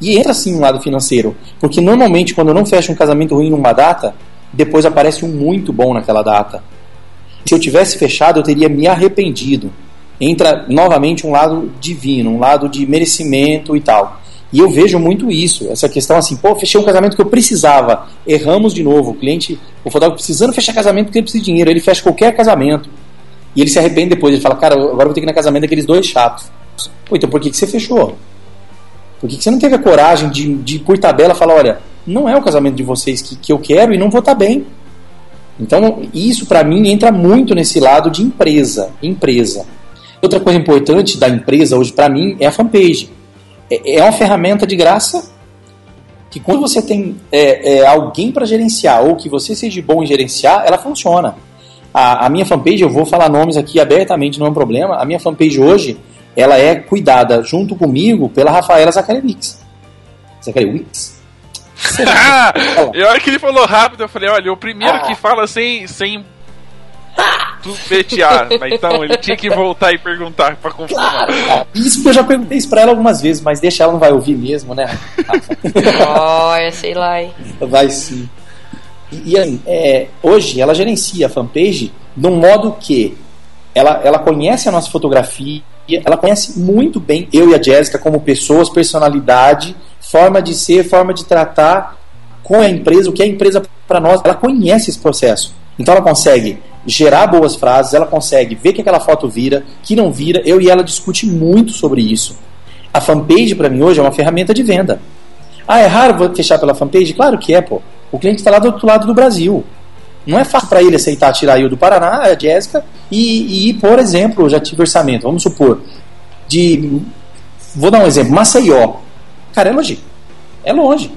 E entra sim um lado financeiro. Porque normalmente quando eu não fecho um casamento ruim numa data, depois aparece um muito bom naquela data. Se eu tivesse fechado, eu teria me arrependido. Entra novamente um lado divino, um lado de merecimento e tal. E eu vejo muito isso, essa questão assim, pô, fechei um casamento que eu precisava, erramos de novo, o cliente, o fotógrafo precisando fechar casamento porque ele precisa de dinheiro, ele fecha qualquer casamento. E ele se arrepende depois, ele fala, cara, agora eu vou ter que ir no casamento daqueles dois chatos. Pô, então por que, que você fechou? Por que, que você não teve a coragem de, de, por tabela, falar, olha, não é o casamento de vocês que, que eu quero e não vou estar tá bem. Então, isso para mim entra muito nesse lado de empresa, empresa. Outra coisa importante da empresa hoje para mim é a fanpage. É, é uma ferramenta de graça que quando você tem é, é, alguém para gerenciar ou que você seja bom em gerenciar, ela funciona. A, a, minha fanpage, eu vou falar nomes aqui abertamente, não é um problema. A minha fanpage hoje, ela é cuidada junto comigo pela Rafaela Zacariewicz. Zacariewicz? eu acho que ele falou rápido, eu falei, olha, o primeiro que fala sem, sem tupetear. Então ele tinha que voltar e perguntar pra confirmar. Claro, isso que eu já perguntei isso pra ela algumas vezes, mas deixa ela não vai ouvir mesmo, né? Olha, sei lá, hein? Vai sim. E, e assim, é, hoje ela gerencia a fanpage de um modo que ela, ela conhece a nossa fotografia, ela conhece muito bem eu e a Jéssica como pessoas, personalidade, forma de ser, forma de tratar com a empresa, o que é a empresa para nós. Ela conhece esse processo. Então ela consegue gerar boas frases, ela consegue ver que aquela foto vira, que não vira. Eu e ela discute muito sobre isso. A fanpage para mim hoje é uma ferramenta de venda. Ah, é raro fechar pela fanpage? Claro que é, pô. O cliente está lá do outro lado do Brasil. Não é fácil para ele aceitar tirar eu do Paraná, a Jéssica, e, e, por exemplo, já tive orçamento, vamos supor, de. Vou dar um exemplo, Maceió. Cara, é longe. É longe.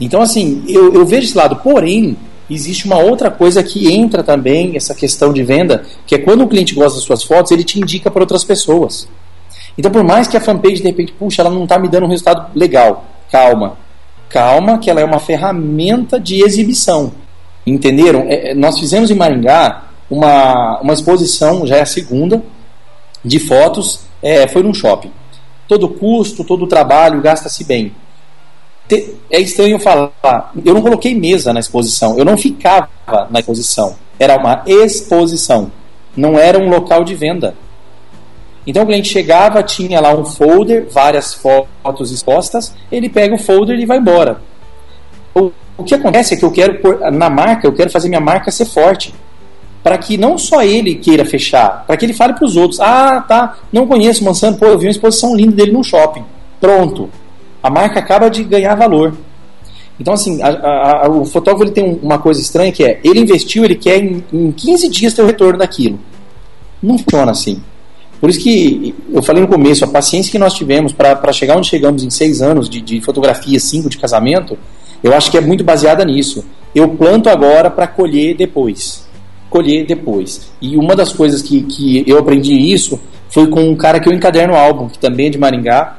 Então, assim, eu, eu vejo esse lado. Porém, existe uma outra coisa que entra também, essa questão de venda, que é quando o cliente gosta das suas fotos, ele te indica para outras pessoas. Então, por mais que a fanpage, de repente, puxa, ela não está me dando um resultado legal, calma. Calma, que ela é uma ferramenta de exibição. Entenderam? É, é, nós fizemos em Maringá uma, uma exposição, já é a segunda, de fotos, é, foi num shopping. Todo custo, todo trabalho gasta-se bem é estranho falar, eu não coloquei mesa na exposição, eu não ficava na exposição. Era uma exposição, não era um local de venda. Então o cliente chegava, tinha lá um folder, várias fotos expostas, ele pega o folder e vai embora. O, o que acontece é que eu quero, na marca, eu quero fazer minha marca ser forte. Para que não só ele queira fechar, para que ele fale para os outros: ah, tá, não conheço o Mansano, pô, eu vi uma exposição linda dele no shopping. Pronto a marca acaba de ganhar valor. Então, assim, a, a, a, o fotógrafo ele tem uma coisa estranha que é, ele investiu, ele quer em, em 15 dias ter o retorno daquilo. Não funciona assim. Por isso que eu falei no começo, a paciência que nós tivemos para chegar onde chegamos em seis anos de, de fotografia, cinco de casamento, eu acho que é muito baseada nisso. Eu planto agora para colher depois. Colher depois. E uma das coisas que, que eu aprendi isso foi com um cara que eu encaderno álbum, que também é de Maringá,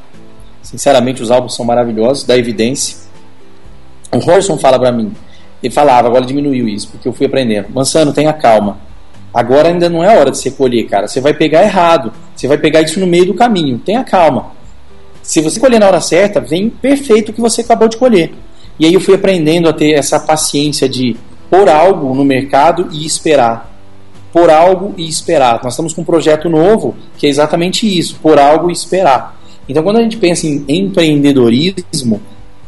Sinceramente, os álbuns são maravilhosos, da evidência. O Horson fala para mim, ele falava, agora diminuiu isso, porque eu fui aprendendo. Mansano, tenha calma. Agora ainda não é hora de você colher, cara. Você vai pegar errado. Você vai pegar isso no meio do caminho. Tenha calma. Se você colher na hora certa, vem perfeito o que você acabou de colher. E aí eu fui aprendendo a ter essa paciência de pôr algo no mercado e esperar. Pôr algo e esperar. Nós estamos com um projeto novo que é exatamente isso: pôr algo e esperar. Então, quando a gente pensa em empreendedorismo,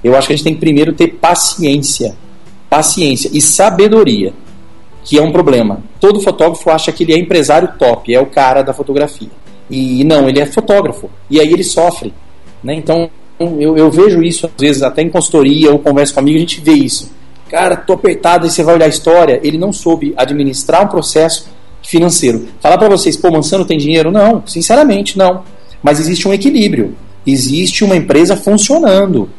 eu acho que a gente tem que primeiro ter paciência. Paciência e sabedoria, que é um problema. Todo fotógrafo acha que ele é empresário top, é o cara da fotografia. E não, ele é fotógrafo. E aí ele sofre. Né? Então, eu, eu vejo isso, às vezes, até em consultoria ou conversa com amigo, a gente vê isso. Cara, tô apertado, e você vai olhar a história. Ele não soube administrar um processo financeiro. Falar para vocês, pô, Mansano tem dinheiro? Não, sinceramente, não. Mas existe um equilíbrio. Existe uma empresa funcionando.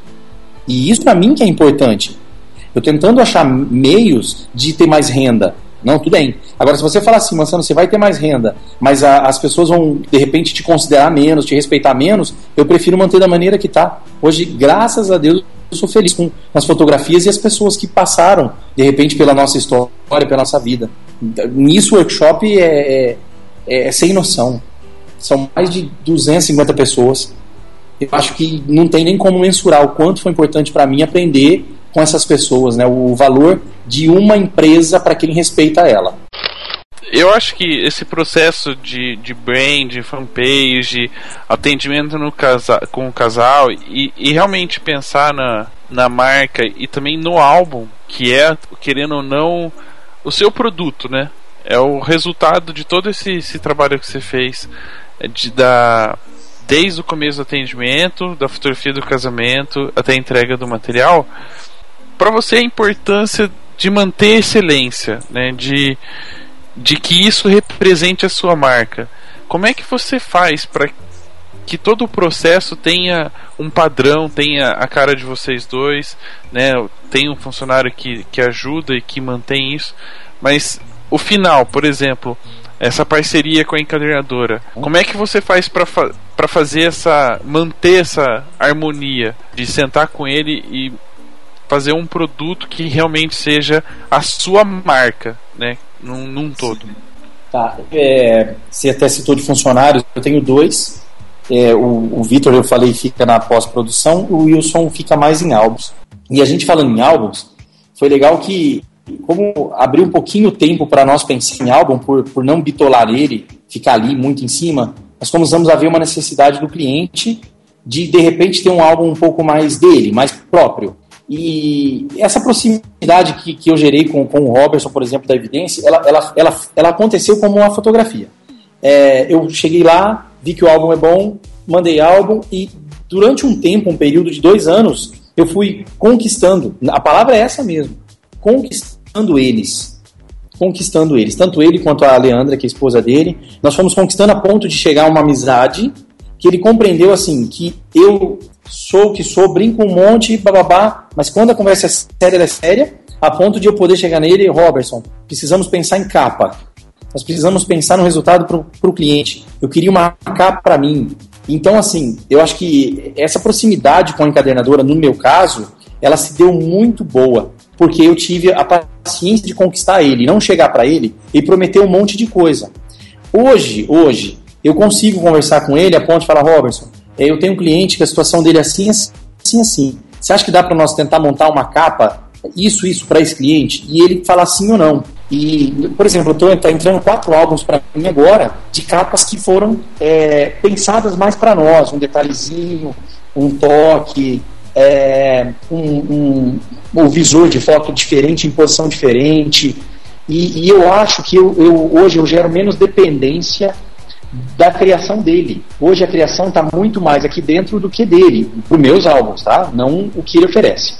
E isso para mim que é importante. Eu tentando achar meios de ter mais renda. Não, tudo bem. Agora, se você falar assim, Mansano, você vai ter mais renda, mas a, as pessoas vão, de repente, te considerar menos, te respeitar menos, eu prefiro manter da maneira que está. Hoje, graças a Deus, eu sou feliz com as fotografias e as pessoas que passaram, de repente, pela nossa história, pela nossa vida. Nisso, o workshop é, é, é sem noção. São mais de 250 pessoas. Eu acho que não tem nem como mensurar o quanto foi importante para mim aprender com essas pessoas, né? O valor de uma empresa para quem respeita ela. Eu acho que esse processo de, de brand, fanpage, atendimento no casa, com o casal e, e realmente pensar na, na marca e também no álbum, que é, querendo ou não, o seu produto, né? É o resultado de todo esse, esse trabalho que você fez, de dar desde o começo do atendimento, da fotografia do casamento até a entrega do material. Para você a importância de manter excelência, né? De de que isso represente a sua marca. Como é que você faz para que todo o processo tenha um padrão, tenha a cara de vocês dois, né? Tem um funcionário que, que ajuda e que mantém isso, mas o final, por exemplo, essa parceria com a encadernadora, como é que você faz para fa fazer essa manter essa harmonia de sentar com ele e fazer um produto que realmente seja a sua marca, né? Num, num todo. Tá. É, você até citou de funcionários, eu tenho dois. É, o, o Vitor, eu falei, fica na pós-produção, o Wilson fica mais em álbuns. E a gente falando em álbuns, foi legal que, como abriu um pouquinho o tempo para nós pensar em álbum, por, por não bitolar ele, ficar ali muito em cima, nós começamos a ver uma necessidade do cliente de, de repente, ter um álbum um pouco mais dele, mais próprio. E essa proximidade que, que eu gerei com, com o Robertson, por exemplo, da Evidência, ela, ela, ela, ela aconteceu como uma fotografia. É, eu cheguei lá, vi que o álbum é bom, mandei álbum e durante um tempo, um período de dois anos, eu fui conquistando. A palavra é essa mesmo, conquistando eles, conquistando eles, tanto ele quanto a Leandra, que é a esposa dele. Nós fomos conquistando a ponto de chegar a uma amizade que ele compreendeu assim que eu sou o que sou, brinco um monte, bababá, mas quando a conversa é séria, é séria, a ponto de eu poder chegar nele, Robertson, precisamos pensar em capa. Nós precisamos pensar no resultado para o cliente. Eu queria uma capa para mim. Então, assim, eu acho que essa proximidade com a encadernadora, no meu caso, ela se deu muito boa, porque eu tive a paciência de conquistar ele, não chegar para ele e prometer um monte de coisa. Hoje, hoje, eu consigo conversar com ele a ponto de falar, Robertson, eu tenho um cliente que a situação dele é assim, assim, assim. Você acha que dá para nós tentar montar uma capa, isso, isso, para esse cliente? E ele fala sim ou não. E, por exemplo, eu estou tá entrando quatro álbuns para mim agora de capas que foram é, pensadas mais para nós, um detalhezinho, um toque, é, um, um, um, visor de foto diferente, em posição diferente. E, e eu acho que eu, eu, hoje eu gero menos dependência da criação dele. Hoje a criação está muito mais aqui dentro do que dele, para meus álbuns, tá? Não o que ele oferece.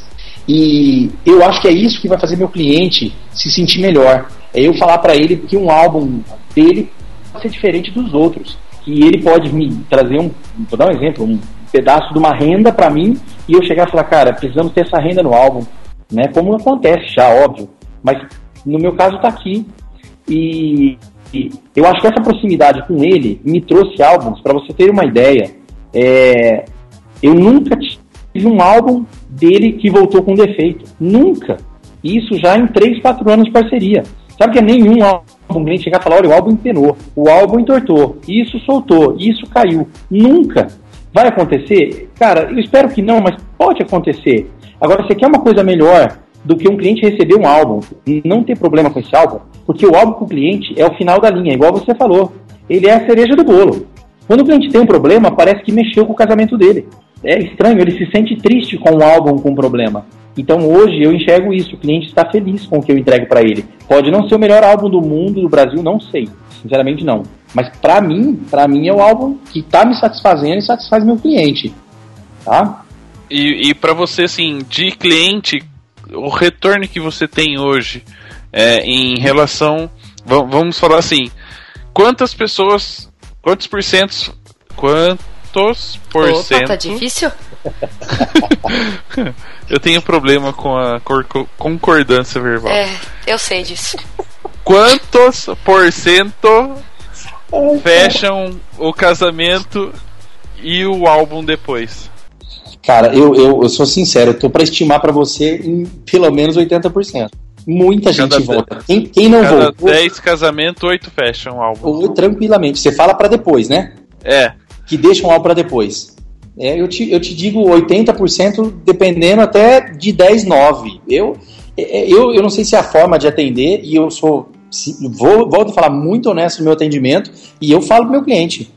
E eu acho que é isso que vai fazer meu cliente se sentir melhor. É eu falar para ele que um álbum dele pode ser diferente dos outros. Que ele pode me trazer um, vou dar um exemplo, um pedaço de uma renda para mim e eu chegar e falar, cara, precisamos ter essa renda no álbum. Né? Como acontece já, óbvio. Mas no meu caso está aqui. E eu acho que essa proximidade com ele me trouxe álbuns, para você ter uma ideia, é, eu nunca tive um álbum dele que voltou com defeito. Nunca. Isso já em 3, 4 anos de parceria. Sabe que é nenhum álbum cliente chegar e falar, olha, o álbum empenou, o álbum entortou, isso soltou, isso caiu. Nunca. Vai acontecer? Cara, eu espero que não, mas pode acontecer. Agora, você quer uma coisa melhor do que um cliente receber um álbum e não ter problema com esse álbum, porque o álbum com o cliente é o final da linha, igual você falou. Ele é a cereja do bolo. Quando o cliente tem um problema, parece que mexeu com o casamento dele. É estranho, ele se sente triste com um álbum com um problema. Então hoje eu enxergo isso, o cliente está feliz com o que eu entrego para ele. Pode não ser o melhor álbum do mundo, do Brasil, não sei. Sinceramente não. Mas para mim, para mim é o álbum que está me satisfazendo e satisfaz meu cliente. Tá? E, e para você, assim, de cliente, o retorno que você tem hoje é, em relação. Vamos falar assim: quantas pessoas. Quantos porcentos. Quantos por cento. Tá difícil? eu tenho problema com a concordância verbal. É, eu sei disso. Quantos por cento fecham o casamento e o álbum depois? Cara, eu, eu, eu sou sincero, eu tô pra estimar para você em pelo menos 80%. Muita gente volta. Quem, quem não cada voltou. 10 casamentos, 8 fecham o álbum. Ou tranquilamente. Você fala para depois, né? É. Que deixam um álbum para depois. É, eu, te, eu te digo 80%, dependendo até de 10, 9. Eu, é, é, eu, eu não sei se é a forma de atender, e eu sou. Vou, volto a falar muito honesto no meu atendimento, e eu falo pro meu cliente: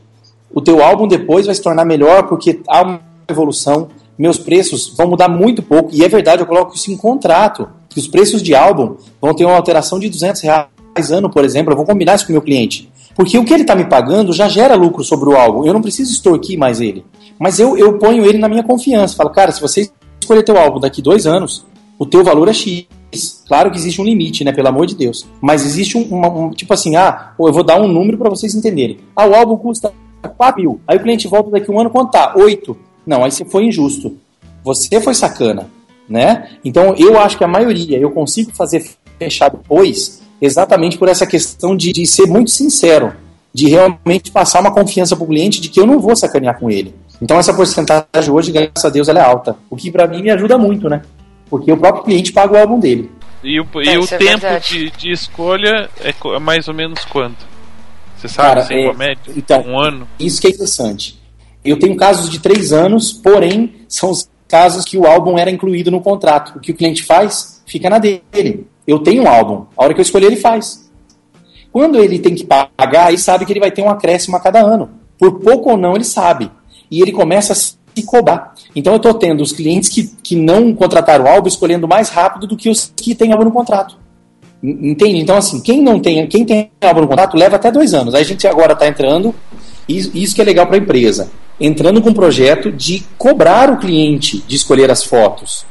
o teu álbum depois vai se tornar melhor porque há uma evolução, meus preços vão mudar muito pouco, e é verdade, eu coloco isso em contrato, que os preços de álbum vão ter uma alteração de 200 reais ano, por exemplo, eu vou combinar isso com o meu cliente. Porque o que ele está me pagando já gera lucro sobre o álbum, eu não preciso extorquir mais ele. Mas eu, eu ponho ele na minha confiança, falo, cara, se você escolher teu álbum daqui dois anos, o teu valor é X. Claro que existe um limite, né? Pelo amor de Deus. Mas existe um, uma, um tipo assim, ah, eu vou dar um número para vocês entenderem. Ah, o álbum custa 4 mil. Aí o cliente volta daqui um ano, tá? 8. Não, aí você foi injusto. Você foi sacana, né? Então eu acho que a maioria eu consigo fazer fechar depois exatamente por essa questão de, de ser muito sincero, de realmente passar uma confiança para o cliente de que eu não vou sacanear com ele. Então essa porcentagem hoje, graças a Deus, ela é alta. O que para mim me ajuda muito, né? Porque o próprio cliente paga o álbum dele. E o, e o é tempo de, de, escolha é mais ou menos quanto? Você sabe, Cara, assim, é, média? Então, um ano? Isso que é interessante. Eu tenho casos de três anos, porém, são os casos que o álbum era incluído no contrato. O que o cliente faz, fica na dele. Eu tenho um álbum. A hora que eu escolher, ele faz. Quando ele tem que pagar, ele sabe que ele vai ter um acréscimo a cada ano. Por pouco ou não, ele sabe. E ele começa a se cobrar. Então eu estou tendo os clientes que, que não contrataram o álbum escolhendo mais rápido do que os que têm álbum no contrato. Entende? Então, assim, quem não tem, quem tem álbum no contrato leva até dois anos. Aí a gente agora está entrando, isso, isso que é legal para a empresa entrando com um projeto de cobrar o cliente de escolher as fotos.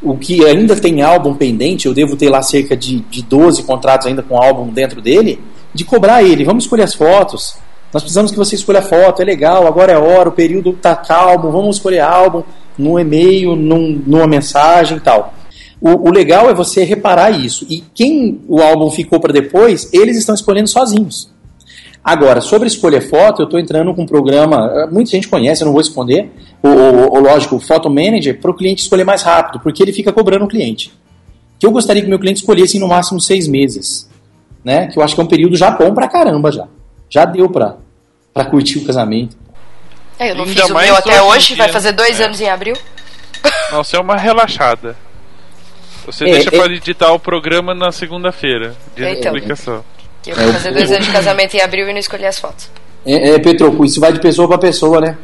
O que ainda tem álbum pendente, eu devo ter lá cerca de, de 12 contratos ainda com álbum dentro dele, de cobrar ele, vamos escolher as fotos. Nós precisamos que você escolha foto, é legal, agora é hora, o período está calmo, vamos escolher álbum no e-mail, num, numa mensagem e tal. O, o, legal é você reparar isso. E quem o álbum ficou para depois, eles estão escolhendo sozinhos. Agora, sobre escolher foto, eu estou entrando com um programa, eh, muita gente conhece, eu não vou esconder, o, o, o lógico, o Photo Manager, para o cliente escolher mais rápido, porque ele fica cobrando o cliente. Que eu gostaria que meu cliente escolhesse no máximo seis meses. Né? Que eu acho que é um período já bom pra caramba já. Já deu pra, pra curtir o casamento. É, eu não Ainda fiz o meu até hoje, vai fazer dois é. anos em abril. Nossa, é uma relaxada. Você é, deixa é... para editar o programa na segunda-feira de então. publicação. Eu vou é, fazer dois anos de casamento em abril e não escolhi as fotos. É, é Petroco, isso vai de pessoa para pessoa, né?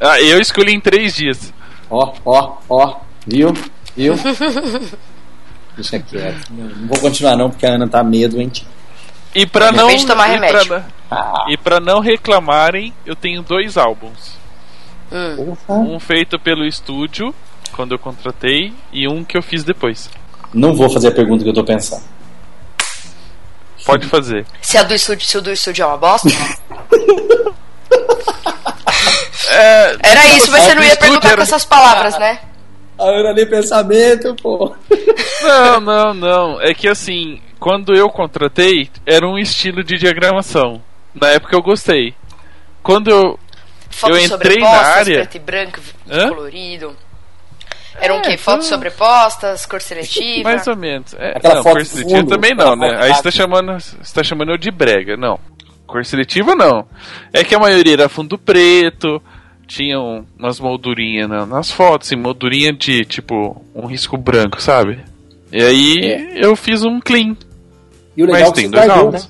Ah, eu escolhi em três dias. Ó, ó, ó, viu? Viu? Deixa quieto. Não vou continuar não, porque a Ana tá medo, doente. E pra não. Tomar e, remédio. Pra, ah. e pra não reclamarem, eu tenho dois álbuns. Hum. Um feito pelo estúdio, quando eu contratei, e um que eu fiz depois. Não vou fazer a pergunta que eu tô pensando. Pode fazer. Se a do estúdio, se o do estúdio é uma bosta. é, Era isso, mas você não ia perguntar era... com essas palavras, né? A Ana nem pensamento, pô. Não, não, não. É que assim, quando eu contratei, era um estilo de diagramação. Na época eu gostei. Quando eu, eu entrei na área. preto e branco, Hã? colorido. Eram é, o quê? Fotos então... sobrepostas, cor seletiva? Mais ou menos. É, Aquela não, cor seletiva fundo, também não, né? Aí você tá chamando, você tá chamando eu de brega. Não. Cor seletiva não. É que a maioria era fundo preto, tinha umas moldurinhas nas fotos, assim, moldurinha de tipo um risco branco, sabe? E aí é. eu fiz um clean. E o legal Mas é tem dois guardou, né?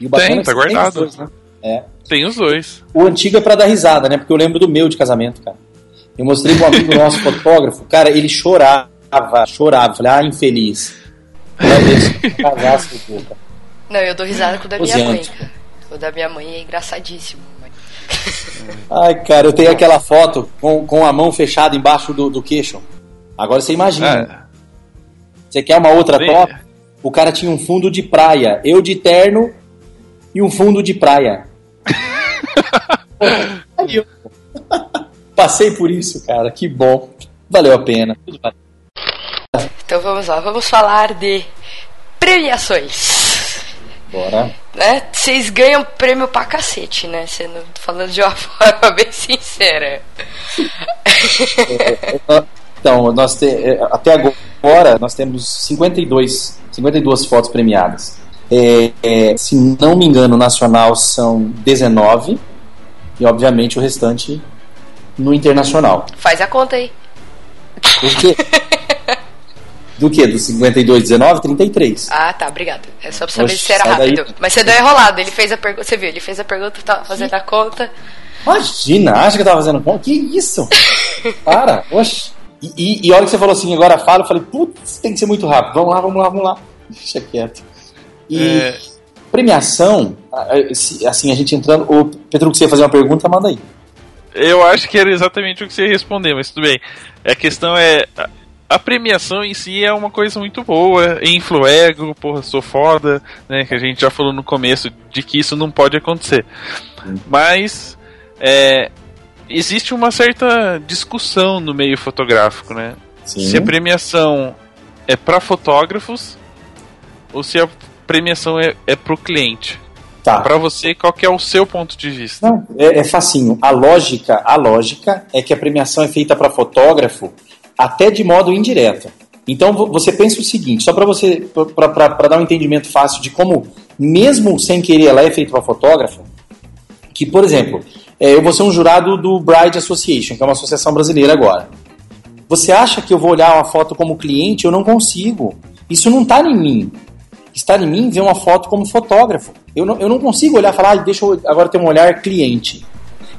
E o tem, é tá guardado. Dois, né? É. Tem os dois. O antigo é pra dar risada, né? Porque eu lembro do meu de casamento, cara. Eu mostrei pra um amigo nosso fotógrafo, cara, ele chorava, chorava. Falei, ah, infeliz. Não, eu dou risada com o da minha Os mãe. O da minha mãe é engraçadíssimo. Ai, cara, eu tenho aquela foto com, com a mão fechada embaixo do, do queixo. Agora você imagina. É, Você quer uma outra Bem- top? O cara tinha um fundo de praia. Eu de terno e um fundo de praia. Passei por isso, cara. Que bom. Valeu a pena. Então vamos lá, vamos falar de premiações. Bora. Né? Vocês ganham prêmio pra cacete, né? Sendo falando de uma forma bem sincera. Então, nós te- eh, até agora nós temos 52, 52 fotos premiadas. É, é, se não me engano, nacional são 19 e obviamente o restante no internacional. Faz a conta aí. Do quê? Do que? Do 52, 19, 33. Ah, tá, obrigado. É só pra saber Oxe, se era sai daí. rápido. Mas você deu enrolado, ele fez a pergunta. Você viu, ele fez a pergunta, tá fazendo a conta. Imagina, acha que eu tava fazendo conta? Que isso? Para, oxe. E, e, e a hora que você falou assim, agora fala, eu falei, putz, tem que ser muito rápido. Vamos lá, vamos lá, vamos lá. Deixa quieto. E É. premiação, assim, a gente entrando. O Pedro, que você ia fazer uma pergunta, manda aí. Eu acho que era exatamente o que você ia responder, mas tudo bem. A questão é. a- premiação em si é uma coisa muito boa. Influego, porra, sou foda, né? Que a gente já falou no começo de que isso não pode acontecer. Mas. é, existe uma certa discussão no meio fotográfico, né? Sim. Se a premiação é para fotógrafos ou se a premiação é, é pro cliente. Tá. Pra você, qual que é o seu ponto de vista? Não, é, é facinho. A lógica, a lógica é que a premiação é feita para fotógrafo até de modo indireto. Então vo- você pensa o seguinte, só para você para dar um entendimento fácil de como mesmo sem querer ela é feita para fotógrafo, que por exemplo, é, eu vou ser um jurado do Bride Association, que é uma associação brasileira agora. Você acha que eu vou olhar uma foto como cliente? Eu não consigo. Isso não está em mim. Está em mim ver uma foto como fotógrafo. Eu não, eu não consigo olhar e falar, ah, deixa eu agora ter um olhar cliente.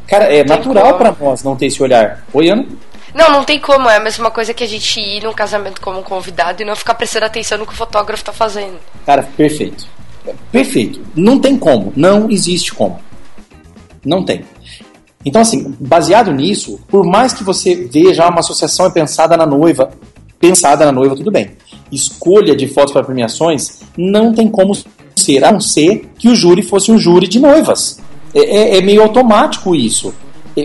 Cara, é natural para nós não ter esse olhar. Oi, Ana? Não, não tem como. É a mesma coisa que a gente ir num casamento como convidado e não ficar prestando atenção no que o fotógrafo tá fazendo. Cara, perfeito. Perfeito. Não tem como. Não existe como. Não tem. Então, assim, baseado nisso, por mais que você veja uma associação é pensada na noiva, pensada na noiva, tudo bem. Escolha de fotos para premiações não tem como ser, a não ser que o júri fosse um júri de noivas. É, é- é meio automático isso.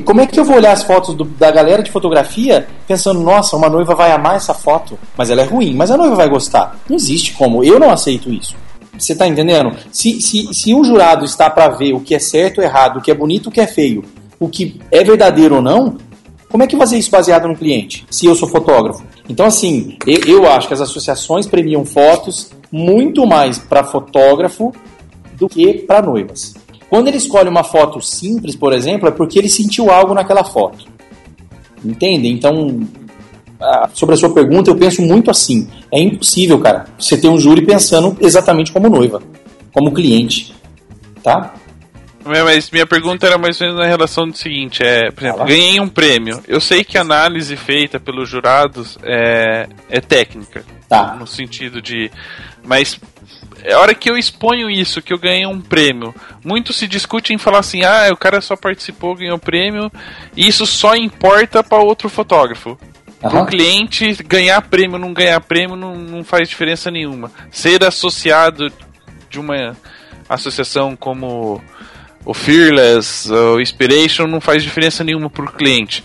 Como é que eu vou olhar as fotos do- da galera de fotografia pensando, nossa, uma noiva vai amar essa foto, mas ela é ruim, mas a noiva vai gostar? Não existe como, eu não aceito isso. Você tá entendendo? Se, se, se um jurado está para ver o que é certo errado, o que é bonito, o que é feio, o que é verdadeiro ou não, como é que fazer isso baseado no cliente, se eu sou fotógrafo? Então, assim, eu, eu acho que as associações premiam fotos muito mais para fotógrafo do que para noivas. Quando ele escolhe uma foto simples, por exemplo, é porque ele sentiu algo naquela foto. Entende? Então, sobre a sua pergunta, eu penso muito assim. É impossível, cara, você ter um júri pensando exatamente como noiva, como cliente. Tá? É, Mas minha pergunta era mais ou menos na relação do seguinte: é, por exemplo, ganhei um prêmio. Eu sei que a análise feita pelos jurados é, é técnica, Tá. no sentido de. Mas a hora que eu exponho isso, que eu ganhei um prêmio, muito se discute em falar assim: ah, o cara só participou, ganhou prêmio, e isso só importa para outro fotógrafo. Para Aham. o cliente, ganhar prêmio ou não ganhar prêmio não, não faz diferença nenhuma. Ser associado de uma associação como o Fearless, o Inspiration, não faz diferença nenhuma para o cliente.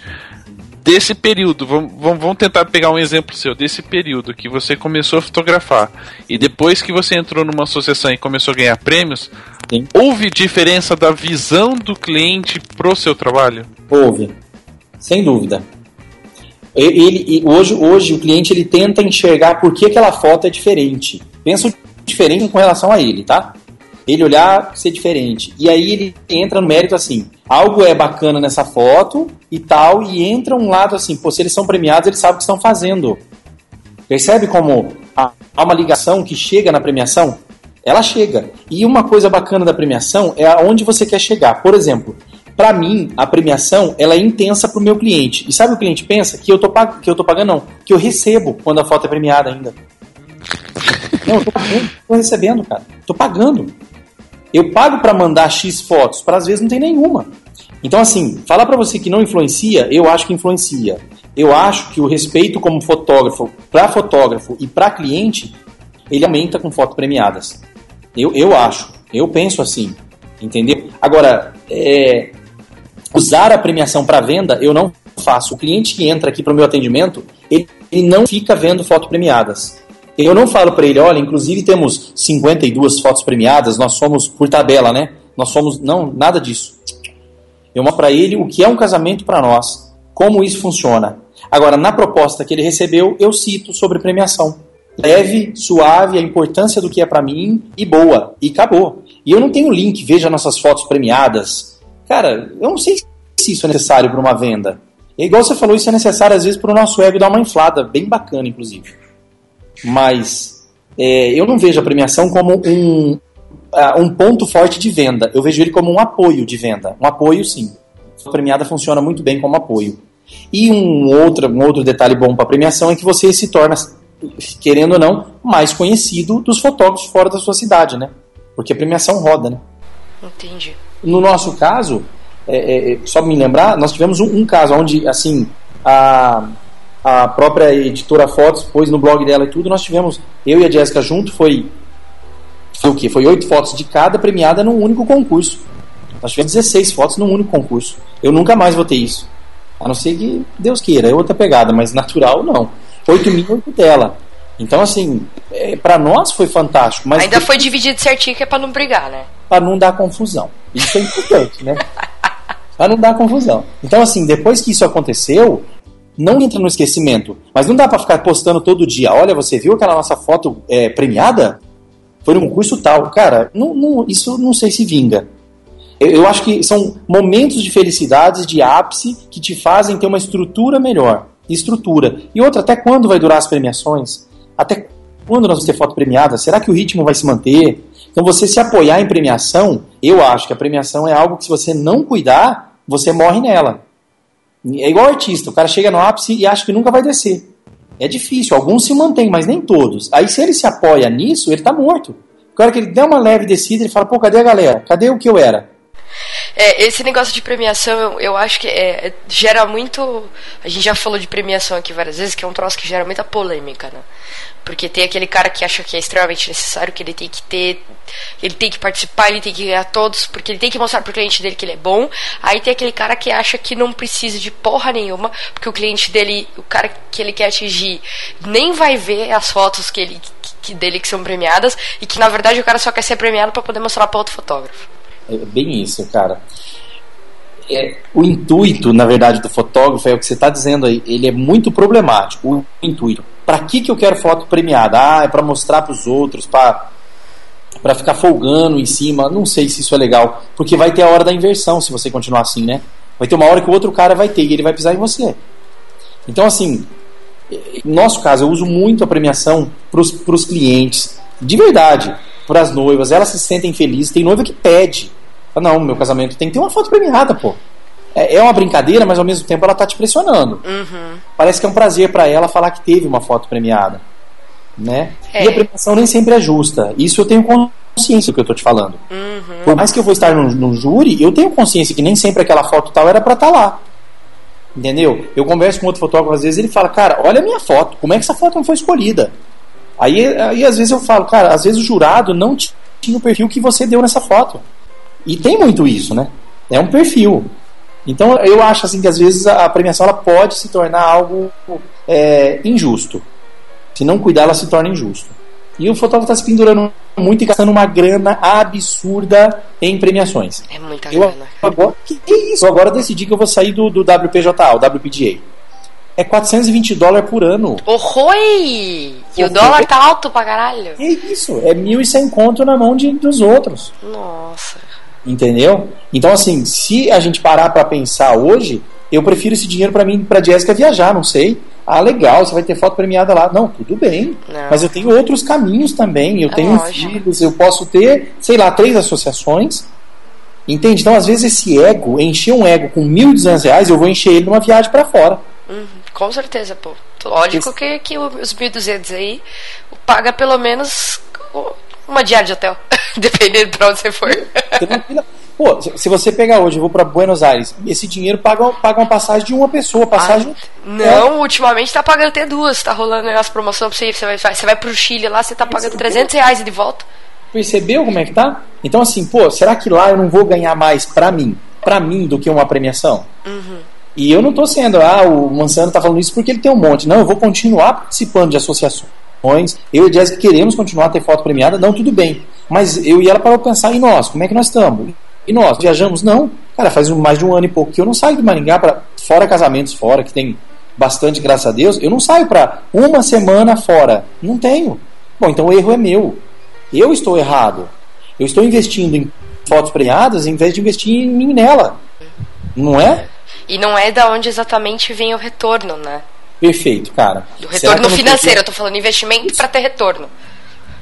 Desse período, vamos, vamos tentar pegar um exemplo seu, desse período que você começou a fotografar e depois que você entrou numa associação e começou a ganhar prêmios, Sim. houve diferença da visão do cliente pro seu trabalho? Houve. Sem dúvida. Ele, e hoje, hoje o cliente ele tenta enxergar por que aquela foto é diferente. Pensa diferente com relação a ele, tá? Ele olhar ser diferente. E aí ele entra no mérito assim: algo é bacana nessa foto e tal, e entra um lado assim, pô, se eles são premiados, eles sabem o que estão fazendo. Percebe como há uma ligação que chega na premiação? Ela chega. E uma coisa bacana da premiação é aonde você quer chegar. Por exemplo, para mim, a premiação ela é intensa para o meu cliente. E sabe o cliente pensa? Que eu tô, pag que eu tô pagando, não. Que eu recebo quando a foto é premiada ainda. Não, eu tô, pagando, tô recebendo, cara. Tô pagando. Eu pago para mandar X fotos, para às vezes não tem nenhuma. Então, assim, falar para você que não influencia, eu acho que influencia. Eu acho que o respeito como fotógrafo, para fotógrafo e para cliente, ele aumenta com fotos premiadas. Eu, eu acho, eu penso assim, entendeu? Agora, é, usar a premiação para venda, eu não faço. O cliente que entra aqui para o meu atendimento, ele, ele não fica vendo fotos premiadas. Eu não falo para ele, olha, inclusive temos 52 fotos premiadas, nós somos por tabela, né? Nós somos. Não, nada disso. Eu mostro para ele o que é um casamento para nós, como isso funciona. Agora, na proposta que ele recebeu, eu cito sobre premiação. Leve, suave, a importância do que é para mim e boa. E acabou. E eu não tenho link, veja nossas fotos premiadas. Cara, eu não sei se isso é necessário para uma venda. É igual você falou, isso é necessário às vezes para o nosso ego dar uma inflada, bem bacana, inclusive. Mas é, eu não vejo a premiação como um, uh, um ponto forte de venda. Eu vejo ele como um apoio de venda. Um apoio, sim. A premiada funciona muito bem como apoio. E um outro, um outro detalhe bom para a premiação é que você se torna, querendo ou não, mais conhecido dos fotógrafos fora da sua cidade, né? Porque a premiação roda, né? Entendi. No nosso caso, é, é, é só me lembrar, nós tivemos um, um, caso onde, assim, a, a própria editora Fotos pôs no blog dela e tudo, nós tivemos, eu e a Jéssica junto, foi, foi o quê? Foi oito fotos de cada premiada num único concurso. Nós tivemos 16 fotos num único concurso. Eu nunca mais vou ter isso. A não ser que Deus queira, é outra pegada, mas natural não. 8 mil, 8 dela. Então, assim, é, para nós foi fantástico. Mas Ainda foi dividido certinho que é pra não brigar, né? Pra não dar confusão. Isso é importante, né? pra não dar confusão. Então, assim, depois que isso aconteceu, não entra no esquecimento. Mas não dá para ficar postando todo dia. Olha, você viu aquela nossa foto é, premiada? Foi num concurso tal. Cara, não, não, isso não sei se vinga. Eu acho que são momentos de felicidade, de ápice, que te fazem ter uma estrutura melhor. Estrutura. E outra, até quando vai durar as premiações? Até quando nós vamos ter foto premiada? Será que o ritmo vai se manter? Então, você se apoiar em premiação, eu acho que a premiação é algo que, se você não cuidar, você morre nela. É igual artista, o cara chega no ápice e acha que nunca vai descer. É difícil, alguns se mantêm, mas nem todos. Aí, se ele se apoia nisso, ele está morto. O cara que ele der uma leve descida, ele fala: pô, cadê a galera? Cadê o que eu era? É, esse negócio de premiação, eu, eu acho que é, é, gera muito. A gente já falou de premiação aqui várias vezes, que é um troço que gera muita polêmica, né? Porque tem aquele cara que acha que é extremamente necessário, que ele tem que ter. Ele tem que participar, ele tem que ganhar todos, porque ele tem que mostrar pro cliente dele que ele é bom. Aí tem aquele cara que acha que não precisa de porra nenhuma, porque o cliente dele, o cara que ele quer atingir, nem vai ver as fotos que ele, que, dele que são premiadas, e que na verdade o cara só quer ser premiado para poder mostrar para outro fotógrafo. É bem isso, cara. É, o intuito, na verdade, do fotógrafo é o que você está dizendo aí. Ele é muito problemático. O intuito. Para que, que eu quero foto premiada? Ah, é para mostrar para os outros, para para ficar folgando em cima. Não sei se isso é legal, porque vai ter a hora da inversão se você continuar assim, né? Vai ter uma hora que o outro cara vai ter e ele vai pisar em você. Então, assim, no nosso caso, eu uso muito a premiação para os clientes, de verdade, para as noivas. Elas se sentem felizes. Tem noiva que pede não, meu casamento tem que ter uma foto premiada, pô. É, é uma brincadeira, mas ao mesmo tempo ela tá te pressionando. Uhum. Parece que é um prazer para ela falar que teve uma foto premiada. Né? É. E a premiação nem sempre é justa. Isso eu tenho consciência do que eu tô te falando. Uhum. Por mais que eu vou estar no, no, júri, eu tenho consciência que nem sempre aquela foto tal era para estar tá lá. Entendeu? Eu converso com outro fotógrafo, às vezes ele fala, cara, olha a minha foto, como é que essa foto não foi escolhida? Aí, aí às vezes eu falo, cara, às vezes o jurado não tinha o perfil que você deu nessa foto. E tem muito isso, né? É um perfil. Então eu acho assim que às vezes a premiação ela pode se tornar algo é, injusto. Se não cuidar, ela se torna injusto. E o fotógrafo está se pendurando muito e gastando uma grana absurda em premiações. É muita eu, grana. Agora, que isso? Eu agora decidi que eu vou sair do, do WPJA, o WPGA. É 420 dólares por ano. Oi! E o dólar tá alto pra caralho. É isso, é 1.100 conto na mão de, dos outros. Nossa. Entendeu? Então, assim, se a gente parar para pensar hoje, eu prefiro esse dinheiro para mim, para Jéssica viajar, não sei. Ah, legal, você vai ter foto premiada lá. Não, tudo bem. Não. Mas eu tenho outros caminhos também. Eu É tenho lógico. filhos, eu posso ter, sei lá, três associações. Entende? Então, às vezes, esse ego, encher um ego com 1.200 reais, eu vou encher ele numa viagem pra fora. Uhum, com certeza, pô. Lógico que, que os 1.200 aí paga pelo menos uma diária de hotel. Dependendo pra onde você for. Pô, se- você pegar hoje, eu vou pra Buenos Aires, esse dinheiro paga, paga uma passagem de uma pessoa. Passagem. Não, ultimamente tá pagando até duas. Tá rolando as promoções pra você ir. Você vai, você vai pro Chile lá, você tá pagando 300 reais de volta. Percebeu como é que tá? Então, assim, pô, será que lá eu não vou ganhar mais pra mim? Pra mim do que uma premiação? E eu não tô sendo, ah, o Mansano tá falando isso porque ele tem um monte. Não, eu vou continuar participando de associações. Eu e a Jéssica queremos continuar a ter foto premiada. Não, tudo bem. Mas eu e ela parou pensar, e nós? Como é que nós estamos? E nós? Viajamos? Não. Cara, faz mais de um ano e pouco que eu não saio de Maringá para fora casamentos fora, que tem bastante, graças a Deus. Eu não saio pra uma semana fora. Não tenho. Bom, então o erro é meu. Eu estou errado. Eu estou investindo em fotos premiadas em vez de investir em mim nela. Não é? E não é da onde exatamente vem o retorno, né? Perfeito, cara. Do retorno financeiro, eu tô falando investimento pra ter retorno.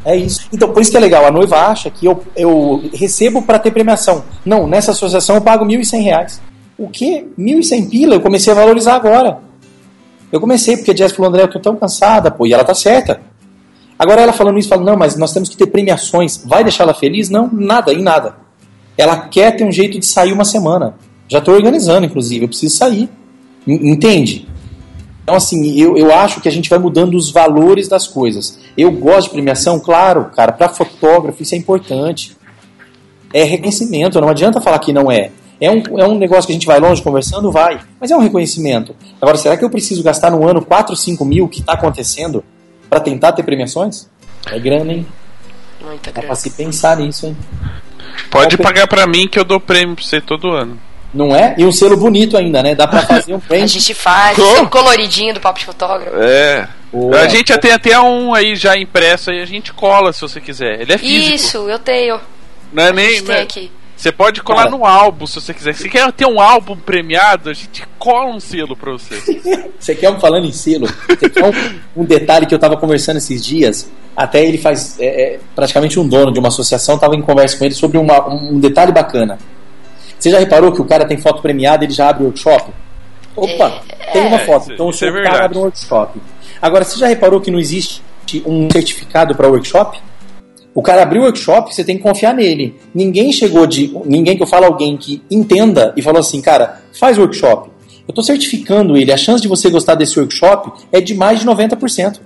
É isso. Então, por isso que é legal. A noiva acha que eu, eu recebo para ter premiação. Não, nessa associação eu pago 1.100 reais. O quê? R$ 1.100 pila? Eu comecei a valorizar agora. Eu comecei, porque a Jess falou, André, eu tô tão cansada, pô, e ela tá certa. Agora ela falando isso, fala, não, mas nós temos que ter premiações. Vai deixar ela feliz? Não, nada, em nada. Ela quer ter um jeito de sair uma semana. Já tô organizando, inclusive, eu preciso sair. En- Entende? Então, assim, eu, eu acho que a gente vai mudando os valores das coisas. Eu gosto de premiação, claro, cara, para fotógrafo isso é importante. É reconhecimento, não adianta falar que não é. É um, é um negócio que a gente vai longe conversando, vai. Mas é um reconhecimento. Agora, será que eu preciso gastar no ano 4, 5 mil que está acontecendo para tentar ter premiações? É grana, hein? Muita Dá grana. pra se pensar nisso, hein? Pode Qual- pagar pra mim que eu dou prêmio pra você todo ano. Não é? E um selo bonito ainda, né? Dá pra fazer um A prêmio. gente faz um coloridinho do papo de fotógrafo. É. Boa. A gente já tem até um aí já impresso aí, a gente cola se você quiser. Ele é físico. Isso, eu tenho. Não é A nem. gente não tem é- aqui. Você pode colar Cara. no álbum se você quiser. Se quer ter um álbum premiado, a gente cola um selo pra você. Você quer um falando em selo? Você quer um, um detalhe que eu estava conversando esses dias? Até ele faz é, é, praticamente um dono de uma associação, estava em conversa com ele sobre uma- um detalhe bacana. Você já reparou que o cara tem foto premiada e ele já abre workshop? Opa, tem uma foto. isso- Então o isso é seu cara abre um workshop. Agora, você já reparou que não existe um certificado para workshop? O cara abriu o workshop, você tem que confiar nele. Ninguém chegou de. Ninguém que eu falo alguém que entenda e falou assim, cara, faz workshop. Eu estou certificando ele. A chance de você gostar desse workshop é de mais de 90%.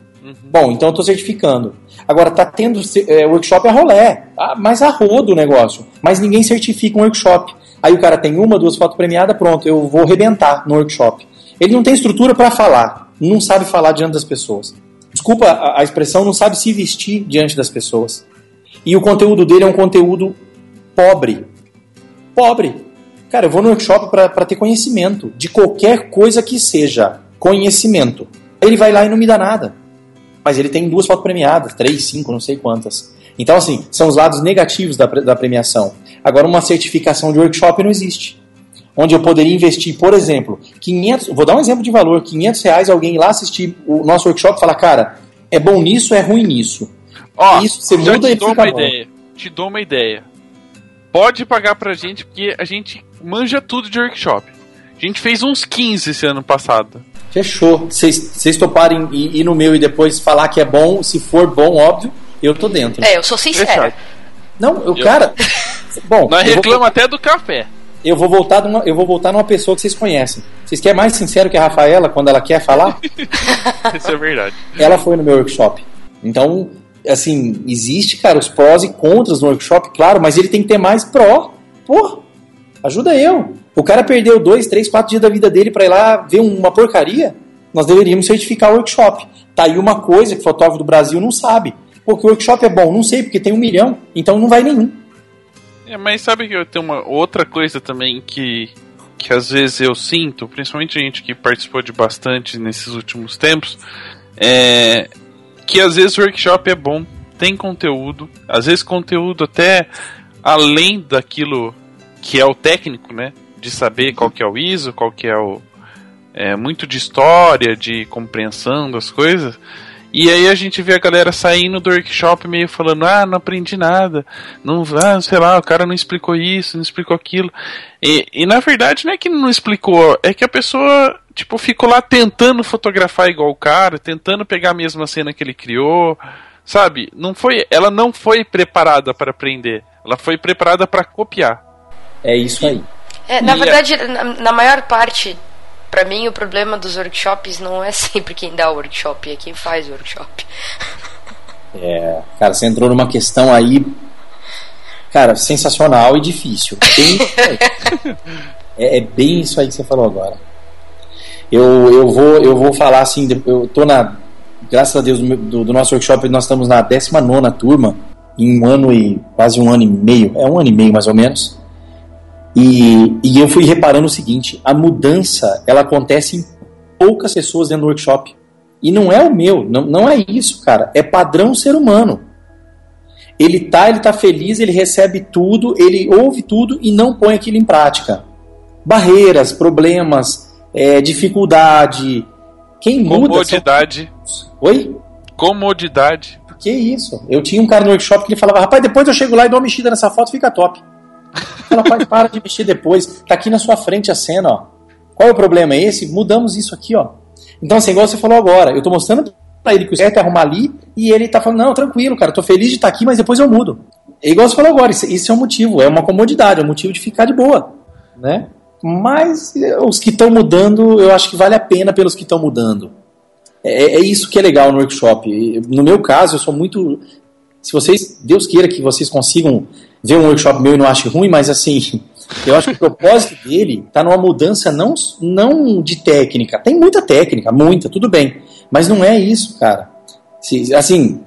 Bom, então eu estou certificando. Agora, tá tendo é, workshop a rolé, ah, mas a rodo o negócio. Mas ninguém certifica um workshop. Aí o cara tem uma, duas fotos premiadas, pronto, eu vou arrebentar no workshop. Ele não tem estrutura para falar, não sabe falar diante das pessoas. Desculpa a, a expressão, não sabe se vestir diante das pessoas. E o conteúdo dele é um conteúdo pobre. Pobre. Cara, eu vou no workshop para ter conhecimento de qualquer coisa que seja conhecimento. Ele vai lá e não me dá nada. Mas ele tem duas fotos premiadas, três, cinco, não sei quantas. Então, assim, são os lados negativos da, da premiação. Agora, uma certificação de workshop não existe. Onde eu poderia investir, por exemplo, 500, vou dar um exemplo de valor, 500 reais alguém lá assistir o nosso workshop e falar, cara, é bom nisso, é ruim nisso. Ó, Isso, você já muda te e dou fica uma bom. ideia. Te dou uma ideia. Pode pagar pra gente, porque a gente manja tudo de workshop. A gente fez uns 15 esse ano passado. Fechou. Vocês vocês toparem ir, ir no meu e depois falar que é bom, se for bom, óbvio, eu tô dentro. É, eu sou sincera. Não, eu, Eu- cara. Bom, Nós vou, reclamamos até do café. eu vou voltar numa, eu vou voltar numa pessoa que vocês conhecem. Vocês querem mais sincero que a Rafaela quando ela quer falar? Isso é verdade. ela foi no meu workshop. Então, assim, existe, cara, os prós e contras no workshop, claro, mas ele tem que ter mais pró. Pô, ajuda eu. O cara perdeu dois, três, quatro dias da vida dele pra ir lá ver uma porcaria. Nós deveríamos certificar o workshop. Tá aí uma coisa que o fotógrafo do Brasil não sabe. Porque o workshop é bom, não sei, porque tem um milhão, então não vai nenhum. É, mas sabe que eu tenho uma outra coisa também que, que às vezes eu sinto, principalmente gente que participou de bastante nesses últimos tempos, é que às vezes o workshop é bom, tem conteúdo, às vezes conteúdo até além daquilo que é o técnico, né? De saber qual que é o ISO, qual que é o, é, muito de história, de compreensão das coisas. E aí a gente vê a galera saindo do workshop meio falando, ah, não aprendi nada, não, ah, sei lá, o cara não explicou isso, não explicou aquilo. E, e na verdade não é que não explicou, é que a pessoa, tipo, ficou lá tentando fotografar igual o cara, tentando pegar a mesma cena que ele criou, sabe? Não foi, ela não foi preparada para aprender, ela foi preparada para copiar. É isso aí. É, na verdade, na, na maior parte para mim o problema dos workshops não é sempre quem dá o workshop, é quem faz o workshop. É, cara, você entrou numa questão aí, cara, sensacional e difícil. Bem, é, é, bem isso aí que você falou agora. Eu, eu, vou, eu vou falar assim, eu tô na, graças a Deus, do, do nosso workshop, nós estamos na 19 turma, em um ano e quase um ano e meio, é um ano e meio mais ou menos. E, e eu fui reparando o seguinte: a mudança ela acontece em poucas pessoas dentro do workshop. E não é o meu, não, não é isso, cara. É padrão ser humano. Ele tá, ele tá feliz, ele recebe tudo, ele ouve tudo e não põe aquilo em prática. Barreiras, problemas, é, dificuldade. Quem muda. Comodidade. São... Oi? Comodidade. Que isso? Eu tinha um cara no workshop que ele falava: rapaz, depois eu chego lá e dou uma mexida nessa foto, fica top. Ela faz, para de mexer depois. Tá aqui na sua frente a cena, ó. Qual é o problema? É esse? Mudamos isso aqui, ó. Então, assim, igual você falou agora, eu tô mostrando pra ele que o certo é arrumar ali e ele tá falando, não, tranquilo, cara, tô feliz de estar tá aqui, mas depois eu mudo. É igual você falou agora, isso, é um motivo, é uma comodidade, é um motivo de ficar de boa, né? Mas eh, os que estão mudando, eu acho que vale a pena pelos que estão mudando. É, é, isso que é legal no workshop. No meu caso, eu sou muito. Se vocês, Deus queira que vocês consigam ver um workshop meu e não ache ruim, mas assim, eu acho que o propósito dele está numa mudança não, não de técnica. Tem muita técnica, muita, tudo bem. Mas não é isso, cara. Se, assim,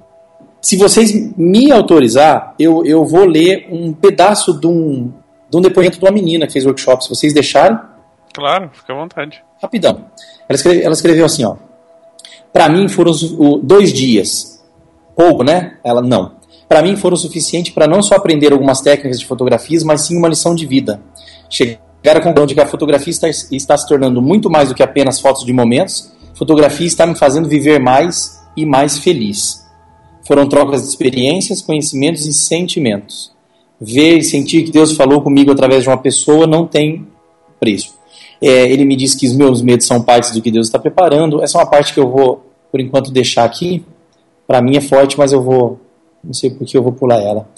se vocês me autorizar, eu, eu vou ler um pedaço de um, de um depoimento de uma menina que fez workshop, se vocês deixarem. Claro, fica à vontade. Rapidão. Ela, escreve, ela escreveu assim, ó. Para mim foram os, o, dois dias. Pouco, né? Ela, não para mim foram suficientes para não só aprender algumas técnicas de fotografias, mas sim uma lição de vida. Chegar à conclusão de que a fotografia está, está se tornando muito mais do que apenas fotos de momentos, fotografia está me fazendo viver mais e mais feliz. Foram trocas de experiências, conhecimentos e sentimentos. Ver e sentir que Deus falou comigo através de uma pessoa não tem preço. É, ele me disse que os meus medos são partes do que Deus está preparando. Essa é uma parte que eu vou, por enquanto, deixar aqui. Para mim é forte, mas eu vou não sei porque eu vou pular ela.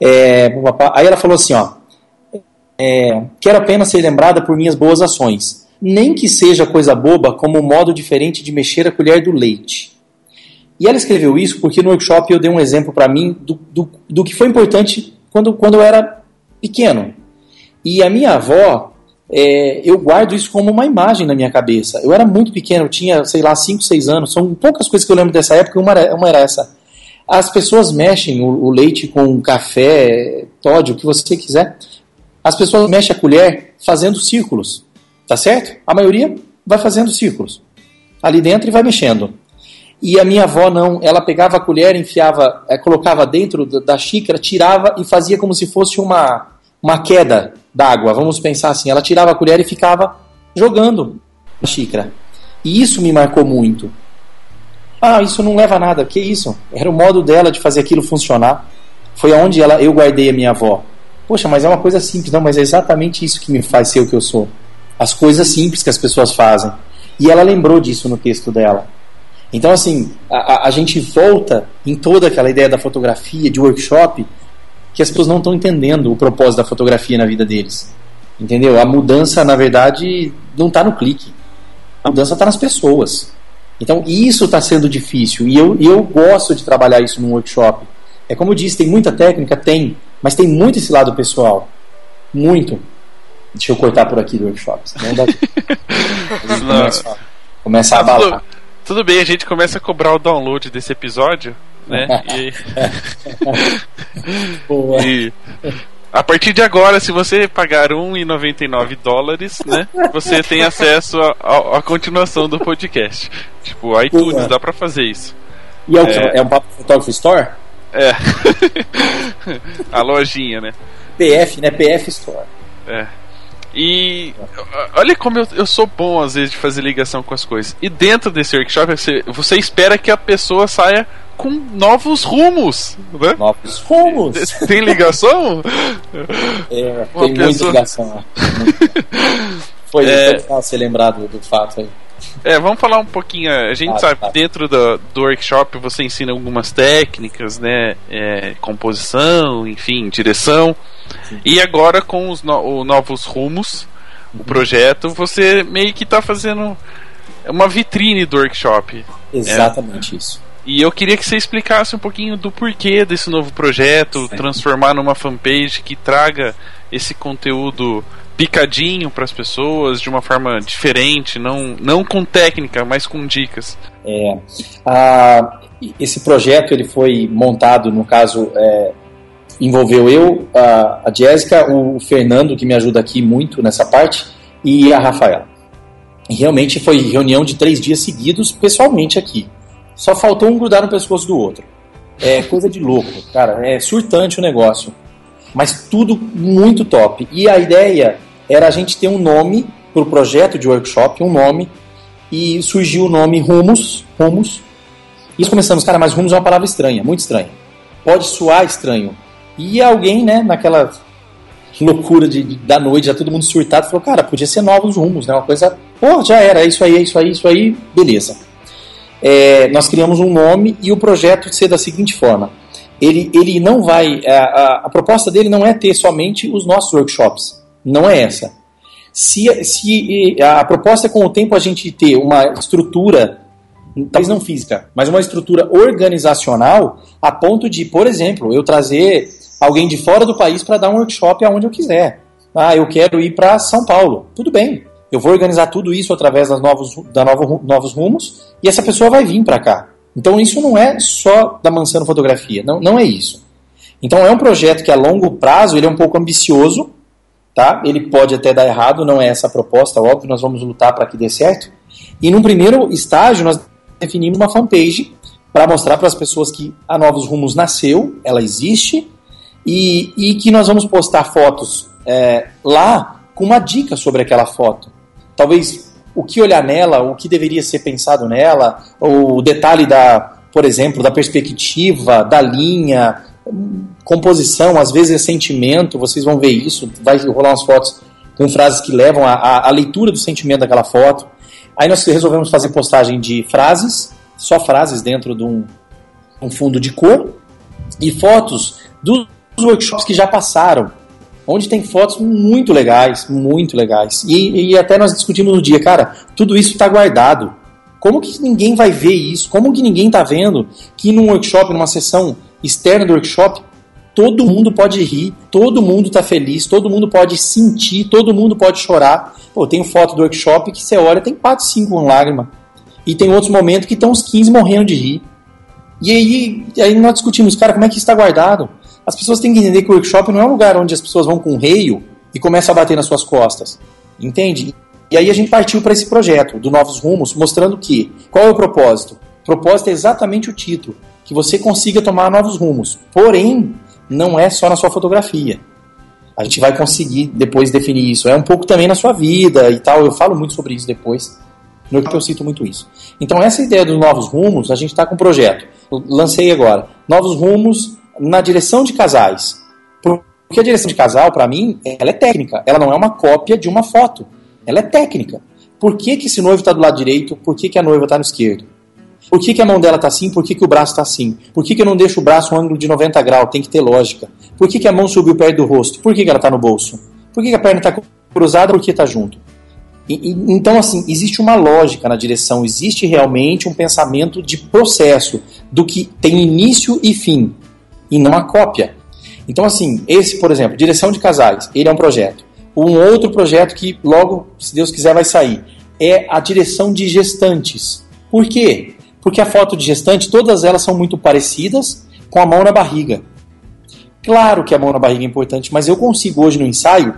É, aí ela falou assim, ó, é, quero apenas ser lembrada por minhas boas ações, nem que seja coisa boba como um modo diferente de mexer a colher do leite. E ela escreveu isso porque no workshop eu dei um exemplo para mim do, do, do, que foi importante quando, quando eu era pequeno. E a minha avó, é, eu guardo isso como uma imagem na minha cabeça. Eu era muito pequeno, eu tinha, sei lá, 5, 6 anos. São poucas coisas que eu lembro dessa época, uma era, uma era essa. As pessoas mexem o, o leite com café, Todd, o que você quiser. As pessoas mexem a colher fazendo círculos, tá certo? A maioria vai fazendo círculos ali dentro e vai mexendo. E a minha avó não, ela pegava a colher, enfiava, é, colocava dentro da xícara, tirava e fazia como se fosse uma, uma queda d'água. Vamos pensar assim, ela tirava a colher e ficava jogando a xícara. E isso me marcou muito. Ah, isso não leva a nada. Que isso? Era o modo dela de fazer aquilo funcionar. Foi aonde ela, eu guardei a minha avó. Poxa, mas é uma coisa simples. Não, mas é exatamente isso que me faz ser o que eu sou. As coisas simples que as pessoas fazem. E ela lembrou disso no texto dela. Então, assim, a, a gente volta em toda aquela ideia da fotografia, de workshop, que as pessoas não estão entendendo o propósito da fotografia na vida deles. Entendeu? A mudança, na verdade, não está no clique. A mudança está nas pessoas. Então, isso está sendo difícil e eu, eu gosto de trabalhar isso num workshop. É como eu disse, tem muita técnica? Tem, mas tem muito esse lado pessoal. Muito. Deixa eu cortar por aqui do workshop. Senão dá... começa, começa a abalar. Tudo, tudo bem, a gente começa a cobrar o download desse episódio, né? e... e a partir de agora, se você pagar 1,99 dólares, né, você tem acesso à continuação do podcast. Tipo, iTunes, dá pra fazer isso. E é, o? É, é um Papo Photography Store? É. a lojinha, né? PF, né? PF Store. É. E olha como eu, eu, sou bom às vezes de fazer ligação com as coisas. E dentro desse workshop você, você espera que a pessoa saia com novos rumos, né? Novos rumos. Tem ligação? É, tem pessoa... muita ligação. Foi é... legal ser lembrado do fato aí. É, vamos falar um pouquinho. A gente ah, sabe, tá. dentro do, do workshop você ensina algumas técnicas, né? É, composição, enfim, direção. Sim. E agora com os no, novos rumos, uhum. o projeto, você meio que está fazendo uma vitrine do workshop. Exatamente é. isso. E eu queria que você explicasse um pouquinho do porquê desse novo projeto, Sim. transformar numa fanpage que traga esse conteúdo picadinho para as pessoas de uma forma diferente, não, não com técnica, mas com dicas. É, a, esse projeto ele foi montado, no caso, é, envolveu eu, a, a Jéssica, o Fernando, que me ajuda aqui muito nessa parte, e a Rafaela. E realmente foi reunião de três dias seguidos, pessoalmente aqui. Só faltou um grudar no pescoço do outro. É coisa de louco, cara. É surtante o negócio. Mas tudo muito top. E a ideia era a gente ter um nome para o projeto de workshop, um nome, e surgiu o nome Rumos. Rumos. E começamos, cara, mas Rumos é uma palavra estranha, muito estranha. Pode soar estranho. E alguém, né, naquela loucura de, de, da noite, já todo mundo surtado, falou, cara, podia ser novos rumos, né? Uma coisa, pô, já era, é isso aí, é isso aí, isso aí, beleza é, nós criamos um nome e o projeto ser da seguinte forma: ele, ele não vai. A, a, a, proposta dele não é ter somente os nossos workshops. Não é essa. Se, se a proposta é com o tempo a gente ter uma estrutura, talvez não física, mas uma estrutura organizacional, a ponto de, por exemplo, eu trazer alguém de fora do país para dar um workshop aonde eu quiser. Ah, eu quero ir para São Paulo. Tudo bem. Eu vou organizar tudo isso através das novos, da novo, novos rumos e essa pessoa vai vir para cá. Então isso não é só da Mansano Fotografia, não, não é isso. Então é um projeto que a longo prazo ele é um pouco ambicioso, tá? Ele pode até dar errado, não é essa a proposta, óbvio, nós vamos lutar para que dê certo. E num primeiro estágio nós definimos uma fanpage para mostrar para as pessoas que a Novos Rumos nasceu, ela existe e, e que nós vamos postar fotos é, lá com uma dica sobre aquela foto talvez o que olhar nela, o que deveria ser pensado nela, o detalhe da, por exemplo, da perspectiva, da linha, composição, às vezes é sentimento, vocês vão ver isso, vai rolar umas fotos com frases que levam à leitura do sentimento daquela foto. Aí nós resolvemos fazer postagem de frases, só frases dentro de um, um fundo de cor, e fotos dos workshops que já passaram onde tem fotos muito legais, muito legais. E, e até nós discutimos no dia, cara, tudo isso está guardado. Como que ninguém vai ver isso? Como que ninguém está vendo que num workshop, numa sessão externa do workshop, todo mundo pode rir, todo mundo está feliz, todo mundo pode sentir, todo mundo pode chorar. Pô, tem foto do workshop que você olha, tem 4, 5 com lágrima. E tem outros momentos que estão uns 15 morrendo de rir. E aí, aí nós discutimos, cara, como é que está guardado? As pessoas têm que entender que o workshop não é um lugar onde as pessoas vão com um reio e começam a bater nas suas costas. Entende? E aí a gente partiu para esse projeto do Novos Rumos, mostrando que qual é o propósito? O propósito é exatamente o título, que você consiga tomar novos rumos. Porém, não é só na sua fotografia. A gente vai conseguir depois definir isso. É um pouco também na sua vida e tal. Eu falo muito sobre isso depois. No que eu cito muito isso. Então, essa ideia dos novos rumos, a gente está com um projeto. Eu lancei agora. Novos rumos na direção de casais. Porque a direção de casal, para mim, ela é técnica. Ela não é uma cópia de uma foto. Ela é técnica. Por que, que esse noivo está do lado direito? Por que, que a noiva está no esquerdo? Por que, que a mão dela está assim? Por que, que o braço está assim? Por que, que eu não deixo o braço um ângulo de 90 graus? Tem que ter lógica. Por que, que a mão subiu perto do rosto? Por que, que ela está no bolso? Por que, que a perna está cruzada? Por que está junto? E, e, então, assim, existe uma lógica na direção, existe realmente um pensamento de processo, do que tem início e fim e não a cópia. Então, assim, esse, por exemplo, Direção de Casais, ele é um projeto. Um outro projeto que logo, se Deus quiser, vai sair é a direção de gestantes. Por quê? Porque a foto de gestante, todas elas são muito parecidas com a mão na barriga. Claro que a mão na barriga é importante, mas eu consigo hoje no ensaio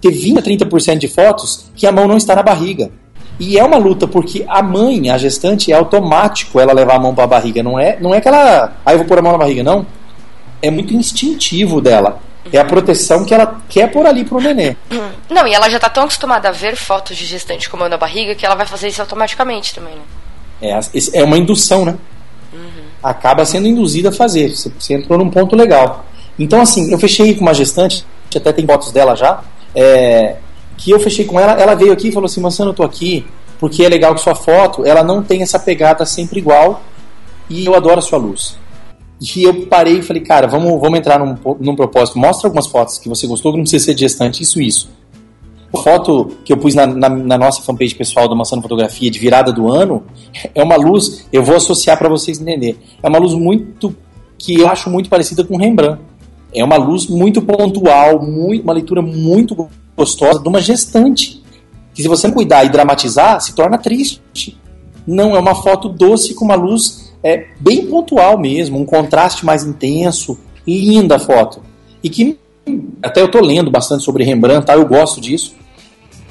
ter 20 a 30% de fotos que a mão não está na barriga. E é uma luta porque a mãe, a gestante, é automático ela levar a mão para a barriga, não é, não é que ela, ah, eu vou pôr a mão na barriga, não é muito instintivo dela. É a proteção que ela quer pôr ali pro nenê. Não, e ela já tá tão acostumada a ver fotos de gestante comendo a barriga que ela vai fazer isso automaticamente também, né? É, é uma indução, né? Uhum. Acaba sendo induzida a fazer. Você, você, entrou num ponto legal. Então, assim, eu fechei com uma gestante, até tem fotos dela já, é, que eu fechei com ela, ela veio aqui e falou assim, Mansano, eu tô aqui porque é legal que sua foto, ela não tem essa pegada sempre igual e eu adoro a sua luz. E eu parei e falei, cara, vamos, vamos entrar num, num propósito. Mostra algumas fotos que você gostou, que não precisa ser gestante, isso, isso. A foto que eu pus na, na, na nossa fanpage pessoal do Maçã Fotografia de virada do ano é uma luz, eu vou associar para vocês entenderem. É uma luz muito que eu acho muito parecida com Rembrandt. É uma luz muito pontual, muito, uma leitura muito gostosa de uma gestante. Que se você não cuidar e dramatizar, se torna triste. Não, é uma foto doce com uma luz é bem pontual mesmo, um contraste mais intenso, linda a foto. E que até eu tô lendo bastante sobre Rembrandt, tá? Eu gosto disso.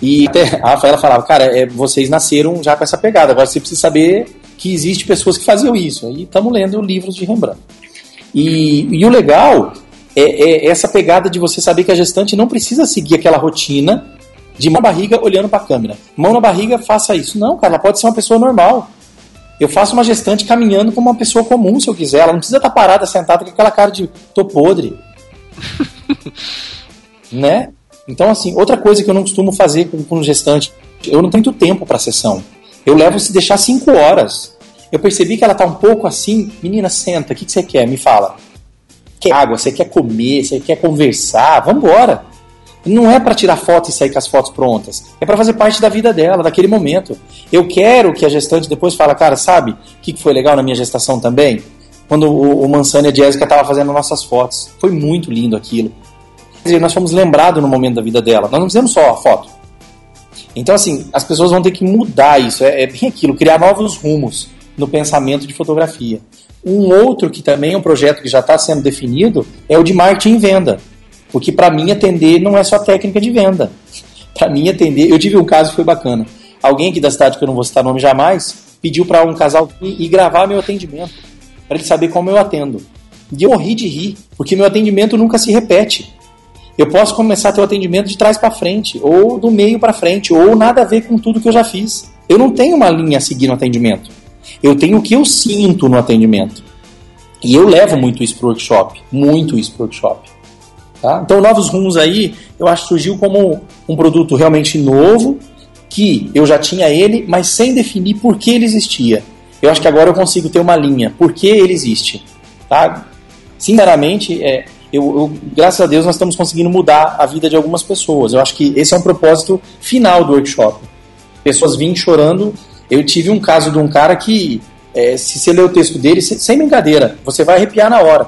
E até a Rafaela falava, cara, é, vocês nasceram já com essa pegada, agora você precisa saber que existe pessoas que faziam isso. E estamos lendo livros de Rembrandt. E, e o legal é, é, essa pegada de você saber que a gestante não precisa seguir aquela rotina de mão na barriga olhando para a câmera. Mão na barriga, faça isso. Não, cara, ela pode ser uma pessoa normal. Eu faço uma gestante caminhando como uma pessoa comum, se eu quiser. Ela não precisa estar parada, sentada com aquela cara de tô podre. né? Então, assim, outra coisa que eu não costumo fazer com, com gestante, eu não tenho tempo para sessão. Eu levo se deixar cinco horas. Eu percebi que ela tá um pouco assim, menina, senta, o que, que você quer? Me fala. Quer água? Você quer comer? Você quer conversar? Vambora. Não é para tirar foto e sair com as fotos prontas. É para fazer parte da vida dela, daquele momento. Eu quero que a gestante depois fale, cara, sabe o que foi legal na minha gestação também? Quando o, o Mansani e a Jéssica estavam fazendo nossas fotos. Foi muito lindo aquilo. Quer dizer, nós fomos lembrados no momento da vida dela. Nós não fizemos só a foto. Então, assim, as pessoas vão ter que mudar isso. É, é bem aquilo, criar novos rumos no pensamento de fotografia. Um outro que também é um projeto que já está sendo definido é o de marketing e venda. Porque para mim atender não é só técnica de venda. Para mim atender, eu tive um caso que foi bacana. Alguém aqui da cidade que eu não vou citar nome jamais pediu para um casal ir gravar meu atendimento para ele saber como eu atendo. E eu morri de rir, porque meu atendimento nunca se repete. Eu posso começar o atendimento de trás para frente, ou do meio para frente, ou nada a ver com tudo que eu já fiz. Eu não tenho uma linha a seguir no atendimento. Eu tenho o que eu sinto no atendimento. E eu levo muito isso pro workshop, muito isso pro workshop. Tá? Então, Novos Rumos aí, eu acho que surgiu como um produto realmente novo, que eu já tinha ele, mas sem definir por que ele existia. Eu acho que agora eu consigo ter uma linha, por que ele existe. Tá? Sinceramente, é, eu, eu, graças a Deus nós estamos conseguindo mudar a vida de algumas pessoas. Eu acho que esse é um propósito final do workshop. Pessoas vêm chorando. Eu tive um caso de um cara que, é, se você ler o texto dele, sem brincadeira, você vai arrepiar na hora.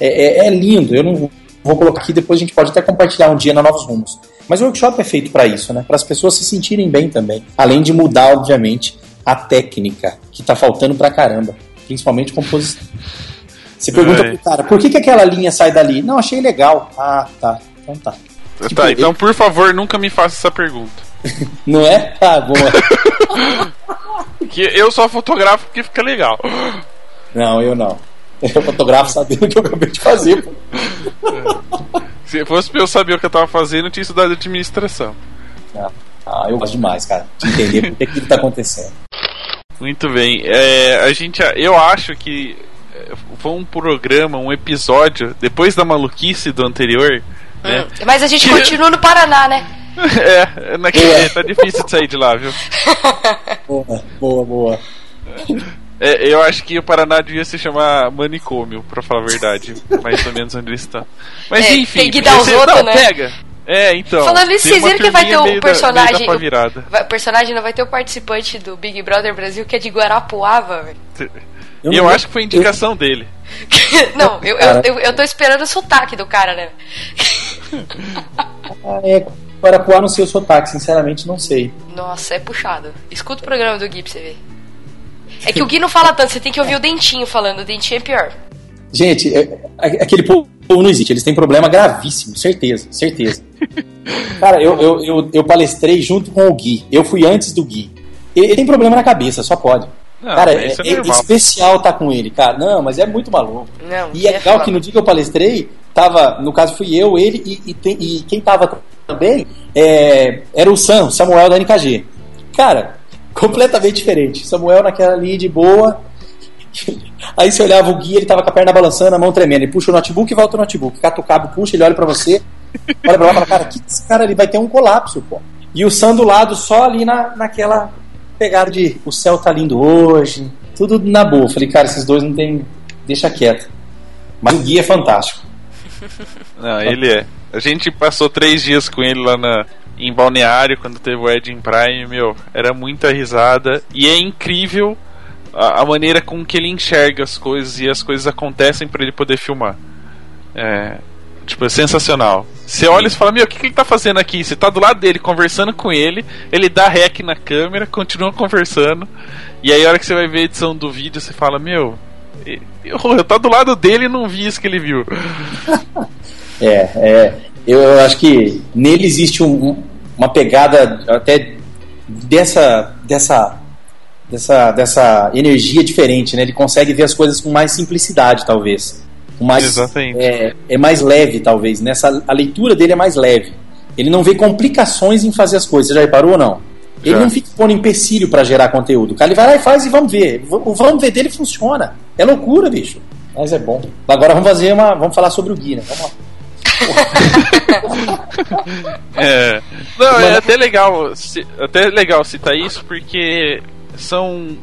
É, é, é lindo. Eu não vou colocar aqui, depois a gente pode até compartilhar um dia na Novos Rumos. Mas o workshop é feito para isso, né? Para as pessoas se sentirem bem também. Além de mudar, obviamente, a técnica, que está faltando pra caramba. Principalmente composição. Você pergunta é. pro cara, por que, que aquela linha sai dali? Não, achei legal. Ah, tá. Então tá. Tipo, tá, então por favor, nunca me faça essa pergunta. Não é? Ah, boa. que eu só fotografo porque fica legal. Não, eu não. Eu fotografo sabendo o que eu acabei de fazer. Pô. É. Se fosse pra eu saber o que eu tava fazendo, eu tinha estudado administração. Ah, ah eu gosto demais, cara. De entender o que, tá acontecendo. Muito bem. É, a gente, eu acho que é, foi um programa, um episódio, depois da maluquice do anterior. Hum, né, mas a gente que... continua no Paraná, né? é, naquele, é. tá difícil de sair de lá, viu? Boa, boa, boa. É, eu acho que o Paraná devia se chamar manicômio, pra falar a verdade. mais ou menos onde ele está. Mas é, enfim. Tem que dar os outros, não, né? pega. É, então. Falando isso, vocês viram que vai ter o personagem. Da, o, o personagem não vai ter o participante do Big Brother Brasil que é de Guarapuava, velho. E eu, eu acho que foi indicação eu... dele. não, eu, eu, eu, eu tô esperando o sotaque do cara, né? ah, é, Guarapuá não sei o sotaque, sinceramente não sei. Nossa, é puxado. Escuta o programa do Gui pra você ver. É que o Gui não fala tanto, você tem que ouvir o Dentinho falando, o Dentinho é pior. Gente, é, é, aquele povo não existe, eles têm problema gravíssimo, certeza, certeza. Cara, eu, eu, eu, eu, palestrei junto com o Gui, eu fui antes do Gui. Ele, tem problema na cabeça, só pode. Não, cara, é, é, é especial tá com ele, cara. Não, mas é muito maluco. Não, e é legal que no dia que eu palestrei, tava, no caso fui eu, ele e, e, e quem tava também é, era o Sam, Samuel da NKG. Cara, completamente diferente. Samuel naquela linha de boa. Aí você olhava o guia, ele tava com a perna balançando, a mão tremendo. Ele puxa o notebook e volta o notebook. Cata o cabo, puxa, ele olha para você, olha pra lá e fala, cara, que esse cara ali vai ter um colapso, pô. E o Sam do lado só ali na, naquela pegada de o céu tá lindo hoje, tudo na boa. Falei, cara, esses dois não tem. Deixa quieto. Mas o guia é fantástico. Não, ele é. A gente passou três dias com ele lá na, em Balneário, quando teve o Ed em Prime, meu, era muita risada. E é incrível a, a, maneira com que ele enxerga as coisas e as coisas acontecem para ele poder filmar. É, tipo, é sensacional. Você olha e fala, meu, o que, que ele tá fazendo aqui? Você tá do lado dele, conversando com ele, ele dá rec na câmera, continua conversando. E aí a hora que você vai ver a edição do vídeo, você fala, meu, eu, eu tô do lado dele e não vi isso que ele viu. é, é. Eu acho que nele existe um, uma pegada até dessa, dessa, dessa, dessa energia diferente, né? Ele consegue ver as coisas com mais simplicidade, talvez. Com mais, Exatamente. É, é mais leve, talvez. Nessa, a leitura dele é mais leve. Ele não vê complicações em fazer as coisas. Você já reparou ou não? Ele já. não fica pondo empecilho para gerar conteúdo. O cara ele vai lá e faz e vamos ver. O vamos ver dele funciona. É loucura, bicho. Mas é bom. Agora vamos fazer uma. Vamos falar sobre o Gui, né? Vamos lá. é. Não, é até legal, até legal citar isso porque são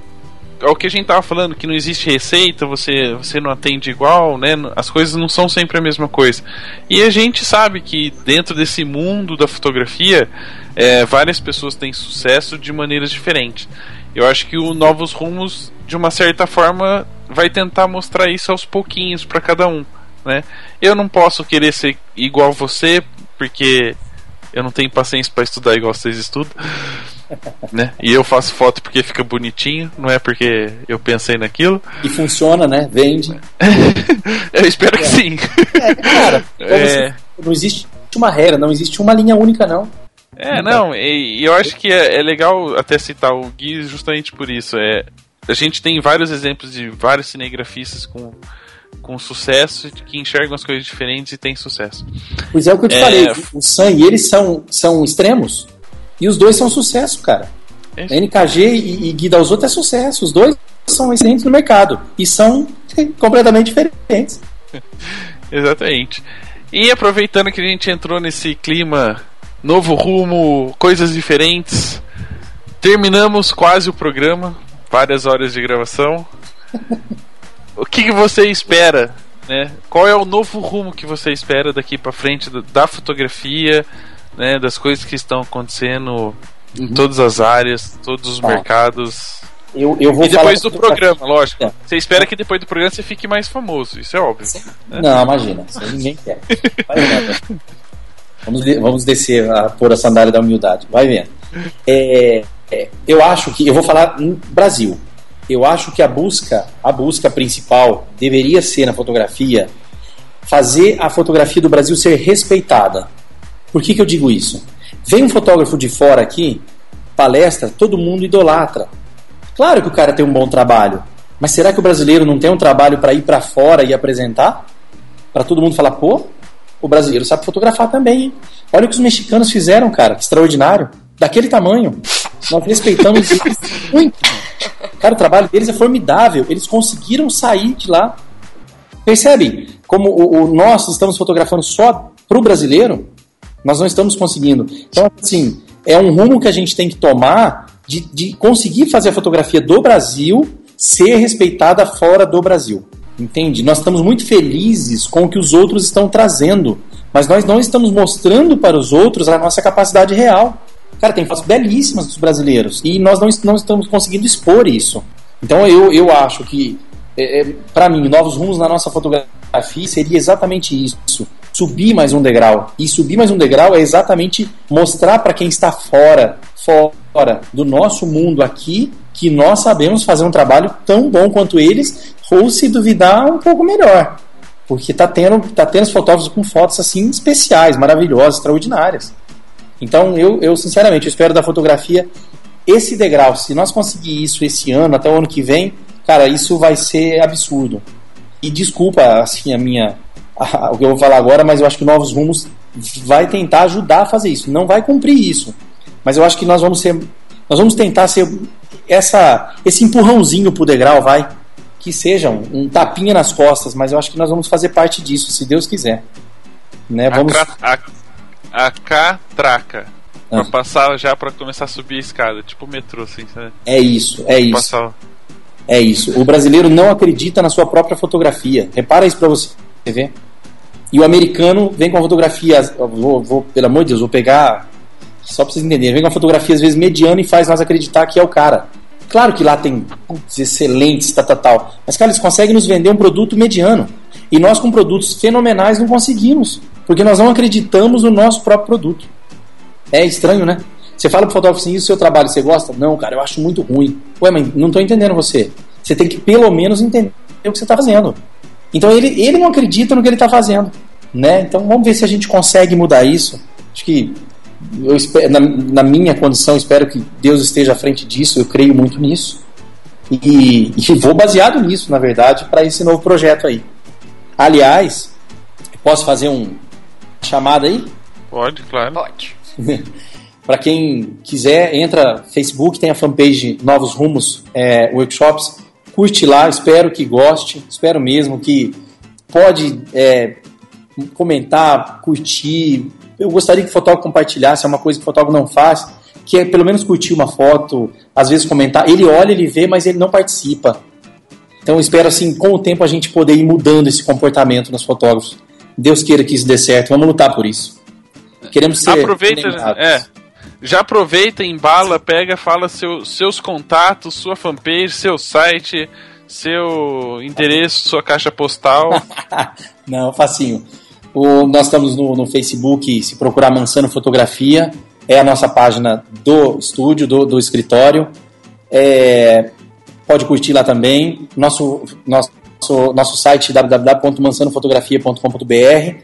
é o que a gente tava falando, que não existe receita, você, você não atende igual, né? As coisas não são sempre a mesma coisa. E a gente sabe que dentro desse mundo da fotografia, é, várias pessoas têm sucesso de maneiras diferentes. Eu acho que o Novos Rumos, de uma certa forma, vai tentar mostrar isso aos pouquinhos para cada um né? Eu não posso querer ser igual você, porque eu não tenho paciência para estudar igual vocês estudam. né? E eu faço foto porque fica bonitinho, não é porque eu pensei naquilo. E funciona, né? Vende. eu espero é. que sim. É, cara, é... não existe uma regra, não existe uma linha única, não. É, não, e, e eu acho que é, é, legal até citar o Gui justamente por isso. É, a gente tem vários exemplos de vários cinegrafistas com com sucesso, que enxergam as coisas diferentes e têm sucesso. Pois é o que eu te é... falei, o Sam e eles são, são extremos. E os dois são sucesso, cara. É NKG e, e Guida aos outros é sucesso. Os dois são excelentes no mercado. E são completamente diferentes. Exatamente. E aproveitando que a gente entrou nesse clima novo rumo, coisas diferentes, terminamos quase o programa, várias horas de gravação. o que, que você espera? Né? Qual é o novo rumo que você espera daqui para frente da fotografia, né? das coisas que estão acontecendo em uhum. todas as áreas, todos os tá. mercados? Eu, eu vou e depois do programa, lógico. É. Você espera que depois do programa você fique mais famoso, isso é óbvio. Né? Não, imagina, isso ninguém quer. vamos, vamos descer a pôr a sandália da humildade, vai vendo. É, é, eu acho que eu vou falar no Brasil eu acho que a busca, a busca principal deveria ser na fotografia fazer a fotografia do Brasil ser respeitada. Por que, que eu digo isso? Vem um fotógrafo de fora aqui, palestra, todo mundo idolatra. Claro que o cara tem um bom trabalho, mas será que o brasileiro não tem um trabalho para ir para fora e apresentar? Para todo mundo falar, pô, o brasileiro sabe fotografar também. Hein? Olha o que os mexicanos fizeram, cara, extraordinário. Daquele tamanho. Nós respeitamos muito. Cara, o trabalho deles é formidável. Eles conseguiram sair de lá. Percebe como o, o nós estamos fotografando só para o brasileiro? Nós não estamos conseguindo. Então, assim, é um rumo que a gente tem que tomar de, de conseguir fazer a fotografia do Brasil ser respeitada fora do Brasil. Entende? Nós estamos muito felizes com o que os outros estão trazendo, mas nós não estamos mostrando para os outros a nossa capacidade real. Cara, tem fotos belíssimas dos brasileiros e nós não, não estamos conseguindo expor isso. Então eu, eu acho que, é, é para mim, novos rumos na nossa fotografia seria exatamente isso. Subir mais um degrau. E subir mais um degrau é exatamente mostrar para quem está fora, fora do nosso mundo aqui, que nós sabemos fazer um trabalho tão bom quanto eles, ou se duvidar, um pouco melhor. Porque tá tendo, tá tendo os fotógrafos com fotos assim especiais, maravilhosas, extraordinárias. Então, eu, eu sinceramente eu espero da fotografia esse degrau. Se nós conseguir isso esse ano, até o ano que vem, cara, isso vai ser absurdo. E desculpa, assim, a minha a, o que eu vou falar agora, mas eu acho que Novos Rumos vai tentar ajudar a fazer isso. Não vai cumprir isso, mas eu acho que nós vamos ser, nós vamos tentar ser essa, esse empurrãozinho pro degrau, vai, que seja um, um tapinha nas costas, mas eu acho que nós vamos fazer parte disso, se Deus quiser. Né? Vamos... A, a, catraca. Pra ah. passar já para começar a subir a escada, tipo o metrô, assim, sabe? É isso, é isso. Passar... É isso. O brasileiro não acredita na sua própria fotografia. Repara isso pra você ver. E o americano vem com a fotografia. Vou, vou, pelo amor de Deus, vou pegar. Só pra vocês entenderem. Vem com a fotografia às vezes mediana e faz nós acreditar que é o cara. Claro que lá tem putz, excelentes, tal, tal, tal. Mas, cara, eles conseguem nos vender um produto mediano. E nós, com produtos fenomenais, não conseguimos. Porque nós não acreditamos no nosso próprio produto. É estranho, né? Você fala pro fotógrafo assim, e o seu trabalho, você gosta? Não, cara, eu acho muito ruim. Ué, mas não tô entendendo você. Você tem que pelo menos entender o que você está fazendo. Então ele, ele não acredita no que ele está fazendo. Né? Então vamos ver se a gente consegue mudar isso. Acho que eu espero, na, na, minha condição, espero que Deus esteja à frente disso, eu creio muito nisso. E, e vou baseado nisso, na verdade, para esse novo projeto aí. Aliás, posso fazer um chamada aí? Pode, claro. Pode. Para quem quiser, entra Facebook, tem a fanpage Novos Rumos é, Workshops, curte lá, espero que goste, espero mesmo que pode é, comentar, curtir. Eu gostaria que o fotógrafo compartilhasse, é uma coisa que o fotógrafo não faz, que é pelo menos curtir uma foto, às vezes comentar. Ele olha, ele vê, mas ele não participa. Então espero assim, com o tempo a gente poder ir mudando esse comportamento nos fotógrafos. Deus queira que isso dê certo, vamos lutar por isso. Queremos ser. Aproveita, é, já aproveita, embala, pega, fala seu, seus contatos, sua fanpage, seu site, seu endereço, sua caixa postal. Não, facinho. O, nós estamos no, no, Facebook, se procurar Mansano Fotografia, é a nossa página do estúdio, do, do escritório. É, pode curtir lá também. Nosso, nosso, nosso site www.mansanofotografia.com.br.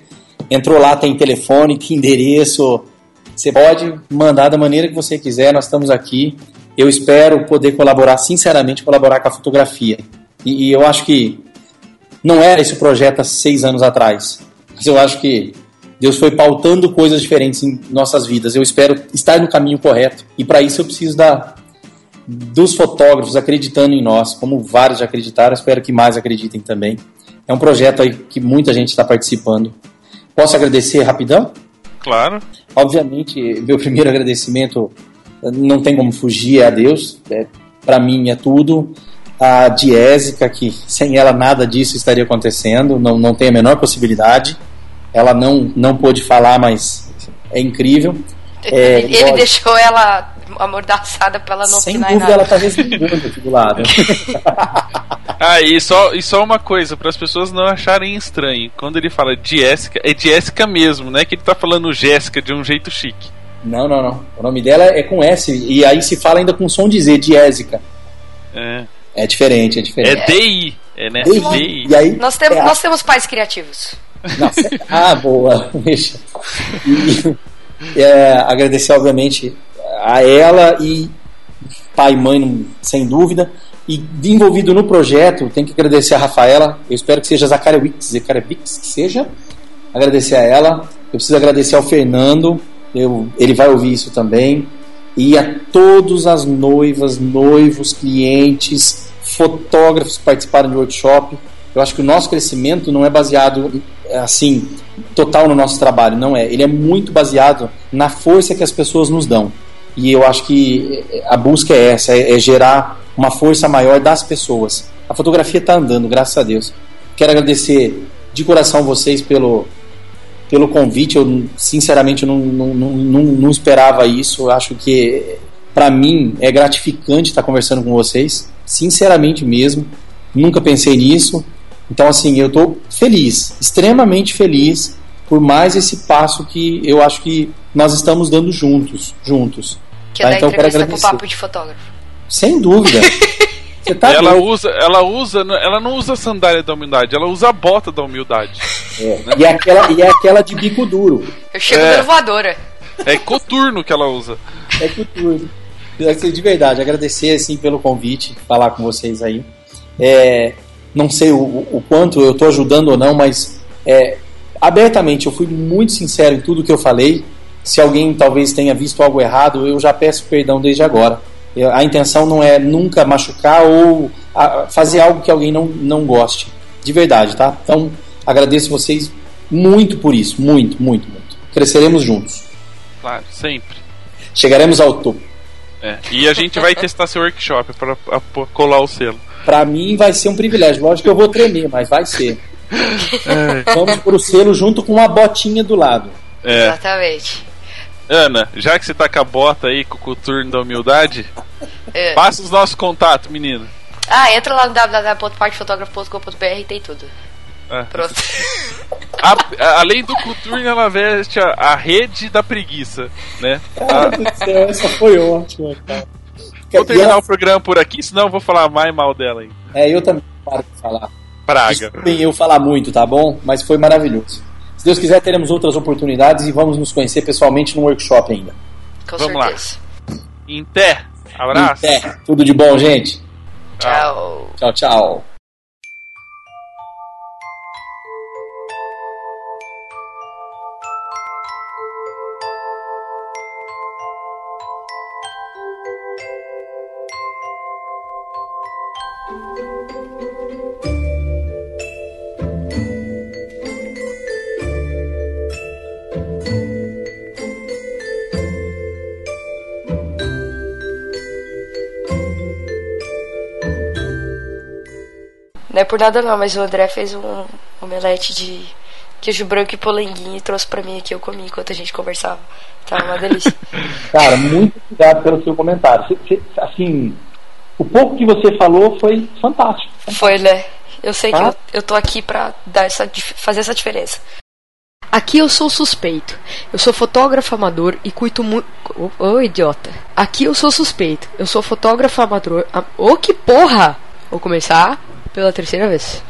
Entrou lá, tem telefone, tem endereço, você pode mandar da maneira que você quiser, nós estamos aqui. Eu espero poder colaborar, sinceramente, colaborar com a fotografia. E, e eu acho que não era esse projeto há seis anos atrás. Mas eu acho que Deus foi pautando coisas diferentes em nossas vidas. Eu espero estar no caminho correto. E para isso eu preciso da, dos fotógrafos acreditando em nós, como vários já acreditaram, espero que mais acreditem também. É um projeto aí que muita gente está participando. Posso agradecer rapidão? Claro. Obviamente, meu primeiro agradecimento não tem como fugir é a Deus. É, Para mim é tudo. A Diésica, que sem ela nada disso estaria acontecendo, não, não tem a menor possibilidade. Ela não, não pôde falar, mas é incrível. É, ele, ele deixou ela amordaçada pra ela não Sem dúvida, ela tá resmungando aqui do lado. ah, e só, e só uma coisa, para as pessoas não acharem estranho. Quando ele fala Jéssica, é Jéssica mesmo, não é que ele tá falando Jéssica de um jeito chique. Não, não, não. O nome dela é com S, e aí se fala ainda com som de Z, Jéssica. É. É diferente, é diferente. É DI, é né? DI. DI. E aí, nós, temos, é nós temos pais criativos. Nossa, ah, boa. E, é, agradecer, obviamente, a ela e pai e mãe, sem dúvida. E envolvido no projeto, tem que agradecer a Rafaela. Eu espero que seja Zacaria Wix, que seja. Agradecer a ela. Eu preciso agradecer ao Fernando. Eu, ele vai ouvir isso também. E a todas as noivas, noivos, clientes, fotógrafos que participaram do workshop. Eu acho que o nosso crescimento não é baseado assim total no nosso trabalho, não é. Ele é muito baseado na força que as pessoas nos dão. E eu acho que a busca é essa, é, é gerar uma força maior das pessoas. A fotografia está andando, graças a Deus. Quero agradecer de coração vocês pelo, pelo convite. Eu, sinceramente, não, não, não, não esperava isso. Eu acho que, para mim, é gratificante estar conversando com vocês. Sinceramente mesmo. Nunca pensei nisso. Então, assim, eu estou feliz, extremamente feliz por mais esse passo que eu acho que nós estamos dando juntos, juntos. Que é tá? dar então, entrevista pro papo de fotógrafo. Sem dúvida. Você tá ela usa, ela usa, ela não usa sandália da humildade, ela usa a bota da humildade. É. Né? E, é aquela, e é aquela de bico duro. Eu chego é. voadora. É coturno que ela usa. É coturno. De verdade, agradecer assim pelo convite, falar com vocês aí. É, não sei o, o quanto eu estou ajudando ou não, mas É, abertamente, eu fui muito sincero em tudo que eu falei. Se alguém talvez tenha visto algo errado, eu já peço perdão desde agora. A intenção não é nunca machucar ou fazer algo que alguém não, não goste. De verdade, tá? Então, agradeço vocês muito por isso. Muito, muito, muito. Cresceremos juntos. Claro, sempre. Chegaremos ao topo. É, e a gente vai testar seu workshop para colar o selo. Para mim vai ser um privilégio. Lógico que eu vou tremer, mas vai ser. É. Vamos pro selo junto com uma botinha do lado. É. Exatamente. Ana, já que você tá com a bota aí, com o turno da humildade, é. passa os nossos contatos, menino. Ah, entra lá no www.partefotógrafo.com.br e tem tudo. É. Pronto. A, além do Culturno, ela veste a, a, rede da preguiça, né? Cara do céu, essa foi ótima, cara. Vou terminar o programa por aqui, senão eu vou falar mais mal dela ainda. É, eu também paro de falar. Praga. Desculpem eu falar muito, tá bom? Mas foi maravilhoso. Se Deus quiser, teremos outras oportunidades e vamos nos conhecer pessoalmente no workshop ainda. Com vamos certeza. lá. Em pé. Abraço. Em pé. Tudo de bom, gente. Tchau. Tchau, tchau. Não é por nada não, mas o André fez um omelete de queijo branco e polenguinho e trouxe pra mim aqui. Eu comi enquanto a gente conversava. Tá uma delícia. Cara, muito obrigado pelo seu comentário. assim, o pouco que você falou foi fantástico. Foi, né? Eu sei ah? que eu, eu tô aqui pra dar essa, fazer essa diferença. Aqui eu sou suspeito. Eu sou fotógrafo amador e cuido muito. Ô, oh, oh, idiota. Aqui eu sou suspeito. Eu sou fotógrafo amador. Ô, oh, que porra! Vou começar pela terceira vez.